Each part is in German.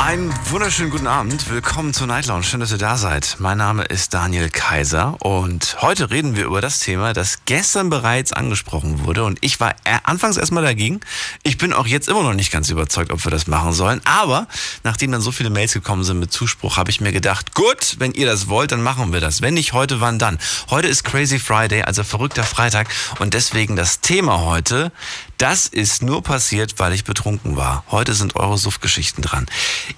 Einen wunderschönen guten Abend. Willkommen zur Night Lounge. Schön, dass ihr da seid. Mein Name ist Daniel Kaiser und heute reden wir über das Thema, das gestern bereits angesprochen wurde. Und ich war anfangs erstmal dagegen. Ich bin auch jetzt immer noch nicht ganz überzeugt, ob wir das machen sollen. Aber nachdem dann so viele Mails gekommen sind mit Zuspruch, habe ich mir gedacht, gut, wenn ihr das wollt, dann machen wir das. Wenn nicht heute, wann dann? Heute ist Crazy Friday, also verrückter Freitag. Und deswegen das Thema heute, das ist nur passiert, weil ich betrunken war. Heute sind eure Suffgeschichten dran.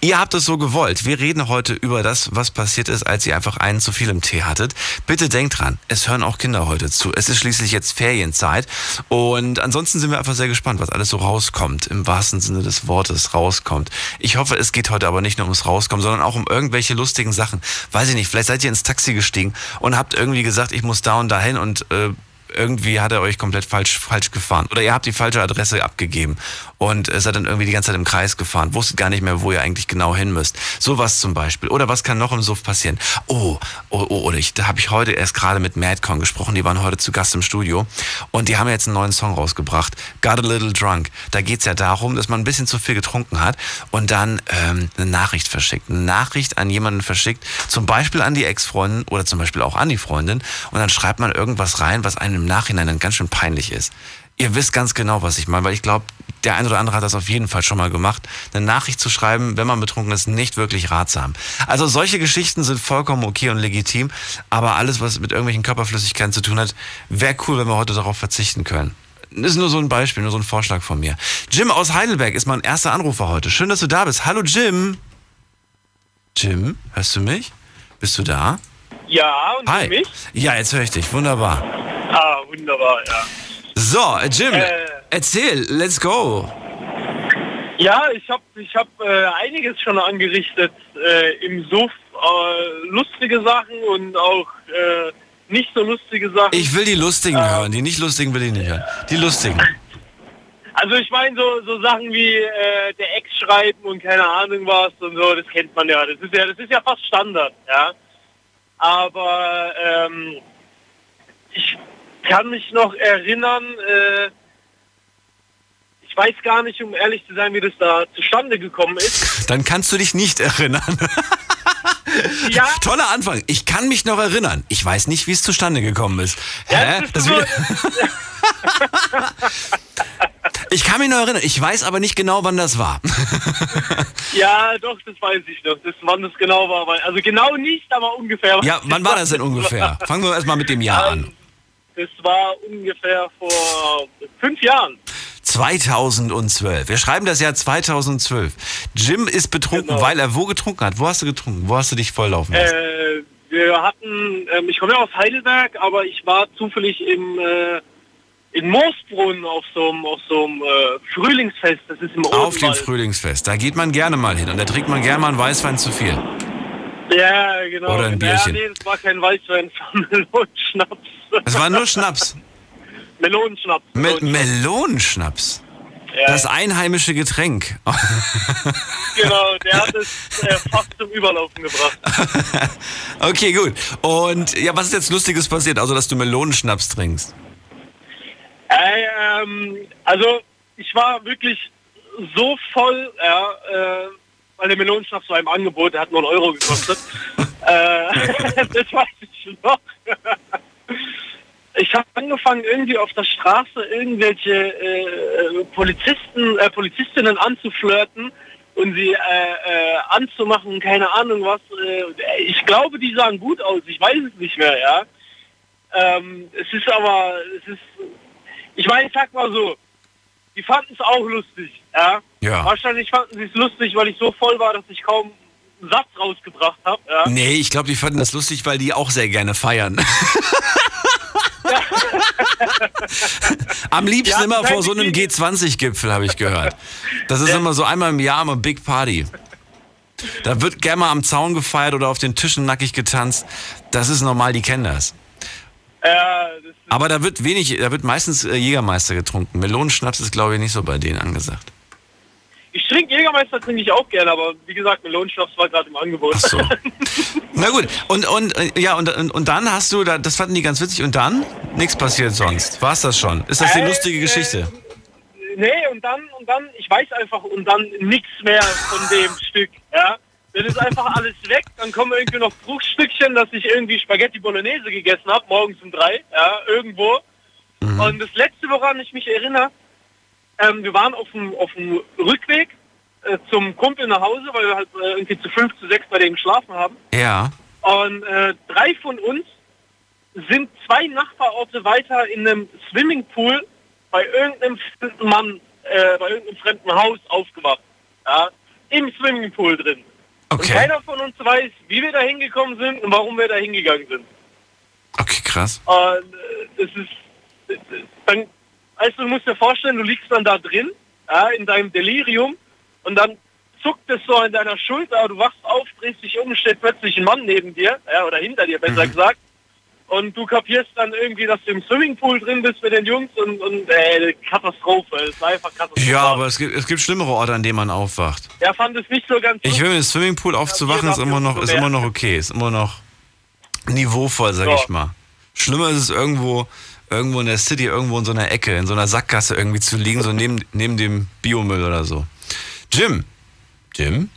Ihr habt es so gewollt. Wir reden heute über das, was passiert ist, als ihr einfach einen zu viel im Tee hattet. Bitte denkt dran, es hören auch Kinder heute zu. Es ist schließlich jetzt Ferienzeit. Und ansonsten sind wir einfach sehr gespannt, was alles so rauskommt. Im wahrsten Sinne des Wortes rauskommt. Ich hoffe, es geht heute aber nicht nur ums Rauskommen, sondern auch um irgendwelche lustigen Sachen. Weiß ich nicht, vielleicht seid ihr ins Taxi gestiegen und habt irgendwie gesagt, ich muss da und dahin und äh, irgendwie hat er euch komplett falsch, falsch gefahren. Oder ihr habt die falsche Adresse abgegeben und seid dann irgendwie die ganze Zeit im Kreis gefahren, wusstet gar nicht mehr, wo ihr eigentlich genau hin müsst. Sowas zum Beispiel. Oder was kann noch im Suff passieren? Oh, oh, oh, oder ich, da habe ich heute erst gerade mit Madcon gesprochen, die waren heute zu Gast im Studio und die haben jetzt einen neuen Song rausgebracht, Got a Little Drunk. Da geht's ja darum, dass man ein bisschen zu viel getrunken hat und dann ähm, eine Nachricht verschickt. Eine Nachricht an jemanden verschickt, zum Beispiel an die Ex-Freundin oder zum Beispiel auch an die Freundin und dann schreibt man irgendwas rein, was einem im Nachhinein dann ganz schön peinlich ist. Ihr wisst ganz genau, was ich meine, weil ich glaube, der ein oder andere hat das auf jeden Fall schon mal gemacht. Eine Nachricht zu schreiben, wenn man betrunken ist, nicht wirklich ratsam. Also solche Geschichten sind vollkommen okay und legitim, aber alles, was mit irgendwelchen Körperflüssigkeiten zu tun hat, wäre cool, wenn wir heute darauf verzichten können. Ist nur so ein Beispiel, nur so ein Vorschlag von mir. Jim aus Heidelberg ist mein erster Anrufer heute. Schön, dass du da bist. Hallo Jim. Jim, hörst du mich? Bist du da? Ja, und Hi. mich? Ja, jetzt höre ich dich. Wunderbar. Ah, wunderbar, ja. So, äh, Jim, Äh. erzähl, let's go. Ja, ich habe ich hab, äh, einiges schon angerichtet äh, im Suff. Äh, lustige Sachen und auch äh, nicht so lustige Sachen. Ich will die lustigen hören. Die nicht lustigen will ich nicht hören. Die lustigen. also ich meine so, so Sachen wie äh, der Ex schreiben und keine Ahnung was und so, das kennt man ja. Das ist ja, das ist ja fast Standard, ja. Aber ähm, ich kann mich noch erinnern, äh, ich weiß gar nicht, um ehrlich zu sein, wie das da zustande gekommen ist. Dann kannst du dich nicht erinnern. Ja, Toller Anfang. Ich kann mich noch erinnern. Ich weiß nicht, wie es zustande gekommen ist. Ja, Hä? ist Das wieder- ich kann mich noch erinnern. Ich weiß aber nicht genau, wann das war. ja, doch, das weiß ich noch. Das, wann das genau war. Also genau nicht, aber ungefähr. Ja, wann war das denn ungefähr? Fangen wir erstmal mit dem Jahr an. Das war ungefähr vor fünf Jahren. 2012. Wir schreiben das Jahr 2012. Jim ist betrunken, Genau. weil er wo getrunken hat? Wo hast du getrunken? Wo hast du dich volllaufen lassen? Äh, wir hatten, ähm, ich komme ja aus Heidelberg, aber ich war zufällig im, äh, in Moosbrunn auf so einem auf so einem, äh, Frühlingsfest. Das ist im Auf dem. Frühlingsfest. Da geht man gerne mal hin und da trinkt man gerne mal einen Weißwein zu viel. Ja, genau. Oder ein Bierchen. Ja, nee, das war kein Weißwein, das war Melonenschnaps. Es war nur Schnaps. Melonenschnaps. Mit Melonenschnaps. ja, Das einheimische Getränk. genau, der hat es äh, fast zum Überlaufen gebracht. Okay, gut. Und ja, was ist jetzt Lustiges passiert, außer dass du Melonenschnaps trinkst? Äh, ähm, also ich war wirklich so voll, ja, äh, weil der Melonenschnaps war im Angebot, der hat nur einen Euro gekostet. äh, das weiß ich noch. Ich habe angefangen, irgendwie auf der Straße irgendwelche äh, Polizisten, äh, Polizistinnen anzuflirten und sie äh, äh, anzumachen, keine Ahnung was. Äh, ich glaube, die sahen gut aus, ich weiß es nicht mehr, ja. Ähm, es ist aber, es ist, ich meine, ich sag mal so, die fanden es auch lustig, ja. Ja. Wahrscheinlich fanden sie es lustig, weil ich so voll war, dass ich kaum einen Satz rausgebracht habe, ja. Nee, ich glaube, die fanden das lustig, weil die auch sehr gerne feiern. Am liebsten Ja, immer vor so einem die- G20-Gipfel, habe ich gehört. Das ist immer so einmal im Jahr immer Big Party. Da wird gerne mal am Zaun gefeiert oder auf den Tischen nackig getanzt. Das ist normal, die kennen das. Äh, das Aber da wird wenig, da wird meistens äh, Jägermeister getrunken. Melonenschnaps ist, glaube ich, nicht so bei denen angesagt. Jägermeister trinke ich auch gerne, aber wie gesagt, Melonenschnaps war gerade im Angebot. Ach so. Na gut, und, und, äh, ja, und, und, dann hast du, da- das fanden die ganz witzig, und dann? Nichts passiert sonst. War's das schon? Ist das die Äh, lustige äh, Geschichte? Nee, und dann, und dann, ich weiß einfach, und dann nichts mehr von dem Stück, ja. Dann ist einfach alles weg, dann kommen irgendwie noch Bruchstückchen, dass ich irgendwie Spaghetti Bolognese gegessen habe, morgens um drei, ja, irgendwo. Und das Letzte, woran ich mich erinnere, ähm, wir waren auf dem, auf dem Rückweg äh, zum Kumpel nach Hause, weil wir halt äh, irgendwie zu fünf, zu sechs bei dem geschlafen haben. Ja. Und äh, drei von uns sind zwei Nachbarorte weiter in einem Swimmingpool bei irgendeinem fremden Mann, äh, bei irgendeinem fremden Haus aufgewacht. Ja, Im Swimmingpool drin. Und Okay. keiner von uns weiß, wie wir da hingekommen sind und warum wir da hingegangen sind. Okay, krass. Und äh, das ist, äh, dann, also du musst dir vorstellen, du liegst dann da drin, ja, in deinem Delirium und dann zuckt es so in deiner Schulter, du wachst auf, drehst dich um, steht plötzlich ein Mann neben dir, ja, oder hinter dir besser gesagt. Und du kapierst dann irgendwie, dass du im Swimmingpool drin bist mit den Jungs und, und äh, Katastrophe. Es war einfach Katastrophe. Ja, aber es gibt, es gibt schlimmere Orte, an denen man aufwacht. Er fand es nicht so ganz Ich will im Swimmingpool aufzuwachen, Ja, ist immer noch, ist immer noch okay, ist immer noch niveauvoll, sag Ja. ich mal. Schlimmer ist es irgendwo, irgendwo in der City, irgendwo in so einer Ecke, in so einer Sackgasse irgendwie zu liegen, so neben, neben dem Biomüll oder so. Jim. Jim?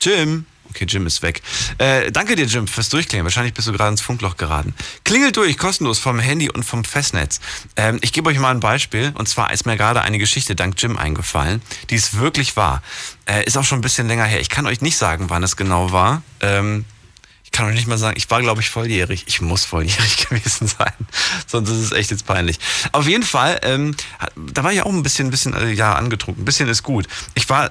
Jim? Okay, Jim ist weg. Äh, danke dir, Jim, fürs Durchklingen. Wahrscheinlich bist du gerade ins Funkloch geraten. Klingelt durch, kostenlos vom Handy und vom Festnetz. Ähm, ich gebe euch mal ein Beispiel. Und zwar ist mir gerade eine Geschichte dank Jim eingefallen, die ist wirklich wahr. Äh, ist auch schon ein bisschen länger her. Ich kann euch nicht sagen, wann es genau war. Ähm, kann euch nicht mal sagen, ich war, glaube ich, volljährig. Ich muss volljährig gewesen sein. Sonst ist es echt jetzt peinlich. Auf jeden Fall, ähm, da war ich auch ein bisschen, ein bisschen, äh, ja, angetrunken. Ein bisschen ist gut. Ich war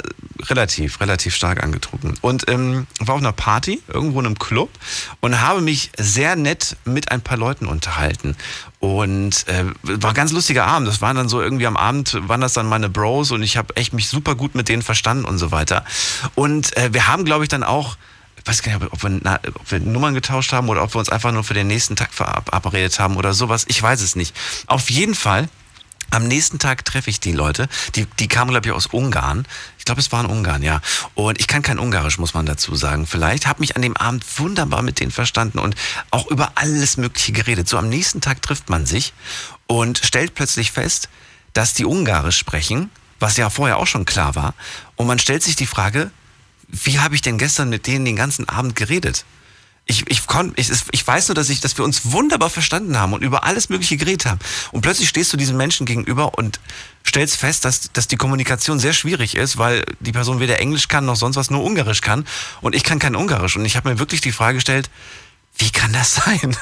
relativ, relativ stark angetrunken. Und ähm, war auf einer Party, irgendwo in einem Club und habe mich sehr nett mit ein paar Leuten unterhalten. Und äh, war ein ganz lustiger Abend. Das waren dann so irgendwie am Abend, waren das dann meine Bros und ich habe echt mich super gut mit denen verstanden und so weiter. Und äh, wir haben, glaube ich, dann auch weiß gar nicht, ob wir, na, ob wir Nummern getauscht haben oder ob wir uns einfach nur für den nächsten Tag verabredet haben oder sowas. Ich weiß es nicht. Auf jeden Fall, am nächsten Tag treffe ich die Leute. Die, die kamen, glaube ich, aus Ungarn. Ich glaube, es war in Ungarn, ja. Und ich kann kein Ungarisch, muss man dazu sagen. Vielleicht habe mich an dem Abend wunderbar mit denen verstanden und auch über alles Mögliche geredet. So am nächsten Tag trifft man sich und stellt plötzlich fest, dass die Ungarisch sprechen, was ja vorher auch schon klar war. Und man stellt sich die Frage, wie habe ich denn gestern mit denen den ganzen Abend geredet? Ich, ich, kon, ich, ich weiß nur, dass, ich, dass wir uns wunderbar verstanden haben und über alles Mögliche geredet haben. Und plötzlich stehst du diesen Menschen gegenüber und stellst fest, dass, dass die Kommunikation sehr schwierig ist, weil die Person weder Englisch kann noch sonst was, nur Ungarisch kann. Und ich kann kein Ungarisch. Und ich habe mir wirklich die Frage gestellt, wie kann das sein?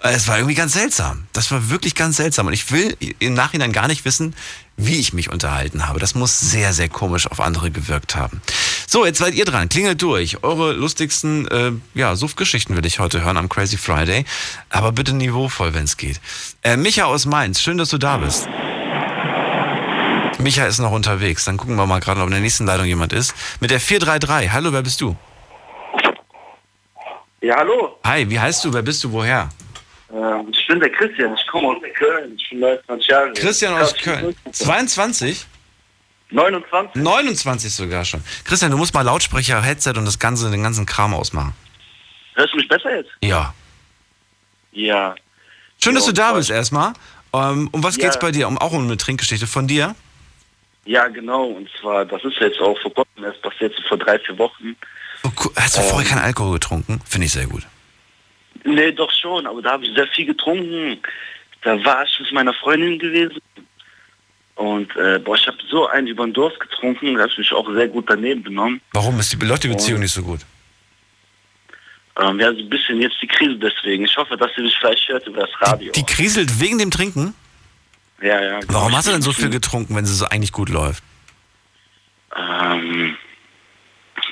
Es war irgendwie ganz seltsam. Das war wirklich ganz seltsam. Und ich will im Nachhinein gar nicht wissen, wie ich mich unterhalten habe. Das muss sehr, sehr komisch auf andere gewirkt haben. So, jetzt seid ihr dran. Klingelt durch. Eure lustigsten äh, ja, Suff-Geschichten will ich heute hören am Crazy Friday. Aber bitte niveauvoll, wenn es geht. Äh, Micha aus Mainz, schön, dass du da bist. Micha ist noch unterwegs. Dann gucken wir mal gerade, ob in der nächsten Leitung jemand ist. Mit der 433. Hallo, wer bist du? Ja, hallo. Hi, wie heißt du? Wer bist du? Woher? Ähm, ich bin der Christian, ich komme aus Köln. Ich bin 29 Jahre alt. Christian aus Köln. 22? 29? 29 sogar schon. Christian, du musst mal Lautsprecher, Headset und das ganze, den ganzen Kram ausmachen. Hörst du mich besser jetzt? Ja. Ja. Schön, dass du da bist erstmal. Ähm, um was Ja. geht's bei dir? Um, auch um eine Trinkgeschichte von dir? Ja, genau. Und zwar, das ist jetzt auch vor kurzem erst passiert, so vor drei, vier Wochen. Oh. Hast du Ähm. vorher keinen Alkohol getrunken? Finde ich sehr gut. Nee, doch schon, aber da habe ich sehr viel getrunken. Da war ich mit meiner Freundin gewesen. Und äh, boah, ich habe so einen über den Durst getrunken, da habe ich mich auch sehr gut daneben benommen. Warum ist die, läuft die Beziehung Und- nicht so gut? Ähm, ja, so ein bisschen jetzt die Krise deswegen. Ich hoffe, dass sie mich vielleicht hört über das Radio. Die kriselt wegen dem Trinken? ja, ja. Warum genau. hast du denn so viel getrunken, wenn sie so eigentlich gut läuft? Ähm,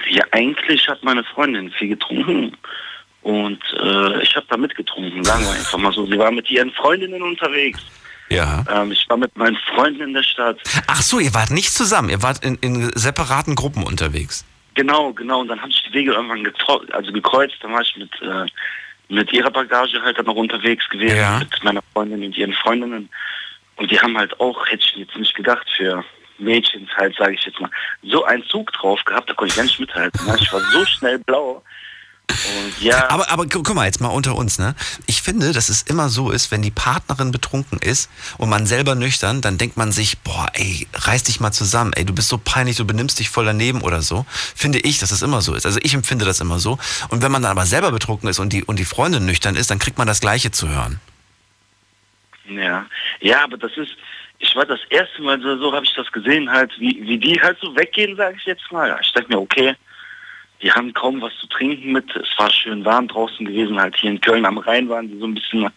ja, eigentlich hat meine Freundin viel getrunken und äh, ich habe da mitgetrunken, sagen wir einfach mal so. Sie war mit ihren Freundinnen unterwegs. Ja. Ähm, ich war mit meinen Freunden in der Stadt. Ach so, ihr wart nicht zusammen, ihr wart in, in separaten Gruppen unterwegs. Genau, genau. Und dann habe ich die Wege irgendwann also gekreuzt. Dann war ich mit, äh, mit ihrer Bagage halt dann noch unterwegs gewesen, Ja. mit meiner Freundin und ihren Freundinnen. Und die haben halt auch, hätte ich jetzt nicht gedacht, für Mädchens halt, sage ich jetzt mal, so einen Zug drauf gehabt, da konnte ich gar nicht mithalten. Ich war so schnell blau. Und ja, Aber, aber gu- guck mal, jetzt mal unter uns, ne? Ich finde, dass es immer so ist, wenn die Partnerin betrunken ist und man selber nüchtern, dann denkt man sich, boah, ey, reiß dich mal zusammen, ey, du bist so peinlich, du benimmst dich voll daneben oder so. Finde ich, dass es immer so ist. Also ich empfinde das immer so. Und wenn man dann aber selber betrunken ist und die, und die Freundin nüchtern ist, dann kriegt man das Gleiche zu hören. Ja, ja, aber das ist, ich war das erste Mal so, so habe ich das gesehen, halt, wie, wie die halt so weggehen, sage ich jetzt mal. Ich dachte mir, okay, die haben kaum was zu trinken mit. Es war schön warm draußen gewesen, halt hier in Köln am Rhein waren die so ein bisschen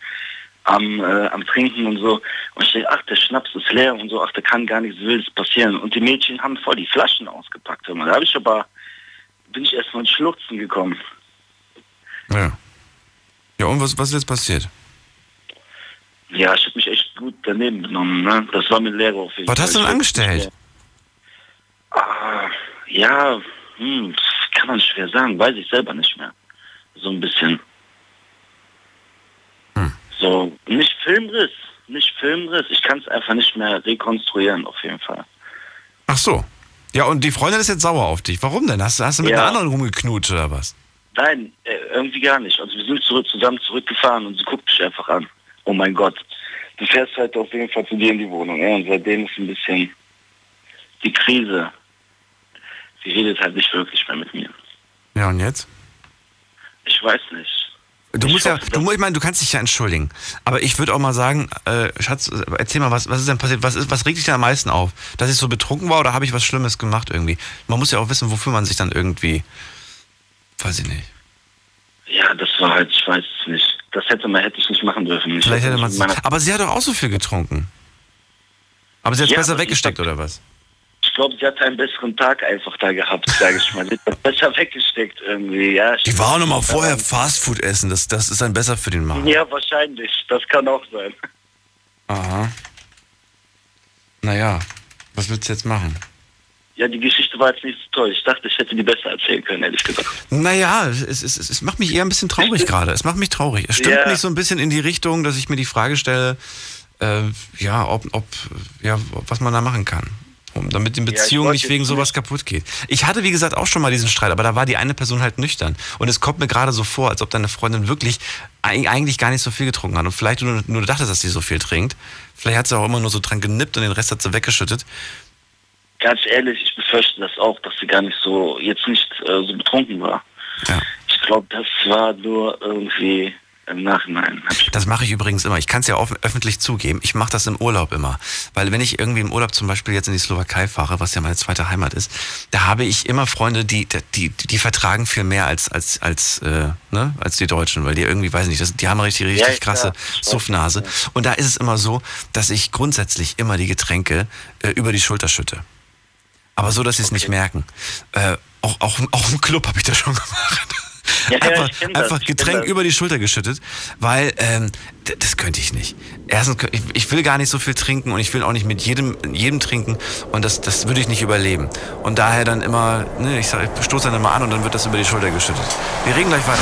am, äh, am Trinken und so. Und ich denke, ach, der Schnaps ist leer und so, ach, da kann gar nichts Wildes passieren. Und die Mädchen haben voll die Flaschen ausgepackt. mal. Da habe ich aber, bin ich erstmal ins Schluchzen gekommen. Ja. Ja, und was, was ist jetzt passiert? Ja, ich habe mich echt gut daneben genommen, ne? Das war mir Lehre auf jeden Was Fall. hast du denn angestellt? Ah, ja, hm, kann man schwer sagen, weiß ich selber nicht mehr. So ein bisschen. Hm. So, nicht Filmriss, nicht Filmriss. Ich kann es einfach nicht mehr rekonstruieren, auf jeden Fall. Ach so. Ja, und die Freundin ist jetzt sauer auf dich. Warum denn? Hast, du- hast du mit Ja. einer anderen rumgeknutscht oder was? Nein, äh, irgendwie gar nicht. Also wir sind zurück, zusammen zurückgefahren und sie guckt mich einfach an. Oh mein Gott. Du fährst halt auf jeden Fall zu dir in die Wohnung. Ja? Und seitdem ist ein bisschen die Krise. Sie redet halt nicht wirklich mehr mit mir. Ja, und jetzt? Ich weiß nicht. Du Ich musst ja, du, ich meine, du kannst dich ja entschuldigen. Aber ich würde auch mal sagen, äh, Schatz, erzähl mal, was, was ist denn passiert? Was, ist, was regt dich denn am meisten auf? Dass ich so betrunken war oder habe ich was Schlimmes gemacht irgendwie? Man muss ja auch wissen, wofür man sich dann irgendwie, weiß ich nicht. Ja, das war halt, ich weiß es nicht. Das hätte man, hätte ich nicht machen dürfen. Ich Vielleicht hätte man Aber sie hat doch auch so viel getrunken. Aber sie hat es Ja, besser weggesteckt, oder was? Ich glaube, sie hat einen besseren Tag einfach da gehabt, sage ich mal. Sie hat besser weggesteckt irgendwie, ja. Die war auch noch mal vorher Fastfood essen. Das, das ist dann besser für den Magen. Ja, wahrscheinlich. Das kann auch sein. Aha. Naja, was willst du jetzt machen? Ja, die Geschichte war jetzt nicht so toll. Ich dachte, ich hätte die besser erzählen können, ehrlich gesagt. Naja, es, es, es, es macht mich eher ein bisschen traurig gerade. Es macht mich traurig. Es stimmt Ja. mich so ein bisschen in die Richtung, dass ich mir die Frage stelle, äh, ja, ob, ob, ja, was man da machen kann. Damit die Beziehung wollte nicht wegen sowas kaputt geht. Ich hatte, wie gesagt, auch schon mal diesen Streit, aber da war die eine Person halt nüchtern. Und es kommt mir gerade so vor, als ob deine Freundin wirklich eig- eigentlich gar nicht so viel getrunken hat. Und vielleicht nur, nur dachtest, dass sie so viel trinkt. Vielleicht hat sie auch immer nur so dran genippt und den Rest hat sie weggeschüttet. Ganz ehrlich, ich befürchte das auch, dass sie gar nicht so, jetzt nicht äh, so betrunken war. Ja. Ich glaube, das war nur irgendwie im Nachhinein. Das mache ich übrigens immer. Ich kann es ja offen, öffentlich zugeben. Ich mache das im Urlaub immer. Weil wenn ich irgendwie im Urlaub zum Beispiel jetzt in die Slowakei fahre, was ja meine zweite Heimat ist, da habe ich immer Freunde, die, die, die vertragen viel mehr als, als, als, äh, ne, als die Deutschen, weil die irgendwie, weiß nicht, das, die haben richtig, richtig Ja, krasse Suffnase. Und da ist es immer so, dass ich grundsätzlich immer die Getränke äh, über die Schulter schütte. Aber so, dass sie es nicht merken. Äh, auch, auch, auch im Club habe ich das schon gemacht. Ja, ja, einfach das, einfach Getränk über die Schulter geschüttet, weil ähm, das könnte ich nicht. Erstens, ich, ich will gar nicht so viel trinken und ich will auch nicht mit jedem, jedem trinken und das, das würde ich nicht überleben. Und daher dann immer, ne, ich, sag, ich stoße dann immer an und dann wird das über die Schulter geschüttet. Wir reden gleich weiter.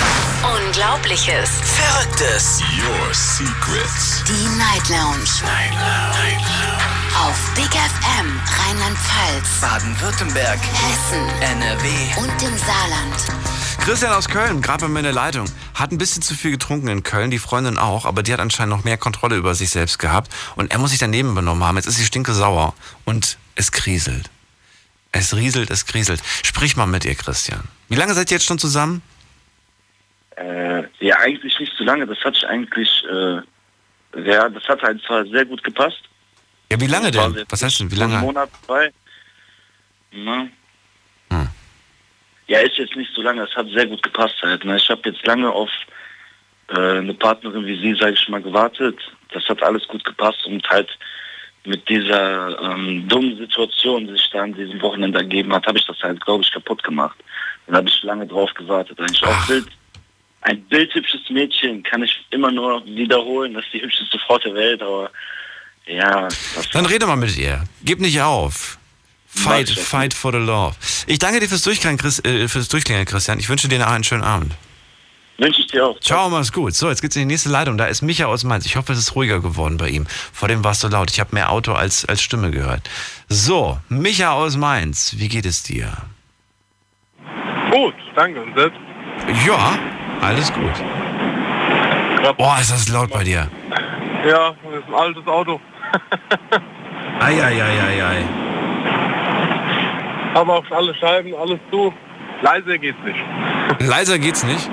Unglaubliches. Verrücktes. Your secrets. Die Night Lounge. Night Lounge. Auf Big FM Rheinland-Pfalz, Baden-Württemberg. Hessen NRW. und im Saarland. Christian aus Köln, gerade bei mir in der Leitung, hat ein bisschen zu viel getrunken in Köln, die Freundin auch, aber die hat anscheinend noch mehr Kontrolle über sich selbst gehabt und er muss sich daneben benommen haben. Jetzt ist sie stinke sauer und es kriselt. Es rieselt, es kriselt. Sprich mal mit ihr, Christian. Wie lange seid ihr jetzt schon zusammen? Äh, ja, eigentlich nicht so lange. Das hat sich eigentlich, äh, ja, das hat halt zwar sehr gut gepasst. Ja, wie lange denn? Was heißt denn, wie so Ein lange? Monat, zwei. Na. Hm. Ja, ist jetzt nicht so lange. Es hat sehr gut gepasst halt. Ne? Ich habe jetzt lange auf äh, eine Partnerin wie sie, sage ich mal, gewartet. Das hat alles gut gepasst und halt mit dieser ähm, dummen Situation, die sich da an diesem Wochenende ergeben hat, habe ich das halt, glaube ich, kaputt gemacht. Dann habe ich lange drauf gewartet. Eigentlich auch. Bild, ein bildhübsches Mädchen kann ich immer nur wiederholen, das ist die hübscheste Frau der Welt, aber ja, Dann rede mal mit ihr. Gib nicht auf. Fight, fight for the love. Ich danke dir fürs Durchklingeln, Chris, äh, fürs Durchklingeln, Christian. Ich wünsche dir noch einen schönen Abend. Wünsche ich dir auch. Ciao, mach's gut. So, jetzt geht's in die nächste Leitung. Da ist Micha aus Mainz. Ich hoffe, es ist ruhiger geworden bei ihm. Vor dem war es so laut. Ich habe mehr Auto als, als Stimme gehört. So, Micha aus Mainz. Wie geht es dir? Gut, danke. Und selbst? Ja, alles gut. Boah, ist das laut bei dir. Ja, das ist ein altes Auto. Eieieiei. Haben auch alle Scheiben, alles zu. Leise geht's nicht. Leiser geht's nicht.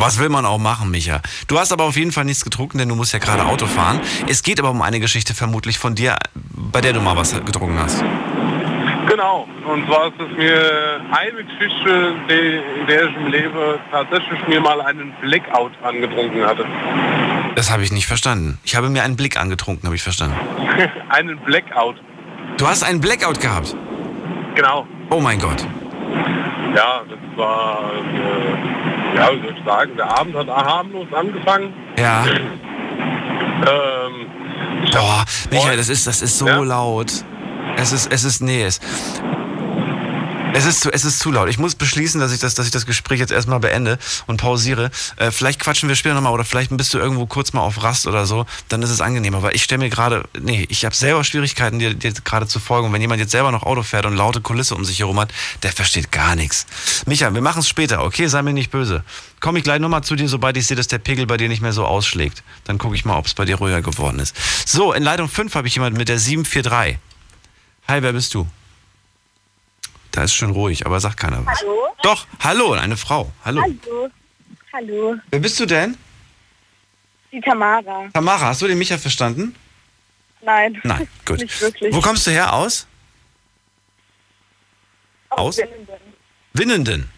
Was will man auch machen, Micha? Du hast aber auf jeden Fall nichts getrunken, denn du musst ja gerade Auto fahren. Es geht aber um eine Geschichte vermutlich von dir, bei der du mal was getrunken hast. Genau. Und zwar ist es mir eine Geschichte, die, in der ich im Leben tatsächlich mir mal einen Blackout angetrunken hatte. Das habe ich nicht verstanden. Ich habe mir einen Blick angetrunken, habe ich verstanden. einen Blackout. Du hast einen Blackout gehabt. Genau. Oh mein Gott. Ja, das war, äh, ja, wie soll ich sagen, der Abend hat harmlos angefangen. Ja. Ähm, Boah, Michael, das ist, das ist so Ja? laut. Es ist, es ist, nee, es, es ist zu, es ist zu laut. Ich muss beschließen, dass ich das, dass ich das Gespräch jetzt erstmal beende und pausiere. Äh, vielleicht quatschen wir später nochmal oder vielleicht bist du irgendwo kurz mal auf Rast oder so. Dann ist es angenehmer. Weil ich stelle mir gerade, nee, ich habe selber Schwierigkeiten, dir, dir gerade zu folgen. Und wenn jemand jetzt selber noch Auto fährt und laute Kulisse um sich herum hat, der versteht gar nichts. Micha, wir machen es später, okay? Sei mir nicht böse. Komme ich gleich nochmal zu dir, sobald ich sehe, dass der Pegel bei dir nicht mehr so ausschlägt. Dann gucke ich mal, ob es bei dir ruhiger geworden ist. So, in Leitung 5 habe ich jemanden mit der 743. Hi, wer bist du? Da ist schon ruhig, aber sagt keiner was. Hallo? Doch, hallo, eine Frau. Hallo. Hallo. Hallo. Wer bist du denn? Die Tamara. Tamara, hast du den Micha verstanden? Nein. Nein, gut. Nicht wirklich. Wo kommst du her aus? aus? Winnenden. Winnenden.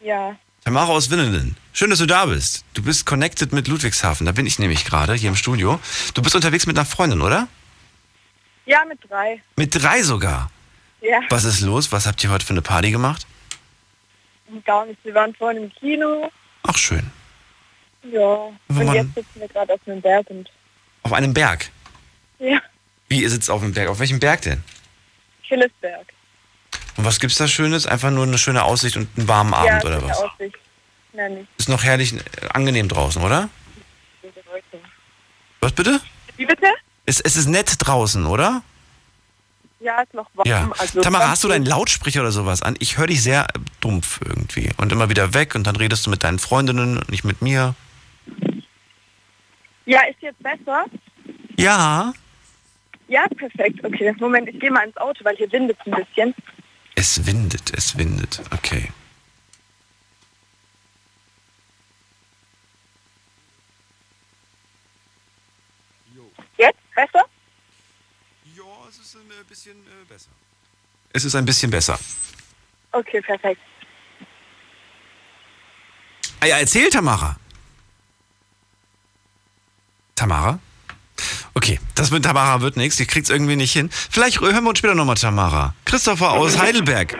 Ja. Tamara aus Winnenden. Schön, dass du da bist. Du bist connected mit Ludwigshafen. Da bin ich nämlich gerade, hier im Studio. Du bist unterwegs mit einer Freundin, oder? Ja, mit drei. Mit drei sogar. Ja. Was ist los? Was habt ihr heute für eine Party gemacht? Gar nicht. Wir waren vorhin im Kino. Ach, schön. Ja. Wo und jetzt sitzen wir gerade auf einem Berg und Auf einem Berg. ja, Wie, ihr sitzt auf dem Berg? Auf welchem Berg denn? Schillesberg. Und was gibt's da Schönes? Einfach nur eine schöne Aussicht und einen warmen ja, Abend oder was? Aussicht. Nein, nicht. Ist noch herrlich äh, angenehm draußen, oder? Was bitte? Wie bitte? Es, es ist nett draußen, oder? Ja, ist noch warm. Ja. Also Tamara, hast du deinen 20. Lautsprecher oder sowas an? Ich höre dich sehr dumpf irgendwie. Und immer wieder weg und dann redest du mit deinen Freundinnen und nicht mit mir. Ja, ist jetzt besser? Ja. Ja, perfekt. Okay, Moment, ich gehe mal ins Auto, weil hier windet es ein bisschen. Es windet, es windet. Okay. Jetzt? Besser? Ja, es ist ein bisschen besser. Es ist ein bisschen besser. Okay, perfekt. Ah ja, erzähl, Tamara. Tamara? Okay, das mit Tamara wird nichts. Die kriegt's irgendwie nicht hin. Vielleicht hören wir uns später nochmal, Tamara. Christopher aus Heidelberg.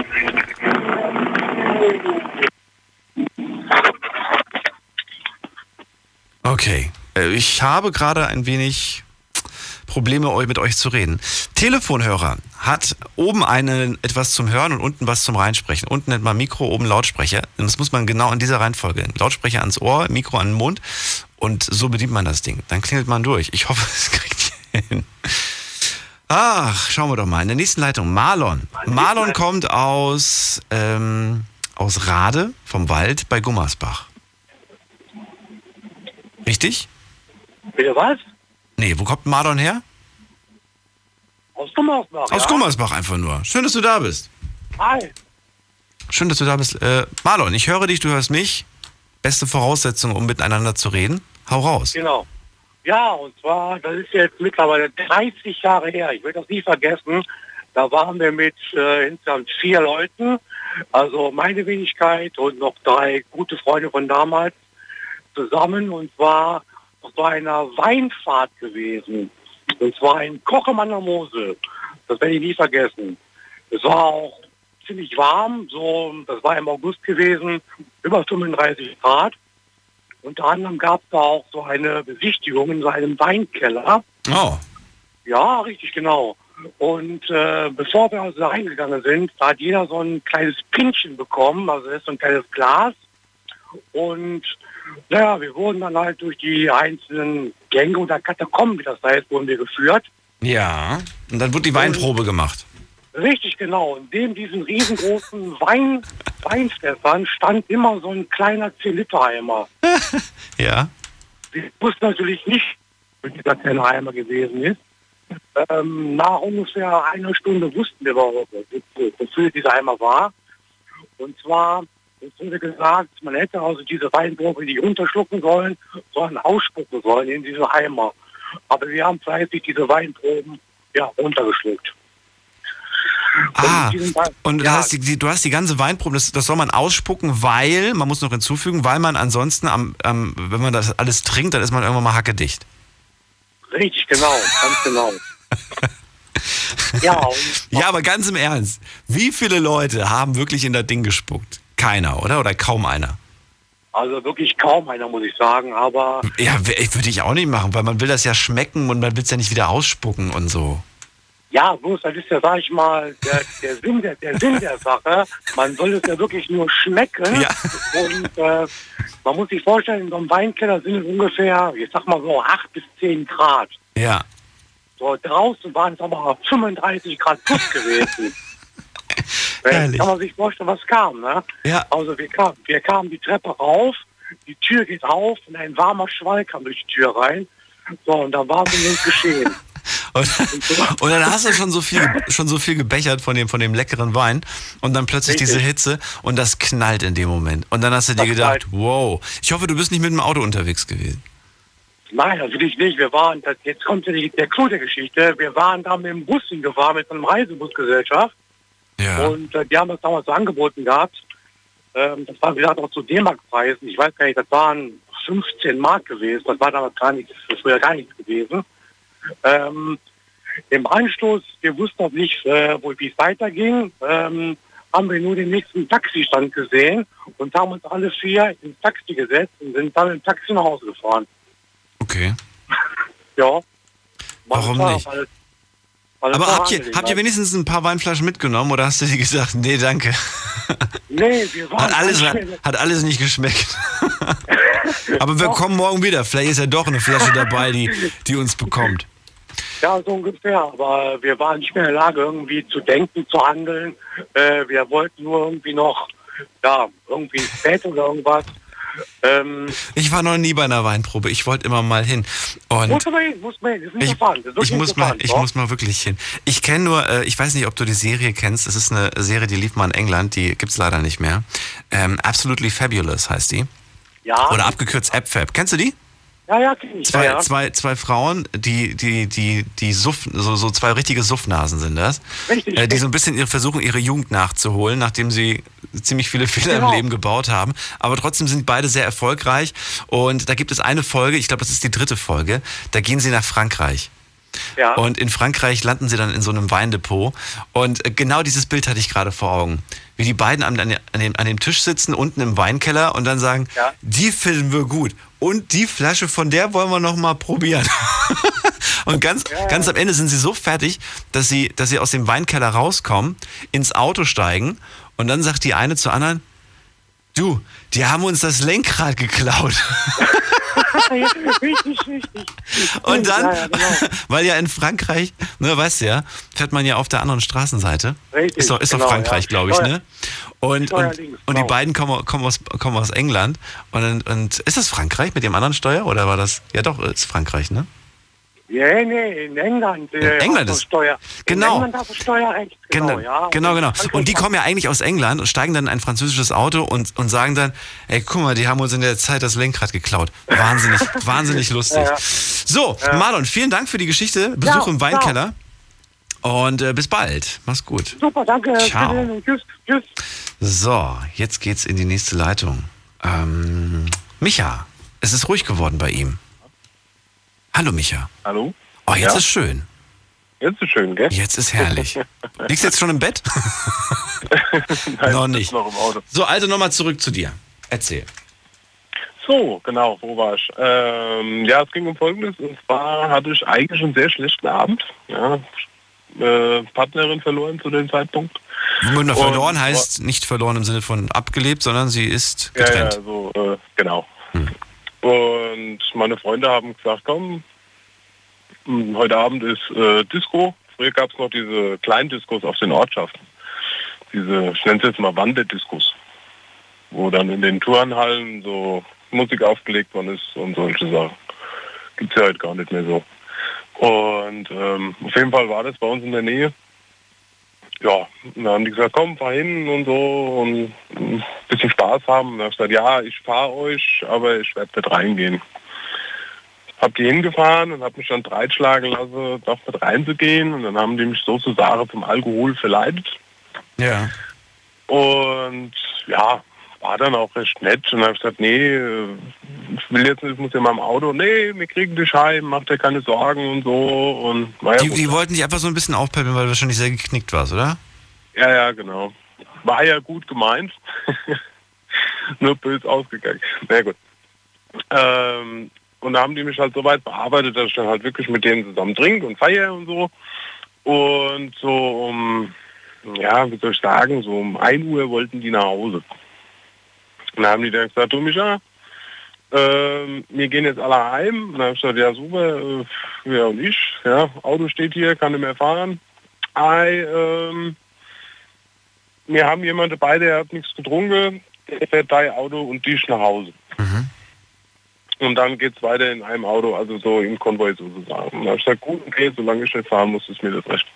Okay, äh, ich habe gerade ein wenig Probleme, mit euch zu reden. Telefonhörer hat oben eine, etwas zum Hören und unten was zum Reinsprechen. Unten nennt man Mikro, oben Lautsprecher. Und das muss man genau in dieser Reihenfolge. Lautsprecher ans Ohr, Mikro an den Mund. Und so bedient man das Ding. Dann klingelt man durch. Ich hoffe, es kriegt ihr hin. Ach, schauen wir doch mal. In der nächsten Leitung Marlon. Marlon kommt aus, ähm, aus Rade vom Wald bei Gummersbach. Richtig? Bitte was? Nee, wo kommt Marlon her? Aus Gummersbach. Aus ja? Gummersbach einfach nur. Schön, dass du da bist. Hi. Schön, dass du da bist. Äh, Marlon, ich höre dich, du hörst mich. Beste Voraussetzung, um miteinander zu reden. Hau raus. Genau. Ja, und zwar, das ist jetzt mittlerweile 30 Jahre her. Ich werde das nie vergessen. Da waren wir mit äh, insgesamt vier Leuten. Also meine Wenigkeit und noch drei gute Freunde von damals zusammen. Und zwar auf so einer Weinfahrt gewesen. Und zwar in Kochem an der Mosel. Das werde ich nie vergessen. Es war auch ziemlich warm. So, das war im August gewesen. Über 35 Grad. Unter anderem gab es da auch so eine Besichtigung in so einem Weinkeller. Oh, Ja, richtig genau. Und äh, bevor wir also da reingegangen sind, da hat jeder so ein kleines Pinchen bekommen, also ist so ein kleines Glas. Und naja, wir wurden dann halt durch die einzelnen Gänge oder Katakomben, wie das heißt, wurden wir geführt. Ja. Und dann wurde die Weinprobe gemacht. Richtig genau. Und neben diesen riesengroßen Wein, Weinfässern stand immer so ein kleiner 10-Liter-Eimer. Ja. Wir wussten natürlich nicht, wie dieser kleine Eimer gewesen ist. Ähm, nach ungefähr einer Stunde wussten wir, wo- wo- wofür dieser Eimer war. Und zwar, es wurde gesagt, man hätte also diese Weinprobe nicht runterschlucken sollen, sondern ausspucken sollen in diese Eimer. Aber wir haben fleißig diese Weinproben ja, runtergeschluckt. Ah, Und ja, hast die, die, du hast die ganze Weinprobe, das, das soll man ausspucken, weil, man muss noch hinzufügen, weil man ansonsten, am, am, wenn man das alles trinkt, dann ist man irgendwann mal hackedicht. Richtig, genau, ganz genau. ja, Ja, aber ganz im Ernst, wie viele Leute haben wirklich in das Ding gespuckt? Keiner, oder? Oder kaum einer? also wirklich kaum einer, muss ich sagen, aber Ja, würde ich auch nicht machen, weil man will das ja schmecken und man will es ja nicht wieder ausspucken und so. ja, bloß das ist ja, sag ich mal, der, der, Sinn, der, der Sinn der Sache. Man soll es ja wirklich nur schmecken. Ja. Und äh, man muss sich vorstellen, in so einem Weinkeller sind es ungefähr, ich sag mal so, 8 bis 10 Grad. Ja. So, draußen waren es aber 35 Grad plus gewesen. Herrlich. kann man sich vorstellen, was kam, ne? Ja. Also wir kamen, wir kamen die Treppe rauf, die Tür geht auf und ein warmer Schwall kam durch die Tür rein. So, und dann war es uns geschehen. Und, und dann hast du schon so viel, schon so viel gebechert von dem, von dem leckeren Wein und dann plötzlich Richtig. diese Hitze und das knallt in dem Moment. Und dann hast du dir Das gedacht, knallt. wow, ich hoffe, du bist nicht mit dem Auto unterwegs gewesen. Nein, natürlich nicht. Wir waren, das, jetzt kommt ja die, der Clou der Geschichte, wir waren da mit dem Bus hingefahren, mit einer Reisebusgesellschaft. Ja. Und äh, die haben das damals so angeboten gehabt. Ähm, das war, wie gesagt, auch zu D-Mark-Preisen. Ich weiß gar nicht, das waren 15 Mark gewesen. Das war damals gar nichts, das früher gar nichts gewesen. Ähm, Im Anschluss, wir wussten noch nicht, äh, wo, wie es weiterging, ähm, haben wir nur den nächsten Taxistand gesehen und haben uns alle vier ins Taxi gesetzt und sind dann im Taxi nach Hause gefahren. Okay. Ja. Warum War- nicht? Alles Aber habt ihr, habt ihr wenigstens ein paar Weinflaschen mitgenommen oder hast du dir gesagt, nee, danke? Nee, wir waren Hat alles, hat alles nicht geschmeckt. Aber wir kommen morgen wieder. Vielleicht ist ja doch eine Flasche dabei, die, die uns bekommt. Ja, so ungefähr. Aber wir waren nicht mehr in der Lage, irgendwie zu denken, zu handeln. Äh, wir wollten nur irgendwie noch, ja, irgendwie ins Bett oder irgendwas. Ähm, Ich war noch nie bei einer Weinprobe. Ich wollte immer mal hin. Und muss aber hin, muss man hin. Das ist ich. Das ich, muss mal, ich muss mal wirklich hin. Ich kenne nur, äh, ich weiß nicht, ob du die Serie kennst. Es ist eine Serie, die lief mal in England. Die gibt's leider nicht mehr. Ähm, Absolutely Fabulous heißt die. ja, Oder abgekürzt AppFab. Kennst du die? Ja, ja, kenn ich. Zwei, ja, zwei, zwei Frauen, die, die, die, die Suff, so, so zwei richtige Suffnasen sind das. Richtig, Äh, die so ein bisschen ihre, versuchen, ihre Jugend nachzuholen, nachdem sie ziemlich viele Fehler Genau. im Leben gebaut haben. Aber trotzdem sind beide sehr erfolgreich. Und da gibt es eine Folge, ich glaube, das ist die dritte Folge, da gehen sie nach Frankreich. ja. Und in Frankreich landen sie dann in so einem Weindepot. Und äh, genau dieses Bild hatte ich gerade vor Augen. Wie die beiden an, an, dem, an dem Tisch sitzen, unten im Weinkeller und dann sagen, Ja. die finden wir gut. Und die Flasche von der wollen wir noch mal probieren. und ganz, ganz am Ende sind sie so fertig, dass sie, dass sie aus dem Weinkeller rauskommen, ins Auto steigen und dann sagt die eine zur anderen, du, die haben uns das Lenkrad geklaut. richtig, richtig. Und dann, Ja, ja, genau. weil ja in Frankreich, ne, weißt du ja, fährt man ja auf der anderen Straßenseite. Richtig, ist doch, ist doch genau, Frankreich, ja. glaube ich, ne? Und, und, und die genau. beiden kommen, kommen, aus, kommen aus England. Und, und ist das Frankreich mit dem anderen Steuer? Oder war das? Ja, doch, ist Frankreich, ne? Ja, nee, in England. äh, England hast du ist- Steuer. Genau. In England hast du Steuerrecht. Genau, Genau, ja. genau, genau. Und die kommen ja eigentlich aus England und steigen dann in ein französisches Auto und, und sagen dann, ey, guck mal, die haben uns in der Zeit das Lenkrad geklaut. Wahnsinnig, wahnsinnig lustig. Ja, ja. So, Marlon, vielen Dank für die Geschichte. Besuch Ja, im Weinkeller. Und äh, bis bald. Mach's gut. Super, danke. Ciao. Tschüss, tschüss. So, jetzt geht's in die nächste Leitung. Ähm, Micha, es ist ruhig geworden bei ihm. Hallo Micha. Hallo? Oh, jetzt Ja? ist schön. Jetzt ist schön, gell? Jetzt ist herrlich. Liegst du jetzt schon im Bett? Nein, noch ich nicht. noch im Auto. So, also nochmal zurück zu dir. Erzähl. So, genau, wo war ich? Ähm, ja, es ging um Folgendes. Und zwar hatte ich eigentlich einen sehr schlechten Abend. Ja, äh, Partnerin verloren zu dem Zeitpunkt. Und- verloren heißt nicht verloren im Sinne von abgelebt, sondern sie ist Ja, ja, getrennt. so, äh, genau. Hm. Und meine Freunde haben gesagt, komm, mh, heute Abend ist äh, Disco. Früher gab es noch diese kleinen Diskos auf den Ortschaften. Diese, ich nenne es jetzt mal Wandediskos. Wo dann in den Turnhallen so Musik aufgelegt worden ist und solche Sachen. Gibt es ja heute gar nicht mehr so. Und ähm, auf jeden Fall war das bei uns in der Nähe. Ja, und dann haben die gesagt, komm, fahr hin und so und ein bisschen Spaß haben. Und dann hab ich gesagt, ja, ich fahre euch, aber ich werde nicht reingehen. Hab die hingefahren und habe mich dann breitschlagen lassen, doch mit reinzugehen. Und dann haben die mich sozusagen zum Alkohol verleitet. Ja. Und ja, war dann auch recht nett. Und dann habe ich gesagt, nee, ich will jetzt nicht, ich muss ja mal im Auto. Nee, wir kriegen dich heim, macht dir keine Sorgen und so. Und naja, Die, die wollten dich einfach so ein bisschen aufpäppeln, weil du wahrscheinlich sehr geknickt warst, oder? Ja, ja, genau. War ja gut gemeint. Nur böse ausgegangen. Na gut. Ähm, und da haben die mich halt so weit bearbeitet, dass ich dann halt wirklich mit denen zusammen trinke und feiere und so. Und so um, ja, wie soll ich sagen, so um 1 Uhr wollten die nach Hause. Und dann haben die dann gesagt, du Micha, ähm, wir gehen jetzt alle heim. Und dann habe ich gesagt, ja super, äh, ja und ich, ja, Auto steht hier, kann nicht mehr fahren. Ei, ähm, wir haben jemanden dabei, der hat nichts getrunken, der fährt dein Auto und dich nach Hause. Und dann geht's weiter in einem Auto, also so im Konvoi sozusagen. Und dann habe ich gesagt, gut, okay, solange ich nicht fahren muss, ist mir das recht.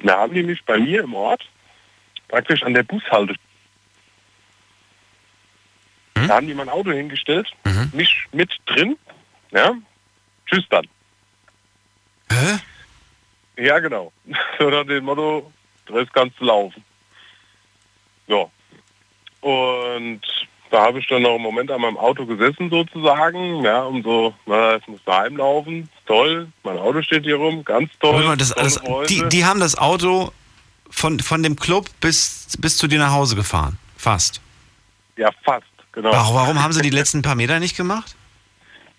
Und Da haben die mich bei mir im Ort praktisch an der Bushalte. Da haben die mein Auto hingestellt, mich mit drin, ja, tschüss dann. Hä? Ja, genau. So nach dem Motto, Rest kannst du laufen. Ja. Und da habe ich dann noch einen Moment an meinem Auto gesessen sozusagen, ja, um so, na, jetzt muss da heimlaufen, toll, mein Auto steht hier rum, ganz toll. Mal, das, das, die, die haben das Auto von, von dem Club bis, bis zu dir nach Hause gefahren. Fast. ja, fast, genau. Warum, warum haben sie die letzten paar Meter nicht gemacht?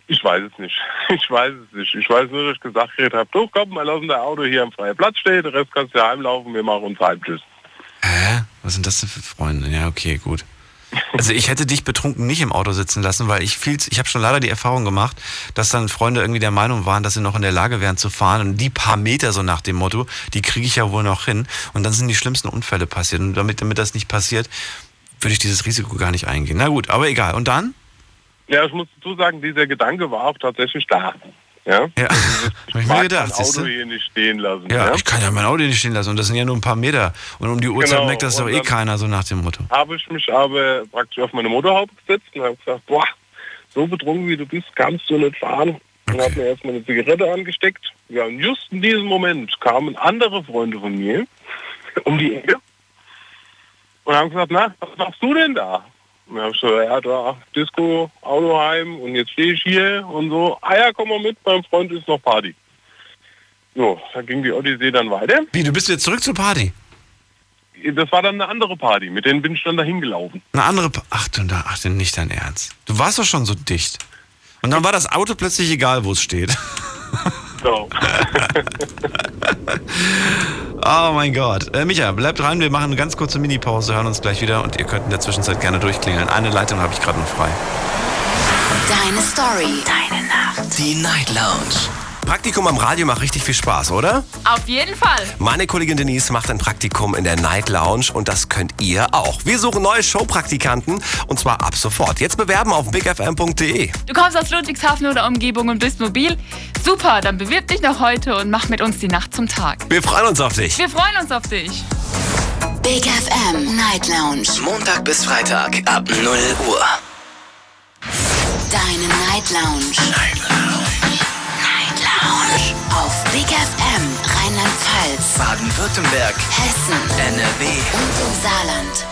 Ich weiß es nicht. Ich weiß es nicht. Ich weiß nur, dass ich gesagt habe, du komm, wir lassen dein Auto hier am freien Platz stehen, den Rest kannst du heimlaufen, wir machen uns heim, tschüss. Hä? Was sind das denn für Freunde? Ja, okay, gut. Also ich hätte dich betrunken nicht im Auto sitzen lassen, weil ich viel, ich habe schon leider die Erfahrung gemacht, dass dann Freunde irgendwie der Meinung waren, dass sie noch in der Lage wären zu fahren und die paar Meter so nach dem Motto, die kriege ich ja wohl noch hin und dann sind die schlimmsten Unfälle passiert und damit, damit das nicht passiert, würde ich dieses Risiko gar nicht eingehen. Na gut, aber egal. Und dann? Ja, ich muss dazu sagen, dieser Gedanke war auch tatsächlich da. Ja, Ja, habe ich mir mag gedacht. mein Auto hier nicht stehen lassen. Ja, ich kann ja mein Auto nicht stehen lassen und das sind ja nur ein paar Meter und um die Uhrzeit Genau, merkt das doch eh keiner, so nach dem Motto. habe ich mich aber praktisch auf meine Motorhaube gesetzt und habe gesagt, boah, so betrunken wie du bist, kannst du nicht fahren. Und habe mir erstmal eine Zigarette angesteckt. Ja, und just in diesem Moment kamen andere Freunde von mir um die Ecke und haben gesagt, na, was machst du denn da? Und dann habe ich so, ja, da, Disco, Autoheim und jetzt stehe ich hier und so, ah ja, komm mal mit, beim Freund ist noch Party. So, da ging die Odyssee dann weiter. Wie, du bist jetzt zurück zur Party? Das war dann eine andere Party, mit denen bin ich dann dahin gelaufen. Eine andere. Pa ach, du, ach, nicht dein Ernst. Du warst doch schon so dicht. Und dann war das Auto plötzlich egal, wo es steht. So. Oh mein Gott. Äh, Micha, bleib dran. Wir machen eine ganz kurze Mini-Pause, hören uns gleich wieder und ihr könnt in der Zwischenzeit gerne durchklingeln. Eine Leitung habe ich gerade noch frei. Deine Story. Deine Nacht. Die Night Lounge. Praktikum am Radio macht richtig viel Spaß, oder? Auf jeden Fall. Meine Kollegin Denise macht ein Praktikum in der Night Lounge und das könnt ihr auch. Wir suchen neue Showpraktikanten und zwar ab sofort. Jetzt bewerben auf bigfm.de. Du kommst aus Ludwigshafen oder Umgebung und bist mobil? Super, dann bewirb dich noch heute und mach mit uns die Nacht zum Tag. Wir freuen uns auf dich. Wir freuen uns auf dich. Big FM Night Lounge. Montag bis Freitag ab 0 Uhr. Deine Night Lounge. Night Lounge. Lounge. Auf Big FM Rheinland-Pfalz, Baden-Württemberg, Hessen NRW. und im Saarland.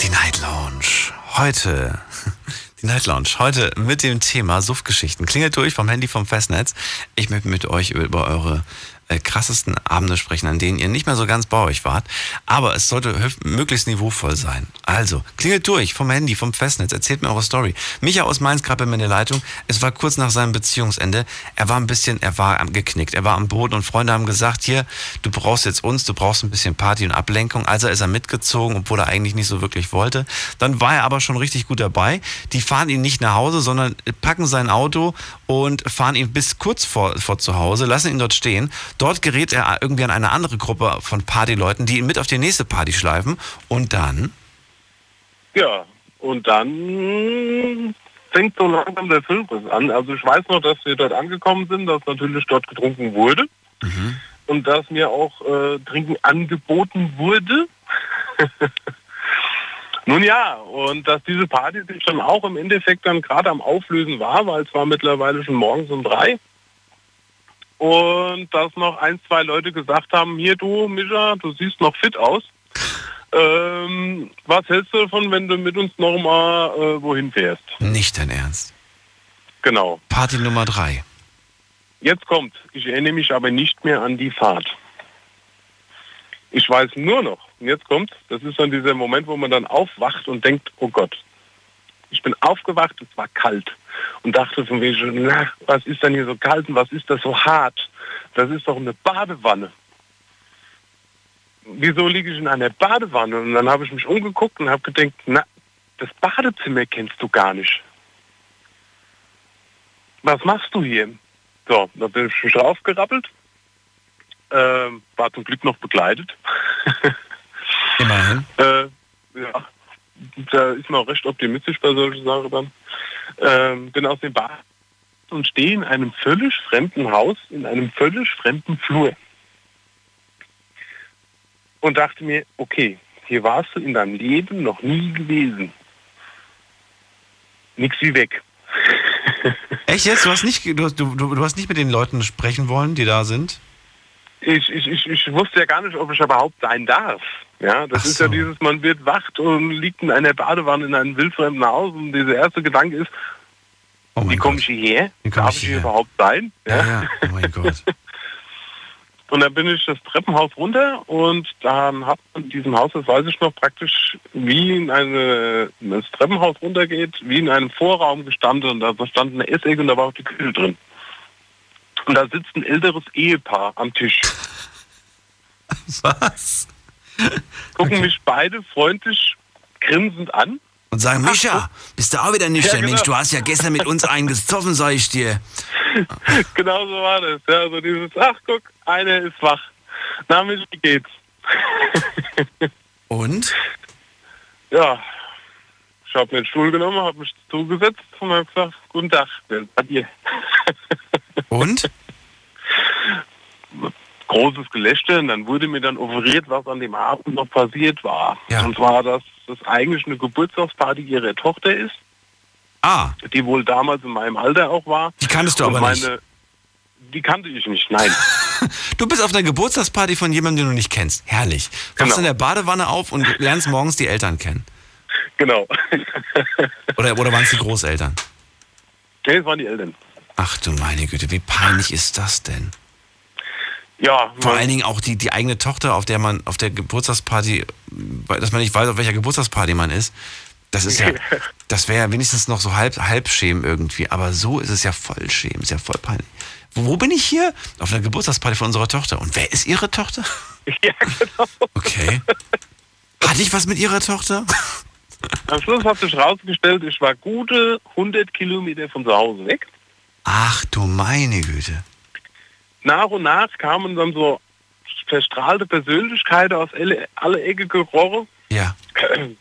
Die Night Lounge. Heute. Die Night Lounge. Heute mit dem Thema Suftgeschichten. Klingelt durch vom Handy vom Festnetz. Ich möchte mit euch über eure äh, krassesten Abende sprechen, an denen ihr nicht mehr so ganz bei euch wart. Aber es sollte möglichst niveauvoll sein. Also, klingelt durch vom Handy, vom Festnetz, erzählt mir eure Story. Micha aus Mainz gerade bei mir in der Leitung. Es war kurz nach seinem Beziehungsende. Er war ein bisschen, er war geknickt. Er war am Boden und Freunde haben gesagt, hier, du brauchst jetzt uns, du brauchst ein bisschen Party und Ablenkung. Also ist er mitgezogen, obwohl er eigentlich nicht so wirklich wollte. Dann war er aber schon richtig gut dabei. Die fahren ihn nicht nach Hause, sondern packen sein Auto und fahren ihn bis kurz vor, vor zu Hause, lassen ihn dort stehen. Dort gerät er irgendwie an eine andere Gruppe von Partyleuten, die ihn mit auf die nächste Party schleifen. Und dann, Ja, und dann fängt so langsam der Filmriss an. Also ich weiß noch, dass wir dort angekommen sind, dass natürlich dort getrunken wurde und dass mir auch äh, Trinken angeboten wurde. Nun ja, und dass diese Party sich dann auch im Endeffekt dann gerade am Auflösen war, weil es war mittlerweile schon morgens um drei. Und dass noch ein, zwei Leute gesagt haben, hier du, Mischa, du siehst noch fit aus. Ähm, was hältst du davon, wenn du mit uns noch mal äh, wohin fährst? nicht dein Ernst. Genau. Party Nummer drei. Jetzt kommt, ich erinnere mich aber nicht mehr an die Fahrt. Ich weiß nur noch, und jetzt kommt, das ist dann dieser Moment, wo man dann aufwacht und denkt, oh Gott, ich bin aufgewacht, es war kalt und dachte von wegen, na, was ist denn hier so kalt und was ist das so hart? Das ist doch eine Badewanne. Wieso liege ich in einer Badewanne? Und dann habe ich mich umgeguckt und habe gedacht, na, das Badezimmer kennst du gar nicht. Was machst du hier? So, da bin ich mich raufgerappelt. Ähm, war zum Glück noch begleitet. Immerhin. Äh, ja, da ist man auch recht optimistisch bei solchen Sachen dann. Ähm, bin aus dem Bad und stehe in einem völlig fremden Haus, in einem völlig fremden Flur. Und dachte mir, okay, hier warst du in deinem Leben noch nie gewesen. Nix wie weg. Echt jetzt? Du hast nicht, du, du, du hast nicht mit den Leuten sprechen wollen, die da sind? Ich, ich, ich, ich wusste ja gar nicht, ob ich überhaupt sein darf. Ja, das Ach ist ja so. dieses, man wird wacht und liegt in einer Badewanne in einem wildfremden Haus und dieser erste Gedanke ist, Oh wie komme ich hierher? Wie komm Darf ich hier überhaupt sein? Ja, ja, oh mein Gott. Und dann bin ich das Treppenhaus runter und dann hat man in diesem Haus, das weiß ich noch, praktisch wie in eine, das Treppenhaus runtergeht, wie in einem Vorraum gestanden und da stand eine Essecke und da war auch die Küche drin. Und da sitzt ein älteres Ehepaar am Tisch. Was? Gucken Okay. mich beide freundlich grinsend an. Und sagen, Micha, bist du auch wieder nüchtern? Ja, genau. Mensch, du hast ja gestern mit uns eingezoffen, sag ich dir. Genau so war das. Ja, also dieses, ach guck, einer ist wach. Na, Mensch, wie geht's? Und? Ja, ich habe mir einen Stuhl genommen, habe mich zugesetzt und habe gesagt, guten Tag, bei dir? Und? Großes Gelächter und dann wurde mir dann offeriert, was an dem Abend noch passiert war. Ja. Und zwar, dass das eigentlich eine Geburtstagsparty ihrer Tochter ist, Ah, die wohl damals in meinem Alter auch war. die kanntest du Und aber nicht. meine, Die kannte ich nicht, nein. Du bist auf einer Geburtstagsparty von jemandem, den du nicht kennst. Herrlich. Wachst Genau. in der Badewanne auf und lernst morgens die Eltern kennen. genau. Oder, oder waren es die Großeltern? nee, es waren die Eltern. Ach du meine Güte, wie peinlich ist das denn? Ja, Vor allen Dingen auch die, die eigene Tochter, auf der man auf der Geburtstagsparty, dass man nicht weiß, auf welcher Geburtstagsparty man ist. Das ist ja, das wäre ja wenigstens noch so halb, halb Schämen irgendwie. Aber so ist es ja voll Schämen, ist ja voll peinlich. Wo, wo bin ich hier? Auf einer Geburtstagsparty von unserer Tochter. Und wer ist ihre Tochter? ja, genau. Okay. Hatte ich was mit ihrer Tochter? Am Schluss hat sich rausgestellt, ich war gute 100 Kilometer von zu Hause weg. Ach du meine Güte. Nach und nach kamen dann so verstrahlte Persönlichkeiten aus alle, alle Ecke gekrochen. Ja.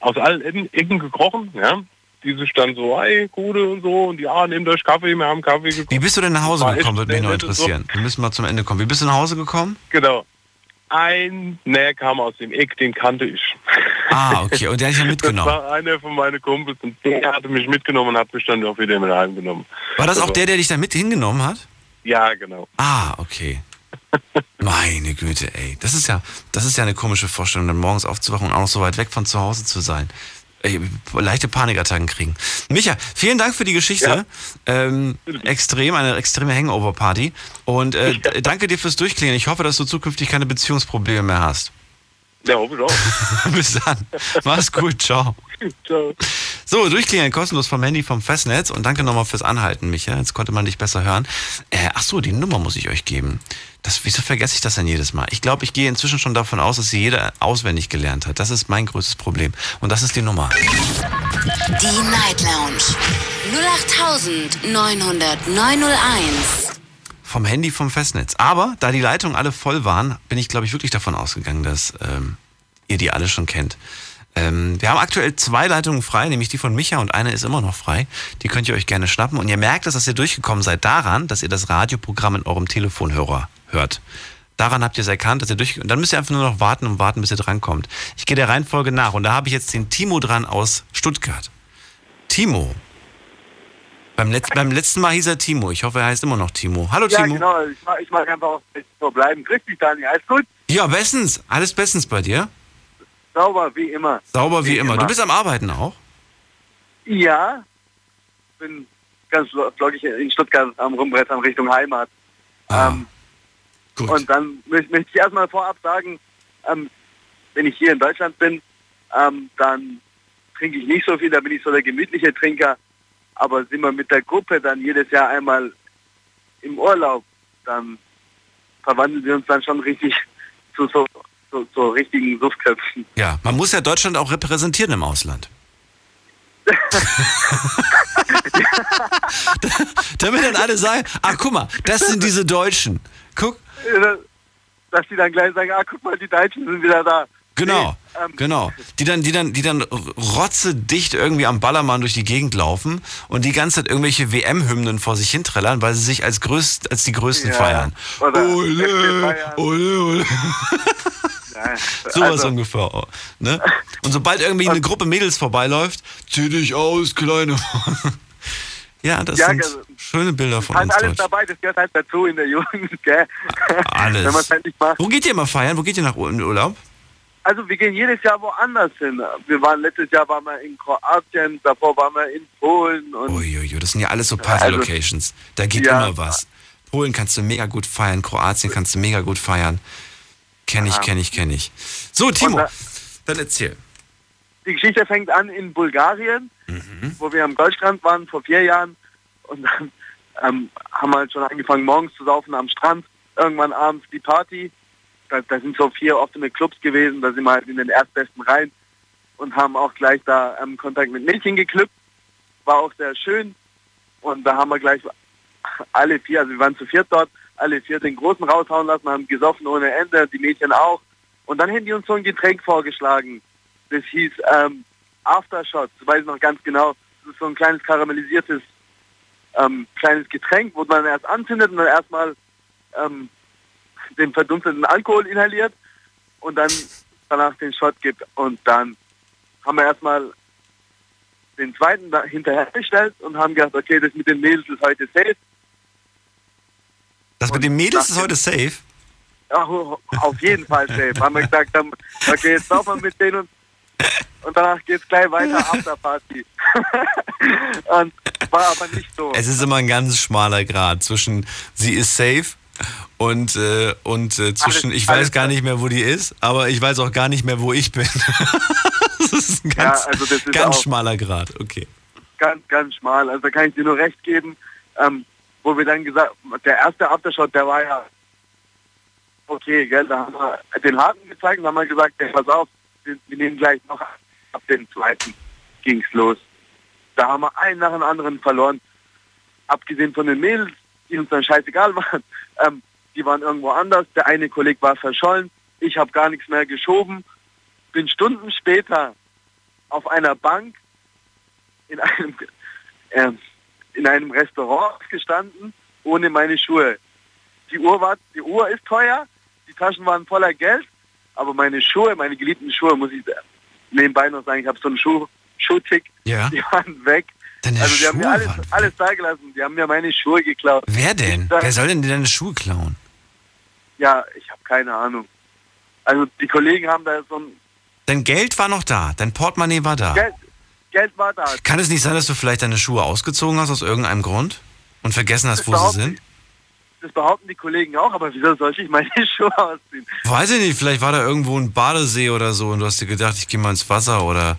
Aus allen Ecken, Ecken gekrochen, ja. Die sich dann so, hey, gute und so, und ja, nehmt euch Kaffee, wir haben Kaffee gekocht. Wie bist du denn nach Hause gekommen? Würde mich nett und so. interessieren. Wir müssen mal zum Ende kommen. Wie bist du nach Hause gekommen? Genau. Ein Näher kam aus dem Eck, den kannte ich. Ah, okay. Und der hat dich ja Das mitgenommen. war einer von meinen Kumpels und der hatte mich mitgenommen und hat mich dann auch wieder mit heimgenommen. War das auch Also, der, der dich da mit hingenommen hat? Ja, genau. Ah, okay. Meine Güte, ey. Das ist ja, das ist ja eine komische Vorstellung, dann morgens aufzuwachen und auch noch so weit weg von zu Hause zu sein. Leichte Panikattacken kriegen. Micha, vielen Dank für die Geschichte. Ähm, extrem, eine extreme Hangover-Party. Und äh, danke dir fürs Durchklingen. Ich hoffe, dass du zukünftig keine Beziehungsprobleme mehr hast. Ja, hoffe ich auch. Bis dann. Mach's gut. Ciao. Ciao. So, durchklingeln kostenlos vom Handy vom Festnetz und danke nochmal fürs Anhalten, Micha. Jetzt konnte man dich besser hören. Äh, ach so, die Nummer muss ich euch geben. Das, wieso vergesse ich das denn jedes Mal? Ich glaube, ich gehe inzwischen schon davon aus, dass sie jeder auswendig gelernt hat. Das ist mein größtes Problem. Und das ist die Nummer. Die Night Lounge 0890901. Vom Handy vom Festnetz. Aber da die Leitungen alle voll waren, bin ich, glaube ich, wirklich davon ausgegangen, dass ähm, ihr die alle schon kennt. Ähm, wir haben aktuell zwei Leitungen frei, nämlich die von Micha und eine ist immer noch frei. Die könnt ihr euch gerne schnappen. Und ihr merkt, es, dass ihr durchgekommen seid daran, dass ihr das Radioprogramm in eurem Telefonhörer hört. Daran habt ihr es erkannt, dass ihr durch. Und dann müsst ihr einfach nur noch warten und warten, bis ihr drankommt. Ich gehe der Reihenfolge nach und da habe ich jetzt den Timo dran aus Stuttgart. Timo. Beim, Letz beim letzten Mal hieß er Timo. Ich hoffe, er heißt immer noch Timo. Hallo Ja, Timo. genau. Ich mag, ich mag einfach auch so bleiben. Grüß dich, Dani. Alles gut? Ja, bestens. Alles bestens bei dir. Sauber, wie immer. Sauber wie, immer. Du bist am Arbeiten auch? Ja. Bin ganz flockig in Stuttgart am Rumbrettern Richtung Heimat. Ah, ähm, Und dann möchte, möchte ich erstmal vorab sagen, ähm, wenn ich hier in Deutschland bin, ähm, dann trinke ich nicht so viel, da bin ich so der gemütliche Trinker. Aber sind wir mit der Gruppe dann jedes Jahr einmal im Urlaub, dann verwandeln wir uns dann schon richtig zu so, so, so richtigen Suftköpfen. Ja, man muss ja Deutschland auch repräsentieren im Ausland. Damit dann alle sagen, ach guck mal, das sind diese Deutschen. Guck, Dass die dann gleich sagen, ah, guck mal, die Deutschen sind wieder da. Genau, Nee, ähm, genau. Die dann, die dann, die dann rotzedicht irgendwie am Ballermann durch die Gegend laufen und die ganze Zeit irgendwelche WM-Hymnen vor sich hinträllern, weil sie sich als größt, als die Größten Ja, feiern. oder Ole, ole, ole. Ja, Sowas also- ungefähr. Ne? Und sobald irgendwie eine Gruppe Mädels vorbeiläuft, zieh dich aus, Kleine. ja, das Ja, sind also- schöne Bilder von Hat uns alles Deutschen. dabei, das gehört halt dazu in der Jugend, gell? Alles. Halt. Wo geht ihr mal feiern? Wo geht ihr nach in Urlaub? Also wir gehen jedes Jahr woanders hin. Wir waren letztes Jahr waren wir in Kroatien, davor waren wir in Polen und Uiuiui, das sind ja alles so Also- Party-Locations. Da geht Ja. immer was. Polen kannst du mega gut feiern, Kroatien kannst du mega gut feiern. Kenn ich, Ja. kenn ich, kenn ich. So, Timo, da- dann erzähl. die Geschichte fängt an in Bulgarien, wo wir am Goldstrand waren vor vier Jahren und dann ähm, haben wir halt schon angefangen morgens zu saufen am Strand, irgendwann abends die Party. Da, da sind so vier offene Clubs gewesen, da sind wir halt in den erstbesten rein und haben auch gleich da ähm, Kontakt mit Mädchen geknüpft. War auch sehr schön und da haben wir gleich alle vier, also wir waren zu viert dort, alle vier den Großen raushauen lassen, haben gesoffen ohne Ende, die Mädchen auch. Und dann haben die uns so ein Getränk vorgeschlagen. Das hieß ähm, Aftershot, das weiß ich noch ganz genau. Das ist so ein kleines karamellisiertes ähm, kleines Getränk, wo man erst anzündet und dann erstmal ähm, den verdunsteten Alkohol inhaliert und dann danach den Shot gibt. Und dann haben wir erstmal den zweiten da hinterhergestellt und haben gedacht, okay, das mit den Mädels ist heute safe. Das mit den Mädels ist heute safe. Ja, auf jeden Fall safe. haben wir gesagt, dann, okay, jetzt laufen wir mit denen und, und danach geht's gleich weiter Afterparty. und war aber nicht so. Es ist immer ein ganz schmaler Grad zwischen sie ist safe und, äh, und äh, zwischen Alles- ich weiß gar nicht mehr, wo die ist, aber ich weiß auch gar nicht mehr, wo ich bin. das ist ein ganz, Ja, also ist ganz schmaler Grad, okay. ganz, ganz schmal. Also da kann ich dir nur recht geben. Ähm, wo wir dann gesagt, der erste Aftershot, der war ja okay, gell, da haben wir den harten gezeigt und haben wir gesagt, ey, pass auf, wir, wir nehmen gleich noch ab dem zweiten ging's los. Da haben wir einen nach dem anderen verloren. Abgesehen von den Mädels, die uns dann scheißegal waren, ähm, die waren irgendwo anders. Der eine Kollege war verschollen, ich habe gar nichts mehr geschoben. Bin Stunden später auf einer Bank in einem, äh, in einem Restaurant gestanden, ohne meine Schuhe. Die Uhr, war, die Uhr ist teuer, die Taschen waren voller Geld, aber meine Schuhe, meine geliebten Schuhe, muss ich nebenbei noch sagen, ich habe so einen Schuh, Schuhtick, Ja. die waren weg. Deine also die haben mir alles, alles da gelassen, die haben mir meine Schuhe geklaut. Wer denn? Sag- Wer soll denn dir deine Schuhe klauen? Ja, ich habe keine Ahnung. Also die Kollegen haben da so ein Dein Geld war noch da, dein Portemonnaie war da. Geld, Geld war da. Kann es nicht sein, dass du vielleicht deine Schuhe ausgezogen hast aus irgendeinem Grund und vergessen hast, wo sie sind? Das behaupten die Kollegen auch, aber wieso sollte ich meine Schuhe ausziehen? Weiß ich nicht, vielleicht war da irgendwo ein Badesee oder so und du hast dir gedacht, ich gehe mal ins Wasser oder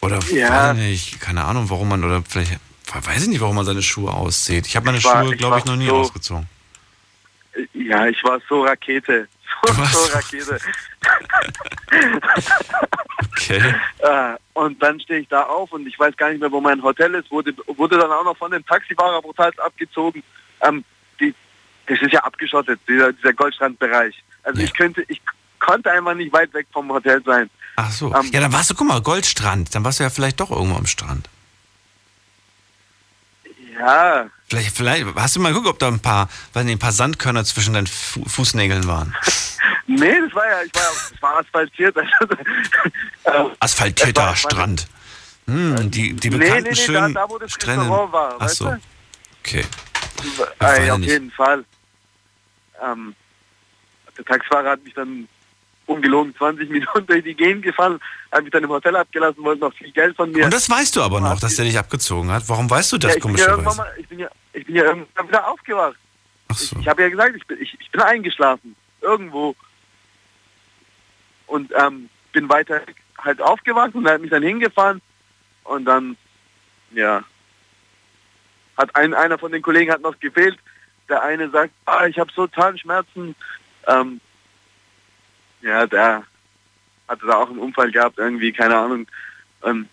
oder Ja. nicht, keine Ahnung, warum man oder vielleicht weiß ich nicht, warum man seine Schuhe auszieht. Ich habe meine Ich war- Schuhe, glaube ich, noch nie so- ausgezogen. Ja, ich war so Rakete. So, so Rakete. Okay. Äh, und dann stehe ich da auf und ich weiß gar nicht mehr, wo mein Hotel ist. Wurde, wurde dann auch noch von dem Taxifahrer brutal abgezogen. Ähm, die, das ist ja abgeschottet, dieser, dieser Goldstrandbereich. Also ich könnte, ich konnte einfach nicht weit weg vom Hotel sein. Ach so. Ähm, ja, dann warst du, guck mal, Goldstrand. Dann warst du ja vielleicht doch irgendwo am Strand. Ja, Vielleicht, vielleicht hast du mal geguckt, ob da ein paar, weiß nicht, ein paar Sandkörner zwischen deinen Fu Fußnägeln waren. nee, das war ja, ich war, ja- das war asphaltiert. Also, äh, Asphaltierter war- Strand. Hm, die, die nee, bekannten nee, nee, da, schönen da wo das Strände. War, Ach so. Okay. Ey, weiß auf nicht. jeden Fall. Ähm, der Taxifahrer hat mich dann ungelogen 20 Minuten durch die Gegend gefahren, hat mich dann im Hotel abgelassen, wollte noch viel Geld von mir. Und das weißt du aber noch, dass der dich abgezogen hat. Warum weißt du das ja, ich, bin ja komischerweise? mal, ich, bin ja, ich bin ja irgendwann wieder aufgewacht. Ich, ich habe ja gesagt, ich bin, ich, ich bin eingeschlafen. Irgendwo. Und ähm, bin weiter halt aufgewacht und er hat mich dann hingefahren. Und dann, ja, hat ein, einer von den Kollegen hat noch gefehlt. Der eine sagt, ah, ich habe so Zahnschmerzen. Ähm, ja, der hatte da auch einen Unfall gehabt, irgendwie, keine Ahnung. Ähm,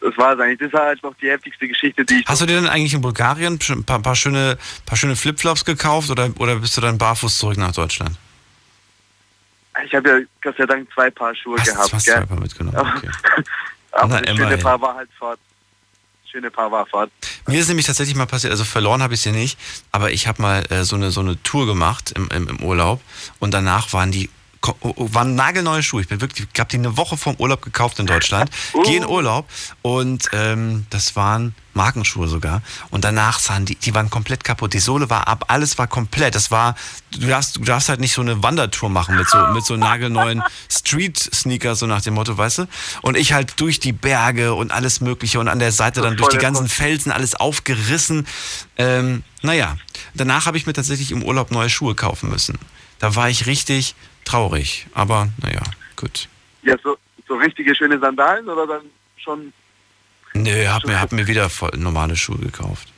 das war es eigentlich. Das war halt noch die heftigste Geschichte, die ich Hast du dir dann eigentlich in Bulgarien ein paar, paar schöne, paar schöne Flipflops gekauft oder, oder bist du dann barfuß zurück nach Deutschland? Ich habe ja Gott sei Dank zwei Paar Schuhe Hast, gehabt. hast gell? zwei Paar mitgenommen. Okay. Aber das schöne. Paar war halt fort. Das schöne Paar war fort. Mir ist nämlich tatsächlich mal passiert, also verloren habe ich sie nicht, aber ich habe mal äh, so, eine, so eine Tour gemacht im, im, im Urlaub und danach waren die waren nagelneue Schuhe. Ich bin wirklich, ich habe die eine Woche vorm Urlaub gekauft in Deutschland, gehe in Urlaub und ähm, das waren Markenschuhe sogar. Und danach sahen die, die waren komplett kaputt. Die Sohle war ab, alles war komplett. Das war, du darfst, du darfst halt nicht so eine Wandertour machen mit so, mit so nagelneuen Street-Sneakers, so nach dem Motto, weißt du? Und ich halt durch die Berge und alles Mögliche und an der Seite dann durch die ganzen Felsen, alles aufgerissen. Ähm, naja, danach habe ich mir tatsächlich im Urlaub neue Schuhe kaufen müssen. Da war ich richtig traurig. Aber naja, gut. Ja, so, so richtige schöne Sandalen oder dann schon. Nö, hab mir, hab mir wieder voll normale Schuhe gekauft.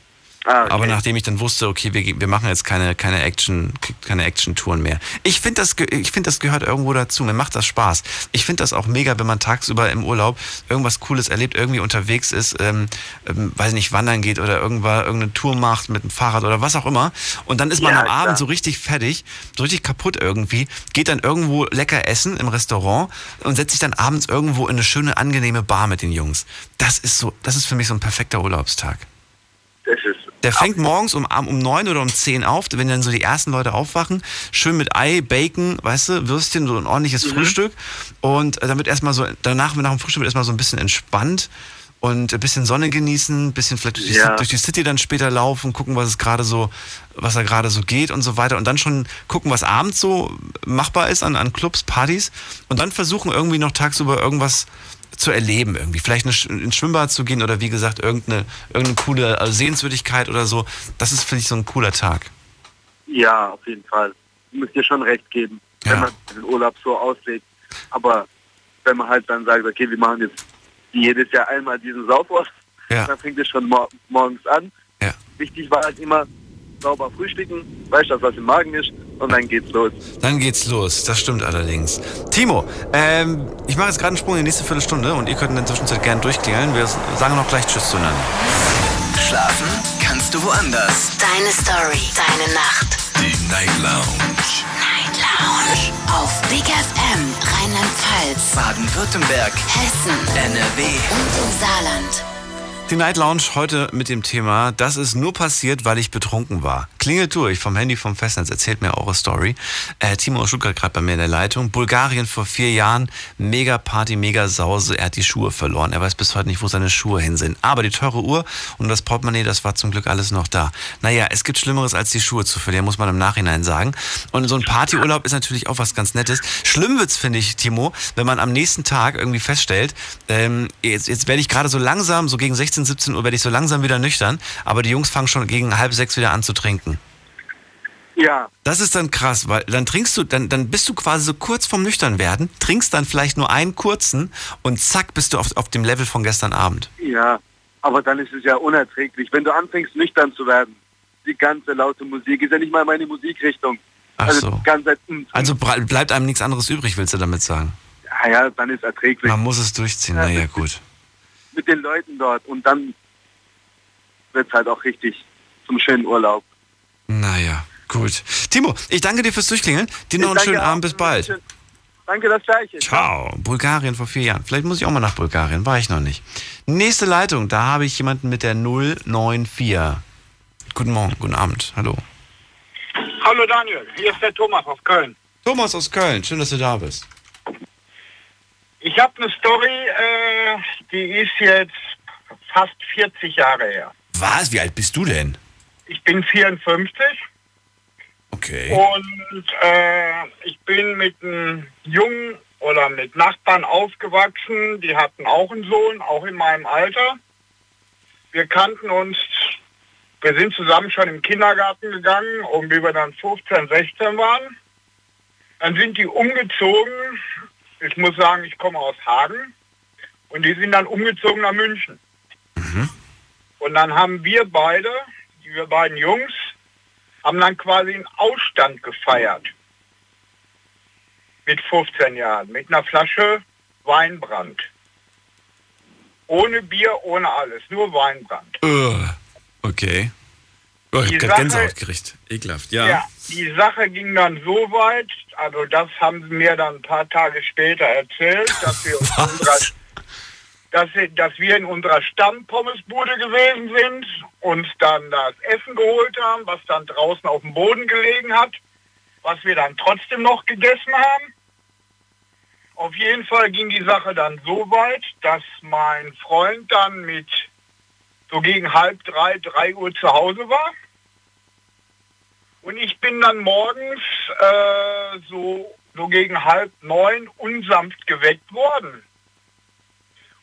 Ah, okay. Aber nachdem ich dann wusste, okay, wir, wir machen jetzt keine, keine Action, keine Action-Touren mehr. Ich finde, das, ich find, das gehört irgendwo dazu. Mir macht das Spaß. Ich finde das auch mega, wenn man tagsüber im Urlaub irgendwas Cooles erlebt, irgendwie unterwegs ist, ähm, ähm, weiß nicht, wandern geht oder irgendwann irgendeine Tour macht mit dem Fahrrad oder was auch immer. Und dann ist man Ja, am. Abend so richtig fertig, so richtig kaputt irgendwie, geht dann irgendwo lecker essen im Restaurant und setzt sich dann abends irgendwo in eine schöne, angenehme Bar mit den Jungs. Das ist so, das ist für mich so ein perfekter Urlaubstag. Das ist Der fängt morgens um, um 9 oder um 10 auf, wenn dann so die ersten Leute aufwachen. Schön mit Ei, Bacon, weißt du, Würstchen, so ein ordentliches Mhm. Frühstück. Und äh, dann wird erstmal so, danach nach dem Frühstück wird erstmal so ein bisschen entspannt und ein bisschen Sonne genießen, ein bisschen vielleicht durch die, Ja. durch die City dann später laufen, gucken, was es gerade so, was da gerade so geht und so weiter. Und dann schon gucken, was abends so machbar ist an, an Clubs, Partys. Und dann versuchen irgendwie noch tagsüber irgendwas zu erleben irgendwie. Vielleicht eine, ins Schwimmbad zu gehen oder wie gesagt irgendeine, irgendeine coole Sehenswürdigkeit oder so. Das ist, finde ich, so ein cooler Tag. Ja, auf jeden Fall. Du musst dir schon recht geben, Ja. wenn man den Urlaub so auslegt. Aber wenn man halt dann sagt, okay, wir machen jetzt jedes Jahr einmal diesen Saufwurst, Ja. dann fängt es schon mor morgens an. Ja. Wichtig war halt immer sauber frühstücken, weißt du, was im Magen ist und dann geht's los. Dann geht's los, das stimmt allerdings. Timo, ähm, ich mache jetzt gerade einen Sprung in die nächste Viertelstunde und ihr könnt in der Zwischenzeit gerne durchklingeln. Wir sagen noch gleich Tschüss zueinander. Schlafen kannst du woanders. Deine Story, deine Nacht. Die Night Lounge. Night Lounge. Auf Big FM, Rheinland-Pfalz, Baden-Württemberg. Hessen NRW. und im Saarland. Die Night Lounge heute mit dem Thema, das ist nur passiert, weil ich betrunken war. Klingelt durch vom Handy vom Festnetz, erzählt mir eure Story. Äh, Timo aus gerade bei mir in der Leitung. Bulgarien vor vier Jahren, mega Party, mega Sause. Er hat die Schuhe verloren. Er weiß bis heute nicht, wo seine Schuhe hin sind. Aber die teure Uhr und das Portemonnaie, das war zum Glück alles noch da. Naja, es gibt Schlimmeres als die Schuhe zu verlieren, muss man im Nachhinein sagen. Und so ein Partyurlaub ist natürlich auch was ganz Nettes. Schlimm wird's, finde ich, Timo, wenn man am nächsten Tag irgendwie feststellt, ähm, jetzt, jetzt werde ich gerade so langsam, so gegen 16, 17 Uhr werde ich so langsam wieder nüchtern, aber die Jungs fangen schon gegen halb sechs wieder an zu trinken. Ja. Das ist dann krass, weil dann trinkst du, dann, dann bist du quasi so kurz vorm Nüchternwerden, trinkst dann vielleicht nur einen kurzen und zack, bist du auf, auf dem Level von gestern Abend. Ja, aber dann ist es ja unerträglich. Wenn du anfängst, nüchtern zu werden, die ganze laute Musik ist ja nicht mal meine Musikrichtung. Ach also, so. Ganz, Also bleibt einem nichts anderes übrig, willst du damit sagen? ja, ja, dann ist erträglich. Man muss es durchziehen, naja, gut. Mit den Leuten dort und dann wird es halt auch richtig zum schönen Urlaub. Naja, gut. Timo, ich danke dir fürs Durchklingeln. Dir noch einen schönen danke Abend, bis bald. Danke, das gleiche. Ciao. Bulgarien vor vier Jahren. Vielleicht muss ich auch mal nach Bulgarien, war ich noch nicht. Nächste Leitung, da habe ich jemanden mit der 094. Guten Morgen, guten Abend, hallo. Hallo Daniel, hier ist der Thomas aus Köln. Thomas aus Köln, schön, dass du da bist. Ich habe eine Story, äh, die ist jetzt fast 40 Jahre her. Was? Wie alt bist du denn? Ich bin 54 Okay. und äh, ich bin mit einem Jungen oder mit Nachbarn aufgewachsen. Die hatten auch einen Sohn, auch in meinem Alter. Wir kannten uns, wir sind zusammen schon im Kindergarten gegangen und wie wir dann 15, 16 waren, dann sind die umgezogen. Ich muss sagen, ich komme aus Hagen und die sind dann umgezogen nach München. Und dann haben wir beide, wir beiden Jungs, haben dann quasi einen Ausstand gefeiert. Mit 15 Jahren, mit einer Flasche Weinbrand. Ohne Bier, ohne alles, nur Weinbrand. Ugh. Okay. Oh, ich Die hab grad Sache- Gänsehaut gekriegt. Ekelhaft, ja. Ja, die Sache ging dann so weit, also das haben sie mir dann ein paar Tage später erzählt, dass wir, uns unserer, dass, wir- dass wir in unserer Stammpommesbude gewesen sind, uns dann das Essen geholt haben, was dann draußen auf dem Boden gelegen hat, was wir dann trotzdem noch gegessen haben. Auf jeden Fall ging die Sache dann so weit, dass mein Freund dann mit so gegen halb drei, drei Uhr zu Hause war. Und ich bin dann morgens äh, so, so gegen halb neun unsanft geweckt worden.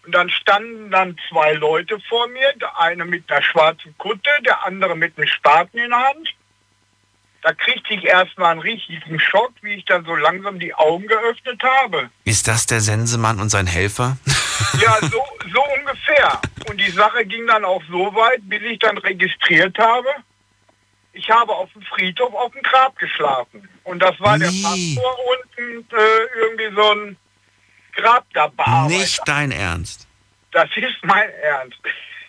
Und dann standen dann zwei Leute vor mir, der eine mit einer schwarzen Kutte, der andere mit einem Spaten in der Hand. Da kriegte ich erstmal einen richtigen Schock, wie ich dann so langsam die Augen geöffnet habe. Ist das der Sensemann und sein Helfer? Ja, so, so ungefähr. Und die Sache ging dann auch so weit, bis ich dann registriert habe, ich habe auf dem Friedhof auf dem Grab geschlafen. Und das war der Pastor und äh, irgendwie so ein Grab dabei. Nicht dein Ernst. Das ist mein Ernst.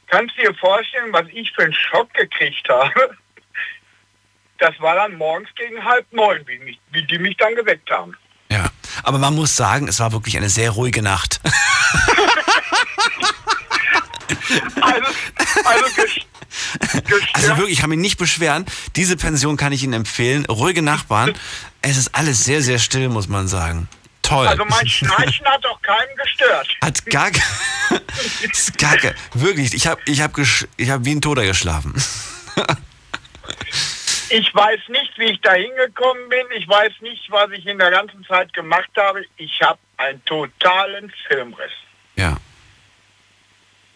Kannst du dir vorstellen, was ich für einen Schock gekriegt habe? Das war dann morgens gegen halb neun, wie, mich, wie die mich dann geweckt haben. Ja. Aber man muss sagen, es war wirklich eine sehr ruhige Nacht. Also, also Also wirklich, ich kann mich nicht beschweren. Diese Pension kann ich Ihnen empfehlen. Ruhige Nachbarn. Es ist alles sehr, sehr still, muss man sagen. Toll. Also mein Schnarchen hat doch keinen gestört. Hat gar, ist gar ke- wirklich, ich habe ich hab ich hab wie ein Toter geschlafen. Ich weiß nicht, wie ich da hingekommen bin. Ich weiß nicht, was ich in der ganzen Zeit gemacht habe. Ich habe einen totalen Filmriss. Ja.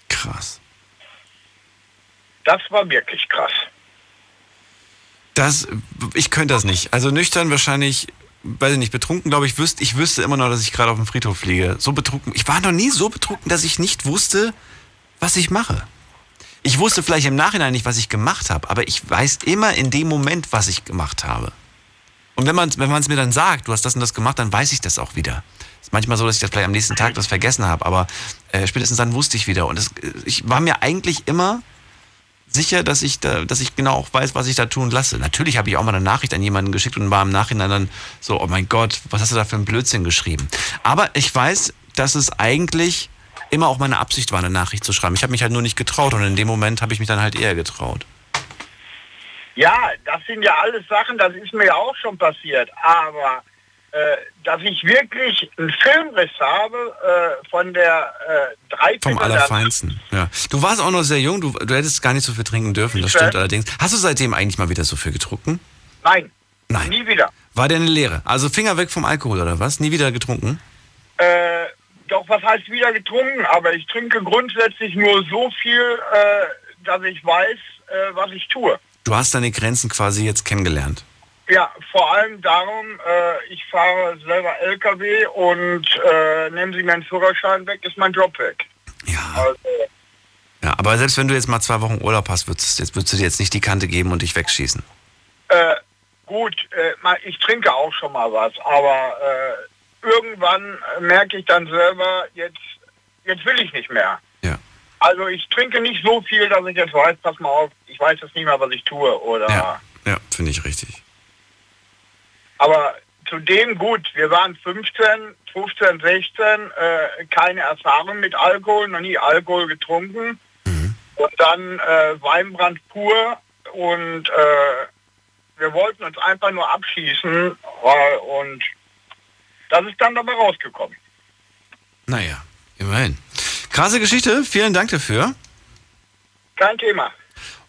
Krass. Das war wirklich krass. Das, ich könnte das nicht. Also nüchtern wahrscheinlich, weiß ich nicht, betrunken, glaube ich, wüsste, ich wüsste immer noch, dass ich gerade auf dem Friedhof liege. So betrunken. Ich war noch nie so betrunken, dass ich nicht wusste, was ich mache. Ich wusste vielleicht im Nachhinein nicht, was ich gemacht habe, aber ich weiß immer in dem Moment, was ich gemacht habe. Und wenn man wenn man es mir dann sagt, du hast das und das gemacht, dann weiß ich das auch wieder. Ist manchmal so, dass ich das vielleicht am nächsten Tag das vergessen habe, aber äh, spätestens dann wusste ich wieder. Und es, ich war mir eigentlich immer sicher, dass ich, da, dass ich genau auch weiß, was ich da tun lasse. Natürlich habe ich auch mal eine Nachricht an jemanden geschickt und war im Nachhinein dann so, oh mein Gott, was hast du da für einen Blödsinn geschrieben? Aber ich weiß, dass es eigentlich immer auch meine Absicht war, eine Nachricht zu schreiben. Ich habe mich halt nur nicht getraut und in dem Moment habe ich mich dann halt eher getraut. Ja, das sind ja alles Sachen, das ist mir ja auch schon passiert. Aber äh, dass ich wirklich einen Filmriss habe äh, von der äh, 13. Vom Allerfeinsten. Ja. Du warst auch noch sehr jung, du, du hättest gar nicht so viel trinken dürfen, das stimmt allerdings. Hast du seitdem eigentlich mal wieder so viel getrunken? Nein, Nein. nie wieder. War der eine Lehre? Also Finger weg vom Alkohol oder was? Nie wieder getrunken? Äh, doch, was heißt wieder getrunken? Aber ich trinke grundsätzlich nur so viel, äh, dass ich weiß, äh, was ich tue. Du hast deine Grenzen quasi jetzt kennengelernt. Ja, vor allem darum, äh, ich fahre selber LKW und äh, nehmen Sie mir einen Führerschein weg, ist mein Job weg. Ja. Also, Ja, aber selbst wenn du jetzt mal zwei Wochen Urlaub hast, würdest, jetzt, würdest du dir jetzt nicht die Kante geben und dich wegschießen. äh, gut, äh, ich trinke auch schon mal was, aber irgendwann merke ich dann selber, jetzt, jetzt will ich nicht mehr. Ja. Also ich trinke nicht so viel, dass ich jetzt weiß, pass mal auf, ich weiß jetzt nicht mehr, was ich tue. Oder Ja, ja finde ich richtig. Aber zudem gut, wir waren 15, 15, 16, äh, keine Erfahrung mit Alkohol, noch nie Alkohol getrunken. Und dann äh, Weinbrand pur und äh, wir wollten uns einfach nur abschießen äh, und das ist dann dabei rausgekommen. Naja, immerhin. Krasse Geschichte, vielen Dank dafür. Kein Thema.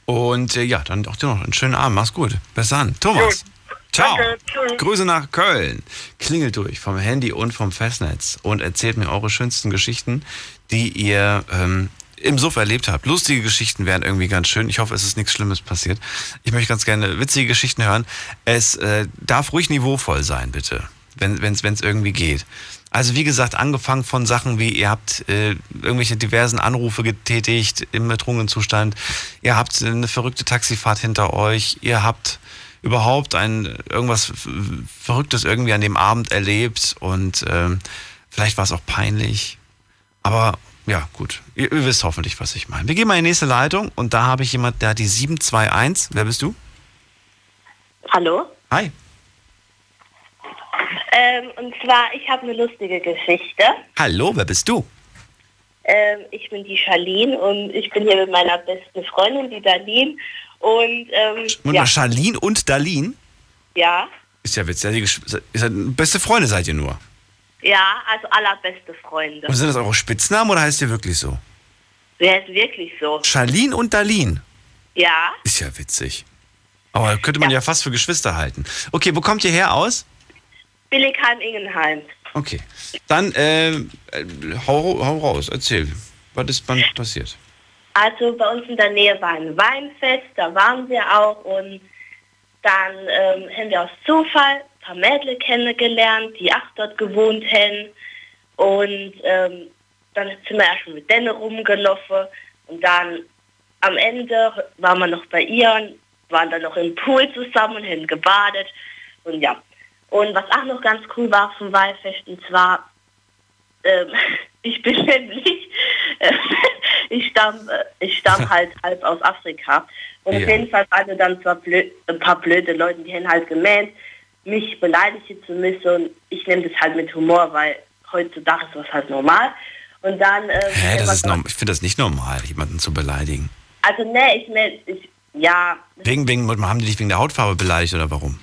Und äh, ja, dann auch dir noch einen schönen Abend. Mach's gut. Bis dann. Thomas. Ciao. Danke. Grüße nach Köln. Klingelt durch vom Handy und vom Festnetz und erzählt mir eure schönsten Geschichten, die ihr ähm, im Suff erlebt habt. Lustige Geschichten wären irgendwie ganz schön. Ich hoffe, es ist nichts Schlimmes passiert. Ich möchte ganz gerne witzige Geschichten hören. Es äh, darf ruhig niveauvoll sein, bitte, wenn es irgendwie geht. Also wie gesagt, angefangen von Sachen wie, ihr habt äh, irgendwelche diversen Anrufe getätigt im betrunkenen Zustand, ihr habt eine verrückte Taxifahrt hinter euch, ihr habt überhaupt ein irgendwas Verrücktes irgendwie an dem Abend erlebt und ähm, vielleicht war es auch peinlich. Aber ja, gut. Ihr, ihr wisst hoffentlich, was ich meine. Wir gehen mal in die nächste Leitung und da habe ich jemand, der hat die 721. Wer bist du? Hallo. Hi. Ähm, und zwar, ich habe eine lustige Geschichte. Hallo, wer bist du? Ähm, ich bin die Charlene und ich bin hier mit meiner besten Freundin, die Darlene. Und ähm, Und ja, Charlene und Darlene? ja, Ist ja witzig. Ja, Ist ja, beste Freunde seid ihr nur. ja, also allerbeste Freunde. Und sind das eure Spitznamen oder heißt ihr wirklich so? Wer ist wirklich so? Charlene und Darlene. Ja, Ist ja witzig. Aber könnte man ja. fast für Geschwister halten. Okay, wo kommt ihr her aus? Billigheim-Ingenheim. Okay. Dann äh, hau, hau raus, erzähl. Was ist wann passiert? Also bei uns in der Nähe war ein Weinfest, da waren wir auch und dann ähm, haben wir aus Zufall ein paar Mädchen kennengelernt, die auch dort gewohnt haben und ähm, dann sind wir erst mit denen rumgelaufen und dann am Ende waren wir noch bei ihr und waren dann noch im Pool zusammen und haben gebadet und ja. Und was auch noch ganz cool war vom Weinfest, und zwar ähm, ich bin nämlich, äh, ich stamme ich stamm halt halb aus Afrika. Und Ja. auf jeden Fall waren dann zwar blöd, ein paar blöde Leute, die haben halt gemeint, mich beleidigen zu müssen. Und ich nehme das halt mit Humor, weil heutzutage ist das halt normal. Und dann... Ähm, Hä, das ist norm ich finde das nicht normal, jemanden zu beleidigen. Also nee, ich meine, ich, ja, Wegen, wegen, haben die dich wegen der Hautfarbe beleidigt oder warum?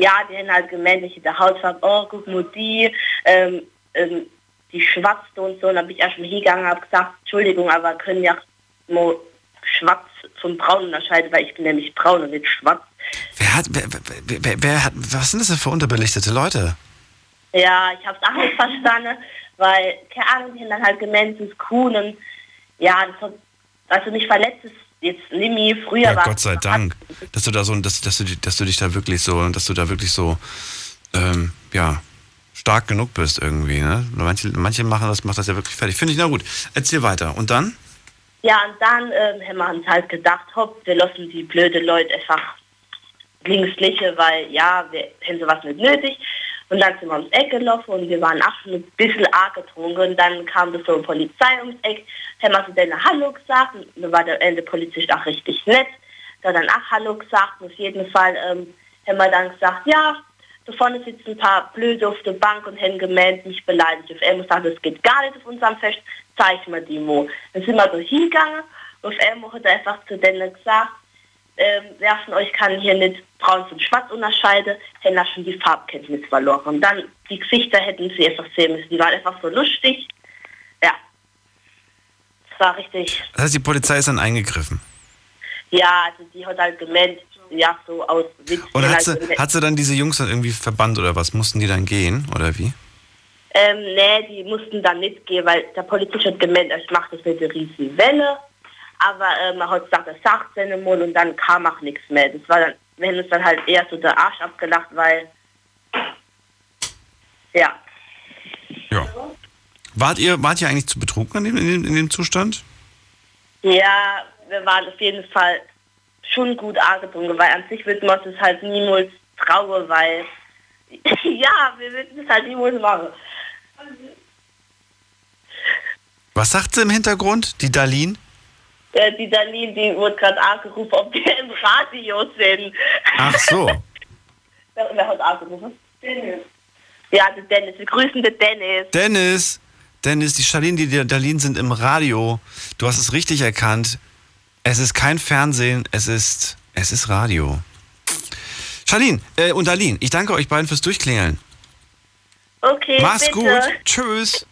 Ja, die haben halt gemeint, ich der Hautfarbe, oh, guck mal die, ähm, ähm, die schwatzte und so. Und dann bin ich erst mal hingegangen und habe gesagt, Entschuldigung, aber können ja mal schwarz vom braun unterscheiden, weil ich bin nämlich braun und nicht schwarz. Wer hat, wer, wer, wer, wer hat, was sind das denn für unterbelichtete Leute? Ja, ich habe es auch nicht verstanden, weil, keine Ahnung, die haben dann halt gemeint, es ist cool und ja, das hat, also nicht verletzt ist jetzt Nimi, früher Ja, war Gott sei Dank, dass du da so, dass, dass, du, dass du dich da wirklich so, dass du da wirklich so, ähm, ja, stark genug bist irgendwie, ne? Manche, manche machen das, macht das ja wirklich fertig. Finde ich, na gut. Erzähl weiter. Und dann? Ja, und dann ähm, haben wir uns halt gedacht, hopp, wir lassen die blöde Leute einfach links liegen, weil ja, wir haben sowas nicht nötig. Und dann sind wir ums Eck gelaufen und wir waren auch ein bisschen arg getrunken. Und dann kam das so eine Polizei ums Eck, haben zu denen Hallo gesagt. Und dann war der Ende Polizist auch richtig nett. Hat dann auch Hallo gesagt. Und auf jeden Fall ähm, haben wir dann gesagt, ja, Da vorne sitzen ein paar Blöde auf der Bank und haben gemeldet, mich beleidigt. Auf einmal sagt, das geht gar nicht auf unserem Fest, zeig mir die Mo. Dann sind wir da hingegangen. Auf einmal hat er einfach zu denen gesagt, ähm, wer von euch kann hier nicht braun und schwarz unterscheiden, hätten da schon die Farbkenntnis verloren. Und dann, die Gesichter hätten sie einfach sehen müssen. Die waren einfach so lustig. Ja. Das war richtig. Das heißt, die Polizei ist dann eingegriffen. Ja, also die hat halt gemeldet, ja, so aus Witz. Und hat halt sie, gemeldet. hat sie dann diese Jungs dann irgendwie verbannt oder was? Mussten die dann gehen oder wie? Ähm, nee, die mussten dann nicht gehen, weil der Polizist hat gemeldet, ich mache das mit der riesigen Welle. Aber ähm, man hat gesagt, er sagt seine Mund und dann kam auch nichts mehr. Das war dann, wir haben uns dann halt eher so der Arsch abgelacht, weil, ja. Wart ihr, wart ihr eigentlich zu betrunken in dem, in dem, Zustand? Ja, wir waren auf jeden Fall schon gut angetrunken, weil an sich wird man es halt niemals trauen, weil, ja, wir würden es halt niemals machen. Was sagt sie im Hintergrund? Die Darlene? Äh, die Darlene, die wurde gerade angerufen, ob wir im Radio sind. Ach so. Wer, wer hat angerufen? Dennis. Ja, der Dennis. Wir grüßen den Dennis. Dennis, Dennis, die Charlene, die Darlene sind im Radio. Du hast es richtig erkannt. Es ist kein Fernsehen, es ist, es ist Radio. Charlene äh, und Darlene, ich danke euch beiden fürs Durchklingeln. Okay, Mach's bitte. gut. Tschüss.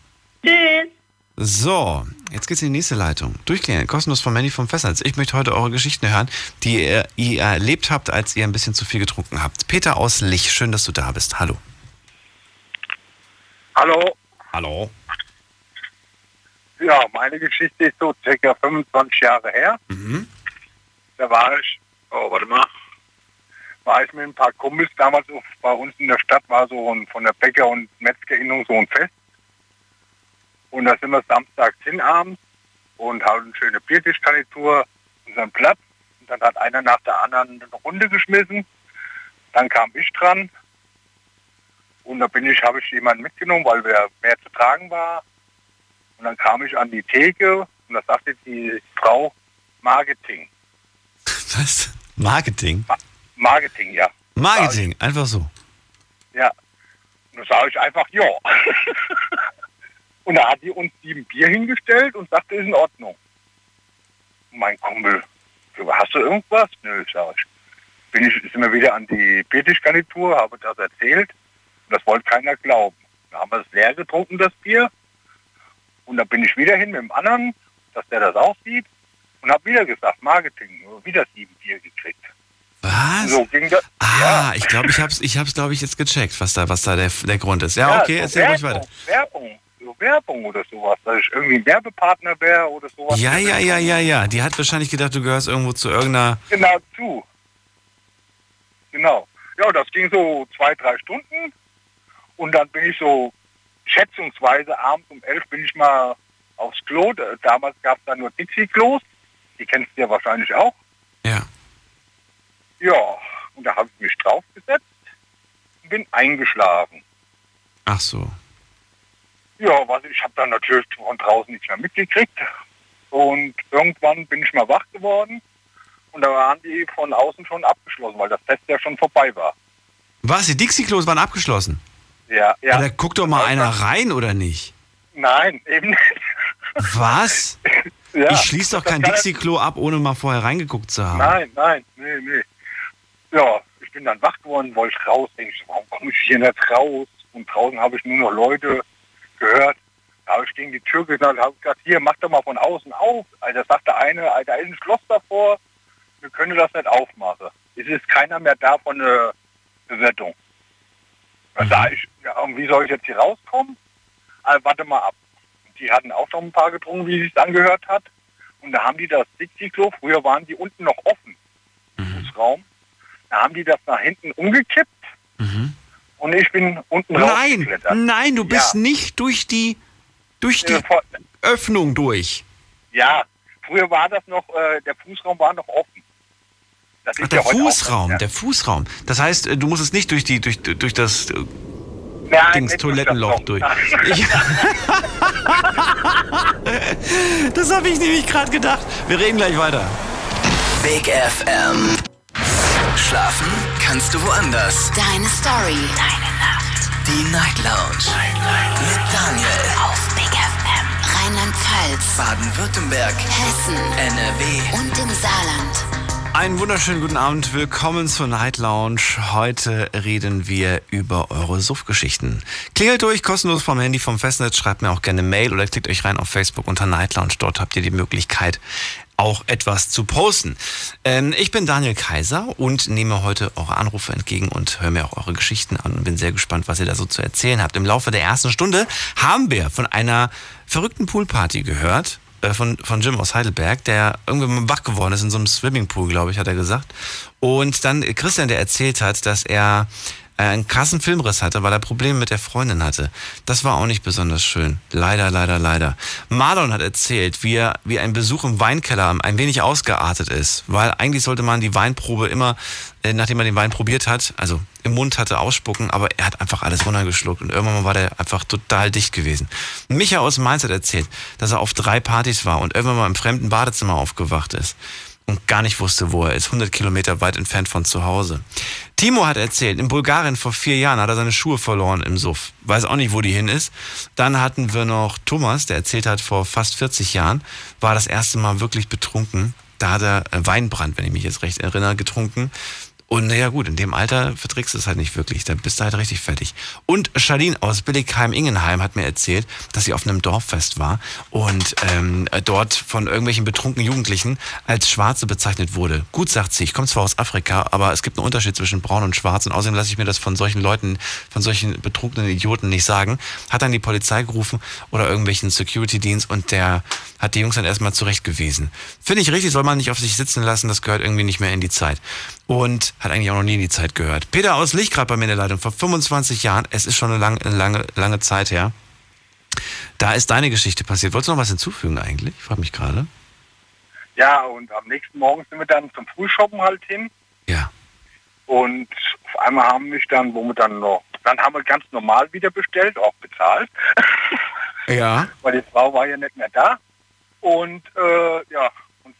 Tschüss. So, jetzt geht's in die nächste Leitung. Durchklingeln, kostenlos von Manny vom Festnetz. Ich möchte heute eure Geschichten hören, die ihr, ihr erlebt habt, als ihr ein bisschen zu viel getrunken habt. Peter aus Lich, schön, dass du da bist. Hallo. Hallo. Hallo. Ja, meine Geschichte ist so circa 25 Jahre her. Mhm. Da war ich, oh, warte mal, war ich mit ein paar Kumpels damals bei uns in der Stadt, war so ein, von der Bäcker- und Metzgerinnung so ein Fest. Und da sind wir samstags hin abends und haben eine schöne Biertischgarnitur, unseren Platz. Und dann hat einer nach der anderen eine Runde geschmissen. Dann kam ich dran. Und da bin ich, habe ich jemanden mitgenommen, weil wir mehr zu tragen war. Und dann kam ich an die Theke und da sagte die Frau Marketing. Was? Marketing? Marketing, ja. Marketing, einfach so. Ja. Und da sage ich einfach ja. und da hat die uns sieben Bier hingestellt und sagte, ist in Ordnung. Und mein Kumpel, hast du irgendwas? Nö, sag ich. Bin ich, sind wir wieder an die Biertischgarnitur, habe das erzählt. Und das wollte keiner glauben. Da haben wir es leer getrunken, das Bier. Und dann bin ich wieder hin mit dem anderen, dass der das auch sieht. Und habe wieder gesagt, Marketing, wieder sieben Bier gekriegt. Was? So ging das. Ah, ich glaube, ich hab's, ich hab's, glaube ich, jetzt gecheckt, was da, was da der, der Grund ist. Ja, okay, so erzähl ruhig Werbung, weiter. Werbung, so Werbung oder sowas, dass ich irgendwie ein Werbepartner wäre oder sowas. Ja, ja, ja, ja, ja. Die hat wahrscheinlich gedacht, du gehörst irgendwo zu irgendeiner. Genau, zu. Genau. Ja, das ging so zwei, drei Stunden. Und dann bin ich so schätzungsweise abends um elf bin ich mal aufs Klo. Da- Damals gab es da nur Dixie-Klos. Die kennst du ja wahrscheinlich auch. Ja. Ja, und da habe ich mich draufgesetzt und bin eingeschlafen. Ach so. Ja, was ich habe dann natürlich von draußen nichts mehr mitgekriegt. Und irgendwann bin ich mal wach geworden und da waren die von außen schon abgeschlossen, weil das Fest ja schon vorbei war. Was? Die Dixie-Klos waren abgeschlossen? Ja, ja. Ja, da guckt doch mal einer rein, oder nicht? Nein, eben nicht. Was? Ja, ich schließe doch kein Dixie-Klo ab, ohne mal vorher reingeguckt zu haben. Nein, nein, nee, nee. Ja, ich bin dann wach geworden, wollte ich raus. Denke ich, warum komme ich hier nicht raus? Und draußen habe ich nur noch Leute gehört. Da habe ich gegen die Tür gesagt, habe gesagt, hier, mach doch mal von außen auf. Also sagte eine, Alter, da ist ein Schloss davor, wir können das nicht aufmachen. Es ist keiner mehr da von der Bewertung. Da sag ich, und wie soll ich jetzt hier rauskommen? Also, warte mal ab. Die hatten auch noch ein paar getrunken, wie es sich angehört hat. Und da haben die das Dixie-Klo, früher waren die unten noch offen, Fußraum. Da haben die das nach hinten umgekippt und ich bin unten Nein, nein, du bist Ja. nicht durch die, durch die Öffnung durch. Ja, früher war das noch, äh, der Fußraum war noch offen. Das Ach, ist der ja auch Fußraum, ja. der Fußraum. Das heißt, äh, du musst es nicht durch die, durch, durch das äh, Nein, Dings Toilettenloch das durch. Ich, das habe ich nämlich gerade gedacht. Wir reden gleich weiter. Big FM. Schlafen kannst du woanders. Deine Story. Deine Nacht. Die Night Lounge. Mit Daniel. Auf Big FM. Rheinland-Pfalz. Baden-Württemberg. Hessen. NRW. Und im Saarland. Einen wunderschönen guten Abend, willkommen zur Night Lounge. Heute reden wir über eure Suffgeschichten. Klingelt durch, kostenlos vom Handy, vom Festnetz, schreibt mir auch gerne Mail oder klickt euch rein auf Facebook unter Night Lounge. Dort habt ihr die Möglichkeit, auch etwas zu posten. Ähm, ich bin Daniel Kaiser und nehme heute eure Anrufe entgegen und höre mir auch eure Geschichten an und bin sehr gespannt, was ihr da so zu erzählen habt. Im Laufe der ersten Stunde haben wir von einer verrückten Poolparty gehört von, von Jim aus Heidelberg, der irgendwie wach geworden ist in so einem Swimmingpool, glaube ich, hat er gesagt. Und dann Christian, der erzählt hat, dass er äh, einen krassen Filmriss hatte, weil er Probleme mit der Freundin hatte. Das war auch nicht besonders schön. Leider, leider, leider. Marlon hat erzählt, wie, er, wie ein Besuch im Weinkeller ein wenig ausgeartet ist, weil eigentlich sollte man die Weinprobe immer, äh, nachdem man den Wein probiert hat, also im Mund hatte, ausspucken, aber er hat einfach alles runtergeschluckt und irgendwann war der einfach total dicht gewesen. Micha aus Mainz hat erzählt, dass er auf drei Partys war und irgendwann mal im fremden Badezimmer aufgewacht ist und gar nicht wusste, wo er ist, 100 Kilometer weit entfernt von zu Hause. Timo hat erzählt, in Bulgarien vor vier Jahren hat er seine Schuhe verloren im Suff. Weiß auch nicht, wo die hin ist. Dann hatten wir noch Thomas, der erzählt hat, vor fast 40 Jahren war das erste Mal wirklich betrunken. Da hat er äh, Weinbrand, wenn ich mich jetzt recht erinnere, getrunken. Und naja gut, in dem Alter verträgst du es halt nicht wirklich. Da bist du halt richtig fertig. Und Charlene aus Billigheim-Ingenheim hat mir erzählt, dass sie auf einem Dorffest war und ähm, dort von irgendwelchen betrunkenen Jugendlichen als Schwarze bezeichnet wurde. Gut, sagt sie, ich komme zwar aus Afrika, aber es gibt einen Unterschied zwischen Braun und Schwarz und außerdem lasse ich mir das von solchen Leuten, von solchen betrunkenen Idioten nicht sagen. Hat dann die Polizei gerufen oder irgendwelchen Security-Dienst und der hat die Jungs dann erstmal zurechtgewiesen. Finde ich richtig, soll man nicht auf sich sitzen lassen, das gehört irgendwie nicht mehr in die Zeit. Und hat eigentlich auch noch nie in die Zeit gehört. Peter aus Licht gerade bei mir in der Leitung, vor 25 Jahren, es ist schon eine lange, lange, lange Zeit her. Da ist deine Geschichte passiert. Wolltest du noch was hinzufügen eigentlich? Ich frage mich gerade. Ja, und am nächsten Morgen sind wir dann zum Frühshoppen halt hin. Ja. Und auf einmal haben mich dann, wo wir dann noch, dann haben wir ganz normal wieder bestellt, auch bezahlt. Ja. Weil die Frau war ja nicht mehr da. Und äh, ja, und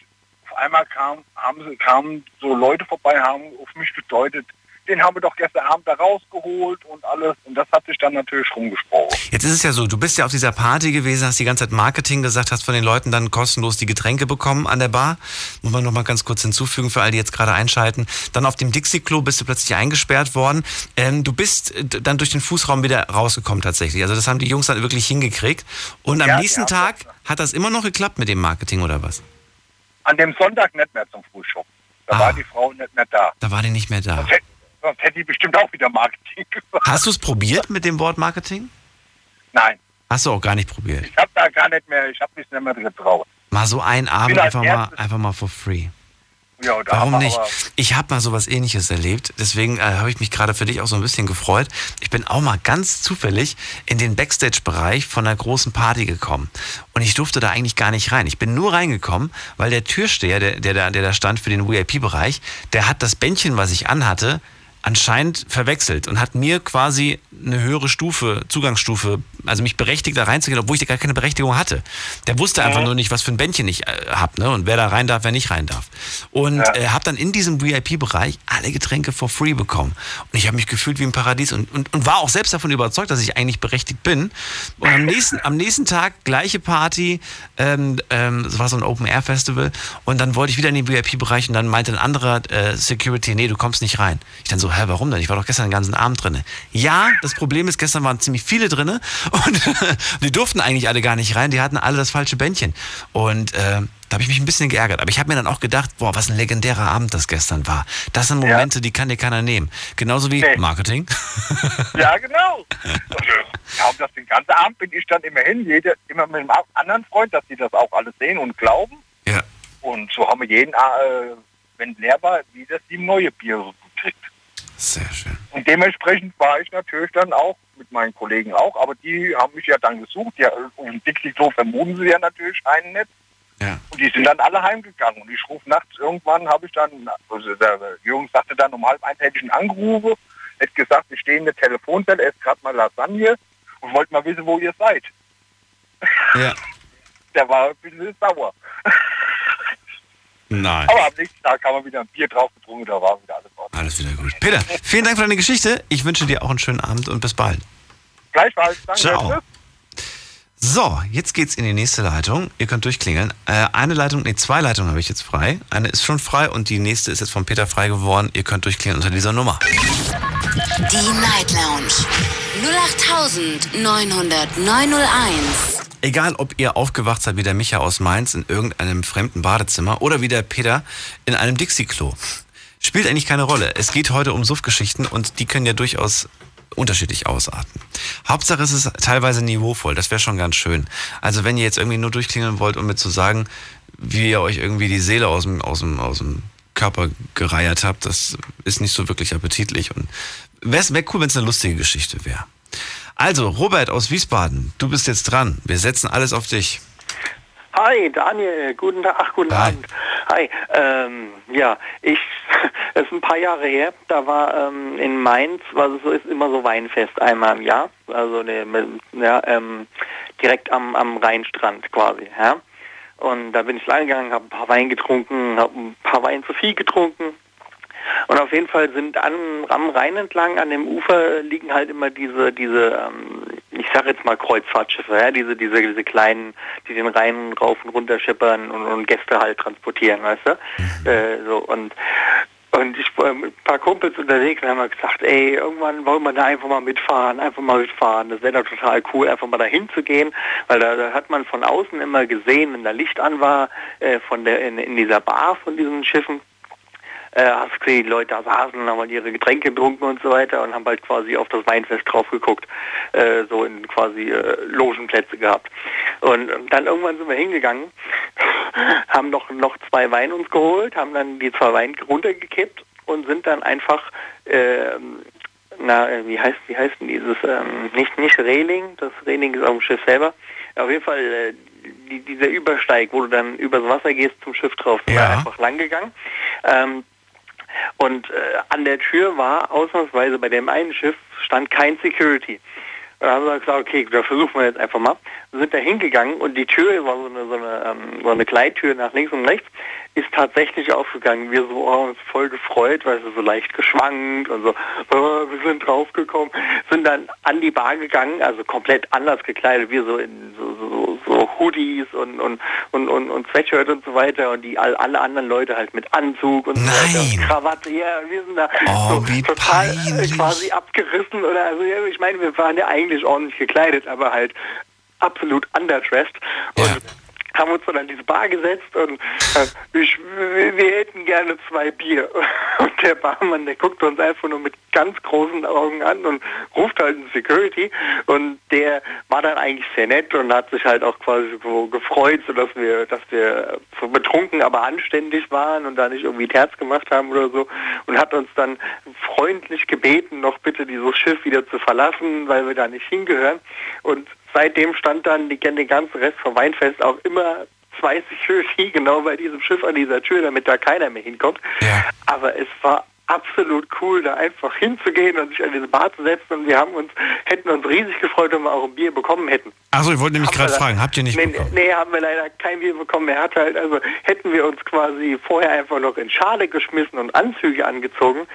auf einmal kam, haben kamen so Leute vorbei, haben auf mich gedeutet, den haben wir doch gestern Abend da rausgeholt und alles. Und das hat sich dann natürlich rumgesprochen. Jetzt ist es ja so, du bist ja auf dieser Party gewesen, hast die ganze Zeit Marketing gesagt, hast von den Leuten dann kostenlos die Getränke bekommen an der Bar. Muss man noch mal ganz kurz hinzufügen für all die jetzt gerade einschalten. Dann auf dem Dixie-Klo bist du plötzlich eingesperrt worden. Ähm, du bist äh, dann durch den Fußraum wieder rausgekommen tatsächlich. Also das haben die Jungs dann wirklich hingekriegt. Und am Ja, nächsten ja. Tag hat das immer noch geklappt mit dem Marketing oder was? An dem Sonntag nicht mehr zum Frühshoppen. Da Ah. war die Frau nicht mehr da. Da war die nicht mehr da. Sonst sonst hätte die bestimmt auch wieder Marketing gemacht. Hast du es probiert mit dem Wort Marketing? Nein, Hast du auch gar nicht probiert. ich habe da gar nicht mehr, ich habe mich nicht mehr getraut. Mal so einen Abend einfach mal, einfach mal for free. Ja, Warum nicht? Ich habe mal sowas ähnliches erlebt. Deswegen äh, habe ich mich gerade für dich auch so ein bisschen gefreut. Ich bin auch mal ganz zufällig in den Backstage-Bereich von einer großen Party gekommen. Und ich durfte da eigentlich gar nicht rein. Ich bin nur reingekommen, weil der Türsteher, der, der, der da stand für den VIP-Bereich, der hat das Bändchen, was ich anhatte, anscheinend verwechselt und hat mir quasi eine höhere Stufe, Zugangsstufe, also mich berechtigt, da reinzugehen, obwohl ich da gar keine Berechtigung hatte. Der wusste einfach nur nicht, was für ein Bändchen ich äh, hab, ne? Und wer da rein darf, wer nicht rein darf. Und äh, habe dann in diesem VIP-Bereich alle Getränke for free bekommen. Und ich habe mich gefühlt wie im Paradies und, und, und war auch selbst davon überzeugt, dass ich eigentlich berechtigt bin. Und am nächsten, am nächsten Tag gleiche Party, ähm, ähm, es war so ein Open-Air-Festival und dann wollte ich wieder in den VIP-Bereich und dann meinte ein anderer äh, Security, nee, du kommst nicht rein. Ich dann so, hä, warum denn? Ich war doch gestern den ganzen Abend drinne. Ja, das Problem ist, gestern waren ziemlich viele drinne und die durften eigentlich alle gar nicht rein, die hatten alle das falsche Bändchen. Und äh, da habe ich mich ein bisschen geärgert. Aber ich habe mir dann auch gedacht, boah, was ein legendärer Abend das gestern war. Das sind Momente, die kann dir keiner nehmen. Genauso wie Marketing. Ja, genau. Ja, und das den ganzen Abend bin ich dann immer hin, jede, immer mit einem anderen Freund, dass die das auch alles sehen und glauben. Ja. Und so haben wir jeden, äh, wenn leer war, wieder sieben neue Biere gekriegt. Sehr schön. Und dementsprechend war ich natürlich dann auch mit meinen Kollegen auch, aber die haben mich ja dann gesucht. Ja, und Dixie Klo vermuten sie ja natürlich einen nicht. Ja. Und die sind dann alle heimgegangen. Und ich rufe nachts irgendwann, habe ich dann, also der Jürgen sagte dann um halb eins hätte ich ihn angerufen, hätte gesagt, ich stehe in der Telefonzelle, esse gerade mal Lasagne und wollte mal wissen, wo ihr seid. Ja. Der war ein bisschen sauer. Nein. Aber am nächsten Tag haben wir wieder ein Bier drauf getrunken, da war wieder alles ordentlich. alles wieder gut. Peter, vielen Dank für deine Geschichte. Ich wünsche dir auch einen schönen Abend und bis bald. Gleichfalls. Danke. Ciao. Tschüss. So, jetzt geht's in die nächste Leitung. Ihr könnt durchklingeln. Äh, eine Leitung, nee, zwei Leitungen habe ich jetzt frei. Eine ist schon frei und die nächste ist jetzt von Peter frei geworden. Ihr könnt durchklingeln unter dieser Nummer. Die Night Lounge 0890901. Egal, ob ihr aufgewacht seid wie der Micha aus Mainz in irgendeinem fremden Badezimmer oder wie der Peter in einem Dixie-Klo. Spielt eigentlich keine Rolle. Es geht heute um Suffgeschichten und die können ja durchaus unterschiedlich ausarten. Hauptsache es ist teilweise niveauvoll, das wäre schon ganz schön. Also wenn ihr jetzt irgendwie nur durchklingeln wollt, um mir zu sagen, wie ihr euch irgendwie die Seele aus dem, aus dem, aus dem Körper gereiert habt, das ist nicht so wirklich appetitlich und wäre wär cool, wenn es eine lustige Geschichte wäre. Also, Robert aus Wiesbaden, du bist jetzt dran. Wir setzen alles auf dich. Hi, Daniel, guten Tag, ach, guten Hi. Abend. Hi, ähm, ja, ich, es ist ein paar Jahre her, da war ähm, in Mainz, was es so ist, immer so Weinfest einmal im Jahr, also ne, mit- ja, ähm, direkt am, am Rheinstrand quasi, ja. Und da bin ich lang gegangen, habe ein paar Wein getrunken, habe ein paar Wein zu viel getrunken. Und auf jeden Fall sind an, am Rhein entlang, an dem Ufer liegen halt immer diese, diese, ähm, ich sag jetzt mal Kreuzfahrtschiffe, ja, diese, diese, diese kleinen, die den Rhein rauf und runter schippern und, und Gäste halt transportieren, weißt du? Äh, so und und ich war mit ein paar Kumpels unterwegs und haben wir gesagt, ey, irgendwann wollen wir da einfach mal mitfahren, einfach mal mitfahren. Das wäre doch total cool, einfach mal dahin zu gehen, weil da, da hat man von außen immer gesehen, wenn da Licht an war, äh, von der in, in dieser Bar von diesen Schiffen, äh, hast gesehen, die Leute da saßen, haben halt ihre Getränke getrunken und so weiter und haben halt quasi auf das Weinfest drauf geguckt, äh, so in quasi äh, Logenplätze gehabt. Und ähm, dann irgendwann sind wir hingegangen, haben noch, noch zwei Wein uns geholt, haben dann die zwei Wein runtergekippt und sind dann einfach, ähm, na, äh, wie heißt, wie heißt denn dieses, ähm, nicht, nicht Reling, das Reling ist auf dem Schiff selber, auf jeden Fall äh, die, dieser Übersteig, wo du dann übers Wasser gehst zum Schiff drauf, sind Ja. einfach lang gegangen. Ähm, und äh, an der Tür war ausnahmsweise bei dem einen Schiff stand kein Security. Dann haben wir gesagt, okay, da versuchen wir jetzt einfach mal. Wir sind da hingegangen und die Tür war so eine, so eine, ähm, so eine Gleittür nach links und rechts, ist tatsächlich aufgegangen. Wir so oh, uns voll gefreut, weil sie so leicht geschwankt und so, oh, wir sind draufgekommen, sind dann an die Bar gegangen, also komplett anders gekleidet, wir so in so, so, so Hoodies und, und, und, und, und Sweatshirt und so weiter und die all, alle anderen Leute halt mit Anzug und so weiter und Krawatte, ja, wir sind da Oh, so total äh, quasi abgerissen oder also ja, ich meine, wir waren ja eigentlich ordentlich gekleidet, aber halt absolut underdressed. Und haben uns dann an diese Bar gesetzt und äh, ich, wir, hätten gerne zwei Bier. Und der Barmann, der guckt uns einfach nur mit ganz großen Augen an und ruft halt einen Security. Und der war dann eigentlich sehr nett und hat sich halt auch quasi so gefreut, so dass wir, dass wir betrunken, aber anständig waren und da nicht irgendwie Terz gemacht haben oder so. Und hat uns dann freundlich gebeten, noch bitte dieses Schiff wieder zu verlassen, weil wir da nicht hingehören. Und seitdem stand dann die, den ganzen Rest vom Weinfest auch immer zwei Security genau bei diesem Schiff an dieser Tür, damit da keiner mehr hinkommt. Aber es war absolut cool, da einfach hinzugehen und sich an diese Bar zu setzen und wir haben uns, hätten uns riesig gefreut, wenn wir auch ein Bier bekommen hätten. Achso, ich wollte nämlich gerade fragen, habt ihr nicht nee, bekommen? Nee, haben wir leider kein Bier bekommen. Er hat halt, also hätten wir uns quasi vorher einfach noch in Schale geschmissen und Anzüge angezogen,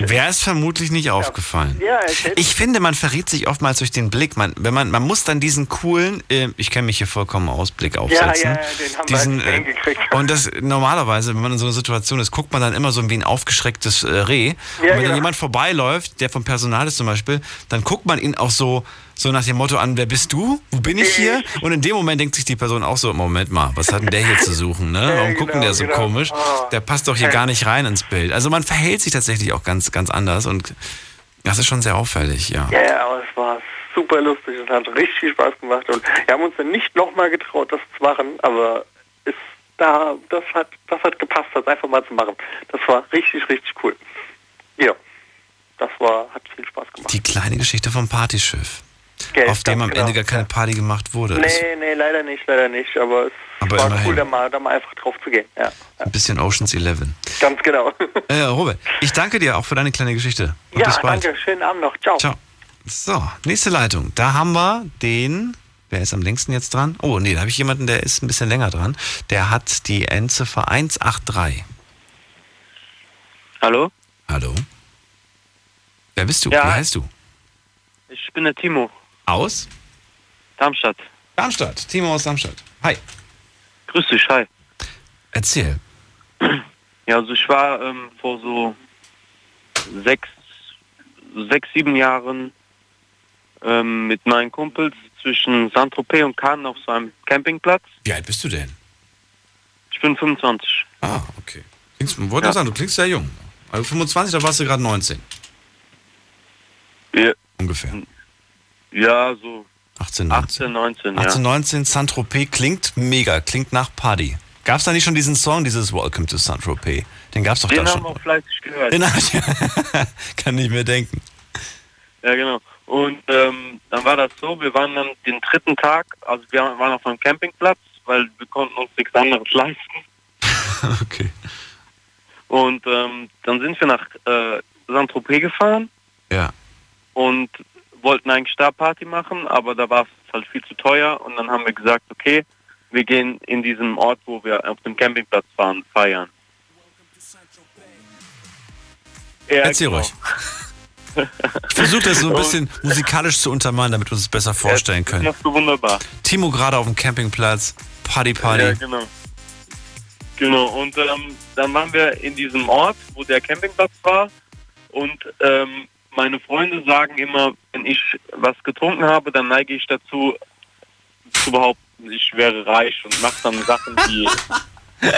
Wäre es vermutlich nicht aufgefallen. ja, es hätte, Ich finde, man verrät sich oftmals durch den Blick. Man, wenn man, man muss dann diesen coolen, äh, ich kenne mich hier vollkommen aus, Blick aufsetzen. Ja, ja, ja, den haben diesen, wir halt hingekriegt. und das normalerweise, wenn man in so einer Situation ist, guckt man dann immer so wie ein aufgeschrecktes äh, Reh. und wenn Ja, dann genau. jemand vorbeiläuft, der vom Personal ist zum Beispiel, dann guckt man ihn auch so, so nach dem Motto an, wer bist du? Wo bin ich hier? Und in dem Moment denkt sich die Person auch so, Moment mal, was hat denn der hier zu suchen? Ne? Warum guckt denn der so genau. komisch? Ah. Der passt doch hier gar nicht rein ins Bild. Also man verhält sich tatsächlich auch ganz, ganz anders und das ist schon sehr auffällig, ja. Ja, aber es war super lustig und hat richtig Spaß gemacht. Und wir haben uns dann nicht nochmal getraut, das zu machen, aber es, da, das, hat, das hat gepasst, das einfach mal zu machen. Das war richtig, richtig cool. Ja, das war, hat viel Spaß gemacht. Die kleine Geschichte vom Partyschiff, Gell, auf dem am genau. Ende gar keine Party gemacht wurde. Nee, nee, leider nicht, leider nicht, aber es Aber war immerhin. cool, da mal, da mal einfach drauf zu gehen. Ja, ein bisschen Oceans 11. ganz genau. Äh, Robert, ich danke dir auch für deine kleine Geschichte. Und ja, bis bald. danke, schönen Abend noch. Ciao. Ciao. So, nächste Leitung. Da haben wir den. Wer ist am längsten jetzt dran? Oh, nee, da habe ich jemanden, der ist ein bisschen länger dran. Der hat die Endziffer 183. Hallo? Hallo? Wer bist du? Ja. Wie heißt du? Ich bin der Timo. Aus? Darmstadt. Darmstadt. Timo aus Darmstadt. Hi. Grüß dich, hi. Erzähl. Ja, also ich war ähm, vor so sechs, sechs, sieben Jahren ähm, mit meinen Kumpels zwischen Saint-Tropez und Cannes auf so einem Campingplatz. Wie alt bist du denn? Ich bin 25. Ah, okay. Klingst, wollte Ja. sagen, du klingst sehr jung. Also 25, da warst du gerade 19. Ja. Ungefähr. Ja, so 18, 19. 18, 19, 18, ja. 19, Saint-Tropez klingt mega, klingt nach Party. Gab es da nicht schon diesen Song, dieses Welcome to Saint-Tropez? Den gab es doch Den da haben schon. wir auch fleißig gehört. Den hab ich, kann nicht mehr denken. Ja, genau. Und ähm, dann war das so, wir waren dann den dritten Tag, also wir waren auf einem Campingplatz, weil wir konnten uns nichts anderes leisten. okay. Und ähm, dann sind wir nach äh, Saint-Tropez gefahren Ja. und wollten eigentlich da Party machen, aber da war es halt viel zu teuer und dann haben wir gesagt, okay, wir gehen in diesem Ort, wo wir auf dem Campingplatz waren, feiern. Ja, Erzähl genau. ruhig. Ich versuche das so ein bisschen musikalisch zu untermalen, damit wir uns es besser vorstellen können. Das ist wunderbar. Timo gerade auf dem Campingplatz, Party, Party. Ja, genau. Genau, und ähm, dann waren wir in diesem Ort, wo der Campingplatz war. Und ähm, meine Freunde sagen immer, wenn ich was getrunken habe, dann neige ich dazu, zu behaupten, ich wäre reich und mache dann Sachen, die...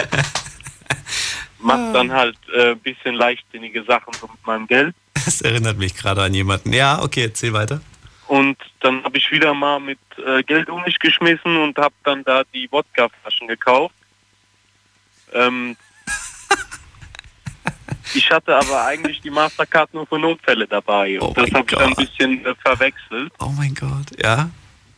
mach dann halt ein äh, bisschen leichtsinnige Sachen so mit meinem Geld. Das erinnert mich gerade an jemanden. Ja, okay, erzähl weiter. Und dann habe ich wieder mal mit äh, Geld um mich geschmissen und habe dann da die Wodkaflaschen gekauft. Ähm, ich hatte aber eigentlich die Mastercard nur für Notfälle dabei und das habe ich dann ein bisschen äh, verwechselt. Oh mein Gott, ja.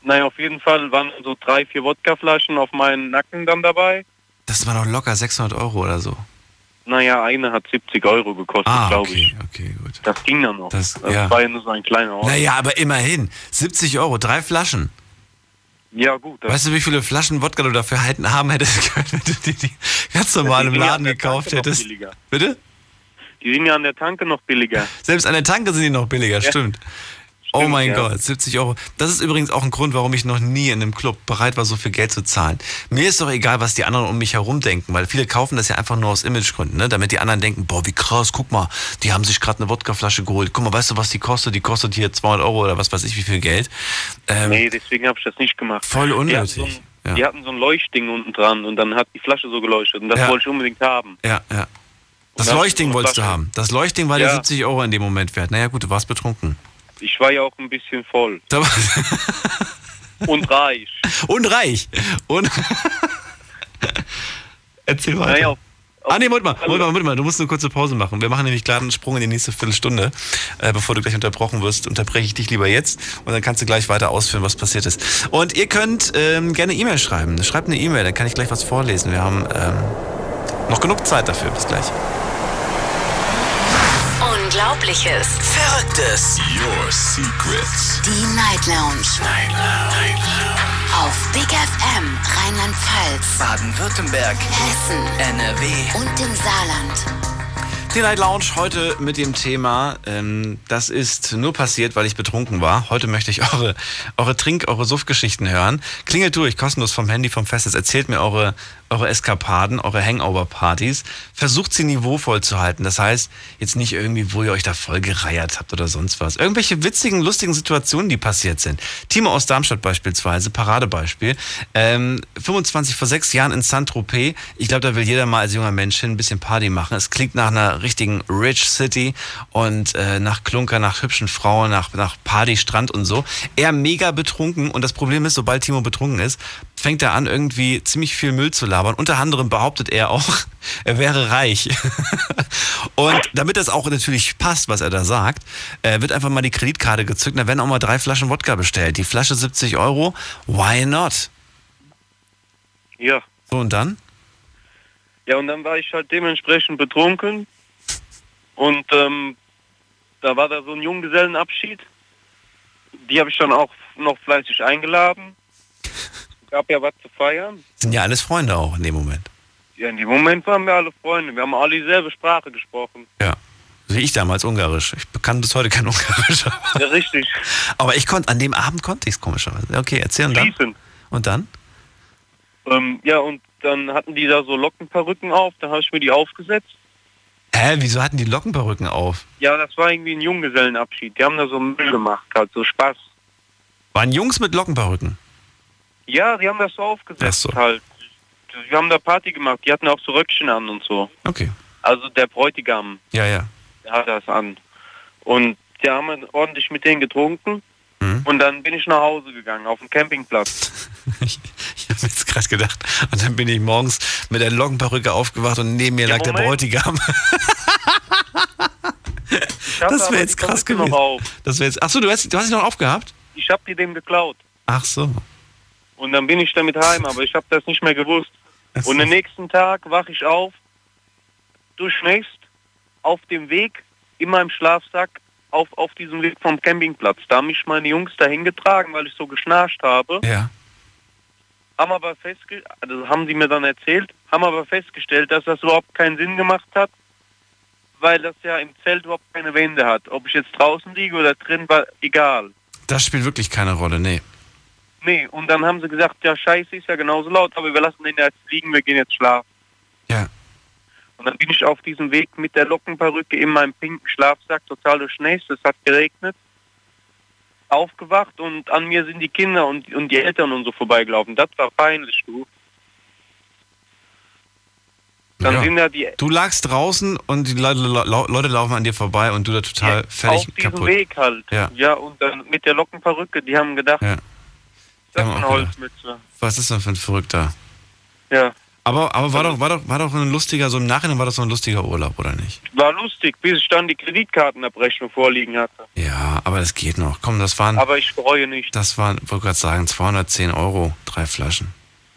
Naja, auf jeden Fall waren so drei, vier Wodkaflaschen auf meinen Nacken dann dabei. Das war doch locker 600 Euro oder so. Naja, eine hat 70 Euro gekostet, Ah, glaube okay, ich. okay, gut. Das ging dann noch. Das- Das, ja. war ja nur so ein kleiner Ort. Naja, aber immerhin. 70 Euro, drei Flaschen. Ja, gut. Weißt du, wie viele Flaschen Wodka du dafür halten haben hättest können, wenn du die, die ganz normal im Laden gekauft hättest? billiger. Bitte? Die sind ja an der Tanke noch billiger. Selbst an der Tanke sind die noch billiger, Ja. stimmt. Oh mein ja. Gott, 70 Euro. Das ist übrigens auch ein Grund, warum ich noch nie in einem Club bereit war, so viel Geld zu zahlen. Mir ist doch egal, was die anderen um mich herum denken, weil viele kaufen das ja einfach nur aus Imagegründen, ne? damit die anderen denken, boah, wie krass, guck mal, die haben sich gerade eine Wodkaflasche geholt. Guck mal, weißt du, was die kostet? Die kostet hier 200 Euro oder was weiß ich, wie viel Geld. Ähm, Nee, deswegen habe ich das nicht gemacht. Voll unnötig. die hatten so ein Leuchtding unten dran und dann hat die Flasche so geleuchtet und das Ja. wollte ich unbedingt haben. Ja, ja. Das Leuchtding wolltest du haben. Das Leuchtding war Ja. dir 70 Euro in dem Moment wert. Naja gut, du warst betrunken. Ich war ja auch ein bisschen voll. Und reich. Und reich. Und Erzähl weiter. Naja, auf- ah, nee, Moment mal, Moment mal, Moment mal, du musst eine kurze Pause machen. Wir machen nämlich gerade einen Sprung in die nächste Viertelstunde. Äh, bevor du gleich unterbrochen wirst, unterbreche ich dich lieber jetzt und dann kannst du gleich weiter ausführen, was passiert ist. Und ihr könnt ähm, gerne E-Mail schreiben. Schreibt eine E-Mail, dann kann ich gleich was vorlesen. Wir haben ähm, noch genug Zeit dafür. Bis gleich. Unglaubliches. Verrücktes. Your Secrets. Die Night Lounge. Night Lounge. Auf Big FM Rheinland-Pfalz, Baden-Württemberg. Hessen NRW. und im Saarland. Die Night Lounge heute mit dem Thema, ähm, das ist nur passiert, weil ich betrunken war. Heute möchte ich eure, eure Trink-, eure Suffgeschichten hören. Klingelt durch, kostenlos vom Handy, vom Festnetz. Erzählt mir eure, eure Eskapaden, eure Hangover-Partys. Versucht sie niveauvoll zu halten. Das heißt, jetzt nicht irgendwie, wo ihr euch da voll gereiert habt oder sonst was. Irgendwelche witzigen, lustigen Situationen, die passiert sind. Timo aus Darmstadt beispielsweise, Paradebeispiel. Ähm, 25 vor sechs Jahren in Saint-Tropez. Ich glaube, da will jeder mal als junger Mensch hin ein bisschen Party machen. Es klingt nach einer richtigen Rich City und äh, nach Klunker, nach hübschen Frauen, nach, nach Party, Strand und so. Er mega betrunken und das Problem ist, sobald Timo betrunken ist, fängt er an, irgendwie ziemlich viel Müll zu labern. Unter anderem behauptet er auch, er wäre reich. und damit das auch natürlich passt, was er da sagt, äh, wird einfach mal die Kreditkarte gezückt. Da werden auch mal drei Flaschen Wodka bestellt. Die Flasche 70 Euro. Why not? Ja. So und dann? Ja, und dann war ich halt dementsprechend betrunken. Und ähm, da war da so ein Junggesellenabschied. Die habe ich dann auch noch fleißig eingeladen. Gab ja was zu feiern. Sind ja alles Freunde auch in dem Moment. Ja, in dem Moment waren wir alle Freunde. Wir haben alle dieselbe Sprache gesprochen. Ja. Wie ich damals Ungarisch. Ich kann bis heute kein Ungarisch. Ja, richtig. Aber ich konnte, an dem Abend konnte ich es komischerweise. Okay, erzähl und dann. Fließend. Und dann? Ähm, ja, und dann hatten die da so Lockenperücken auf, da habe ich mir die aufgesetzt. Hä, wieso hatten die Lockenperücken auf? Ja, das war irgendwie ein Junggesellenabschied. Die haben da so Müll gemacht, halt so Spaß. Waren Jungs mit Lockenperücken? Ja, die haben das so aufgesetzt so. halt. Wir haben da Party gemacht, die hatten auch so Röckchen an und so. Okay. Also der Bräutigam, Ja, ja. der hat das an. Und die haben ordentlich mit denen getrunken. Mhm. Und dann bin ich nach Hause gegangen, auf dem Campingplatz. Ich habe jetzt gerade gedacht. Und dann bin ich morgens mit der Lockenperücke aufgewacht und neben mir Ja, lag der Moment. Bräutigam. Ich hatte Das wäre jetzt krass gewesen. Das wäre jetzt. Achso, du hast, du hast sie noch aufgehabt? Ich habe die dem geklaut. Ach so. Und dann bin ich damit heim, aber ich habe das nicht mehr gewusst. Und am nächsten Tag wache ich auf, durchnächst, auf dem Weg in meinem Schlafsack auf, auf diesem Weg vom Campingplatz. Da haben mich meine Jungs dahin getragen, weil ich so geschnarcht habe. Ja. Haben aber festgestellt, also haben sie mir dann erzählt, haben aber festgestellt, dass das überhaupt keinen Sinn gemacht hat, weil das ja im Zelt überhaupt keine Wände hat. Ob ich jetzt draußen liege oder drin, war egal. Das spielt wirklich keine Rolle, nee. Nee, und dann haben sie gesagt, ja scheiße, ist ja genauso laut, aber wir lassen den jetzt liegen, wir gehen jetzt schlafen. Ja. Und dann bin ich auf diesem Weg mit der Lockenperücke in meinem pinken Schlafsack total durchnässt, es hat geregnet, aufgewacht und an mir sind die Kinder und, und die Eltern und so vorbeigelaufen. Das war peinlich, du. Dann ja. sind ja die Du lagst draußen und die Le Le Le Leute laufen an dir vorbei und du da total auf fertig diesem kaputt. Weg halt. Ja. und dann mit der Lockenperücke, die haben gedacht, Ja. Das ist eine. Holzmütze. Was ist denn für ein Verrückter? Ja. Aber, aber war, doch, war, doch, war doch ein lustiger, so im Nachhinein war das so ein lustiger Urlaub, oder nicht? War lustig, bis ich dann die Kreditkartenabrechnung vorliegen hatte. Ja, aber das geht noch. Komm, das waren, Aber ich bereue nicht. das waren, wollte gerade sagen, 210 Euro, drei Flaschen.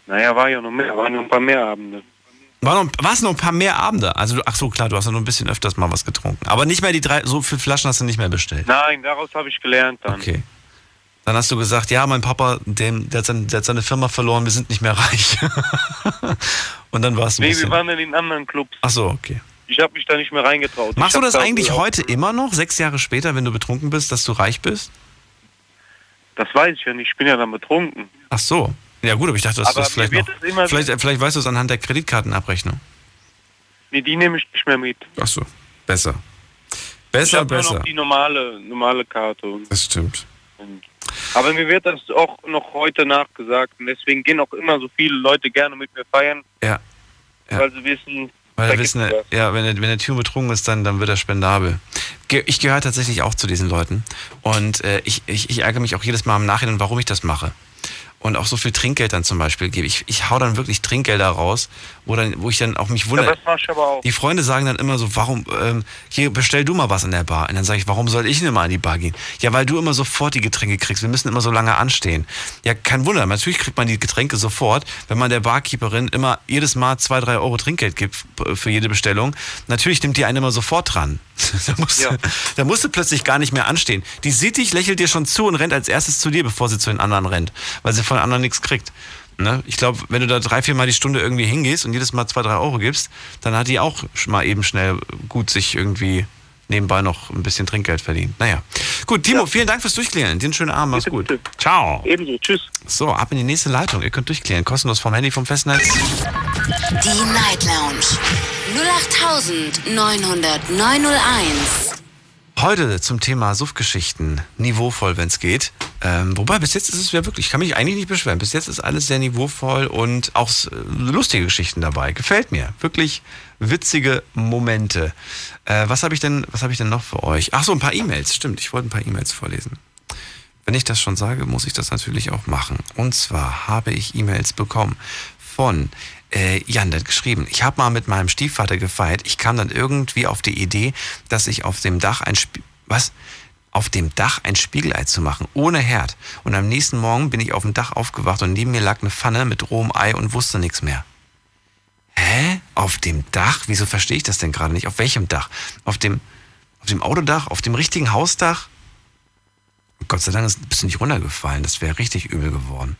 Naja, war ja noch mehr, waren noch ein paar mehr Abende. War noch, war's noch ein paar mehr Abende? Also, ach so, klar, du hast ja noch ein bisschen öfters mal was getrunken. Aber nicht mehr die drei, so viele Flaschen hast du nicht mehr bestellt. Nein, daraus habe ich gelernt dann. Okay. Dann hast du gesagt, ja, mein Papa, dem, der, hat sein, der hat seine Firma verloren, wir sind nicht mehr reich. Und dann war es ein Nee, wir waren in den anderen Clubs. Ach so, okay. Ich habe mich da nicht mehr reingetraut. Machst Ich du das da eigentlich heute immer noch, sechs Jahre später, wenn du betrunken bist, dass du reich bist? Das weiß ich ja nicht, ich bin ja dann betrunken. Ach so. Ja gut, aber ich dachte, dass Aber du das vielleicht noch. immer- Vielleicht, vielleicht weißt du es anhand der Kreditkartenabrechnung. Nee, die nehme ich nicht mehr mit. Ach so. Besser. ich Besser, nur besser. noch die normale, normale Karte. Und, Das stimmt. Aber mir wird das auch noch heute nachgesagt und deswegen gehen auch immer so viele Leute gerne mit mir feiern, Ja. Ja. weil sie wissen, Weil wissen, ja, wenn der, wenn der Typ betrunken ist, dann, dann wird er spendabel. Ich gehöre tatsächlich auch zu diesen Leuten. Und äh, ich, ich, ich ärgere mich auch jedes Mal im Nachhinein, warum ich das mache. Und auch so viel Trinkgeld dann zum Beispiel gebe. Ich, ich hau dann wirklich Trinkgelder raus, wo, dann, wo ich dann auch mich Ja, wundere. das mach ich aber auch. Die Freunde sagen dann immer so, warum, ähm, hier bestell du mal was in der Bar. Und dann sage ich, warum soll ich denn immer an die Bar gehen? Ja, weil du immer sofort die Getränke kriegst. Wir müssen immer so lange anstehen. Ja, kein Wunder. Natürlich kriegt man die Getränke sofort, wenn man der Barkeeperin immer jedes Mal zwei, drei Euro Trinkgeld gibt für jede Bestellung. Natürlich nimmt die einen immer sofort dran. da, musst, Ja. du, da musst du plötzlich gar nicht mehr anstehen. Die sieht dich, lächelt dir schon zu und rennt als erstes zu dir, bevor sie zu den anderen rennt. Weil sie von den anderen nichts kriegt. Ne? Ich glaube, wenn du da drei, vier Mal die Stunde irgendwie hingehst und jedes Mal zwei, drei Euro gibst, dann hat die auch mal eben schnell gut sich irgendwie nebenbei noch ein bisschen Trinkgeld verdient. Naja. Gut, Timo, vielen Dank fürs Durchklären. Dir einen schönen Abend, mach's gut. Ciao. Ebenso, tschüss. So, ab in die nächste Leitung. Ihr könnt durchklären. Kostenlos vom Handy, vom Festnetz. Die Night Lounge 0890901. Heute zum Thema Suffgeschichten. Niveauvoll, wenn es geht. Ähm, wobei, bis jetzt ist es ja wirklich, ich kann mich eigentlich nicht beschweren. Bis jetzt ist alles sehr niveauvoll und auch äh, lustige Geschichten dabei. Gefällt mir. Wirklich witzige Momente. Äh, was habe ich denn, was habe ich denn noch für euch? Ach so, ein paar E-Mails. Stimmt, ich wollte ein paar E-Mails vorlesen. Wenn ich das schon sage, muss ich das natürlich auch machen. Und zwar habe ich E-Mails bekommen von äh, Jan, der hat geschrieben, ich habe mal mit meinem Stiefvater gefeiert. Ich kam dann irgendwie auf die Idee, dass ich auf dem Dach ein Spie was? Auf dem Dach ein Spiegelei zu machen, ohne Herd. Und am nächsten Morgen bin ich auf dem Dach aufgewacht und neben mir lag eine Pfanne mit rohem Ei und wusste nichts mehr. Hä? Auf dem Dach? Wieso verstehe ich das denn gerade nicht? Auf welchem Dach? Auf dem, auf dem Autodach? Auf dem richtigen Hausdach? Gott sei Dank ist- bist du nicht runtergefallen. Das wäre richtig übel geworden.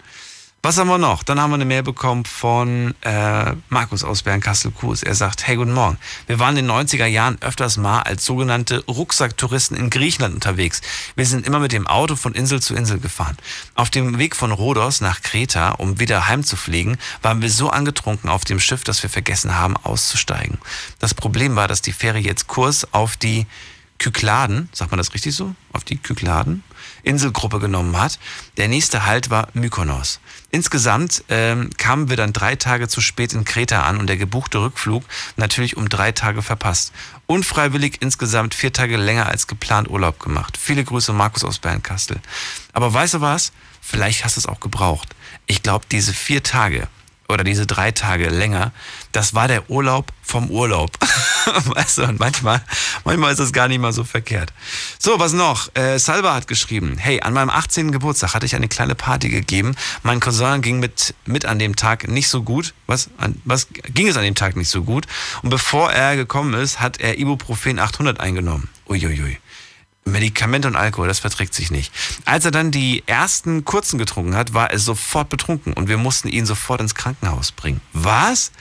Was haben wir noch? Dann haben wir eine Mail bekommen von äh, Markus aus Bernkastel-Kues. Er sagt, hey, guten Morgen. Wir waren in den 90er Jahren öfters mal als sogenannte Rucksacktouristen in Griechenland unterwegs. Wir sind immer mit dem Auto von Insel zu Insel gefahren. Auf dem Weg von Rhodos nach Kreta, um wieder heimzufliegen, waren wir so angetrunken auf dem Schiff, dass wir vergessen haben, auszusteigen. Das Problem war, dass die Fähre jetzt Kurs auf die Kykladen, sagt man das richtig so? Auf die Kykladen? Inselgruppe genommen hat. Der nächste Halt war Mykonos. Insgesamt ähm, kamen wir dann drei Tage zu spät in Kreta an und der gebuchte Rückflug natürlich um drei Tage verpasst. Unfreiwillig insgesamt vier Tage länger als geplant Urlaub gemacht. Viele Grüße Markus aus Bernkastel. Aber weißt du was? Vielleicht hast du es auch gebraucht. Ich glaube, diese vier Tage, oder diese drei Tage länger, das war der Urlaub vom Urlaub. weißt du, und manchmal, manchmal ist das gar nicht mal so verkehrt. So, was noch? Äh, Salva hat geschrieben, hey, an meinem 18. Geburtstag hatte ich eine kleine Party gegeben. Mein Cousin ging mit, mit an dem Tag nicht so gut. Was, an, was ging es an dem Tag nicht so gut? Und bevor er gekommen ist, hat er Ibuprofen 800 eingenommen. Uiuiui. Medikamente und Alkohol, das verträgt sich nicht. Als er dann die ersten kurzen getrunken hat, war er sofort betrunken und wir mussten ihn sofort ins Krankenhaus bringen. Was?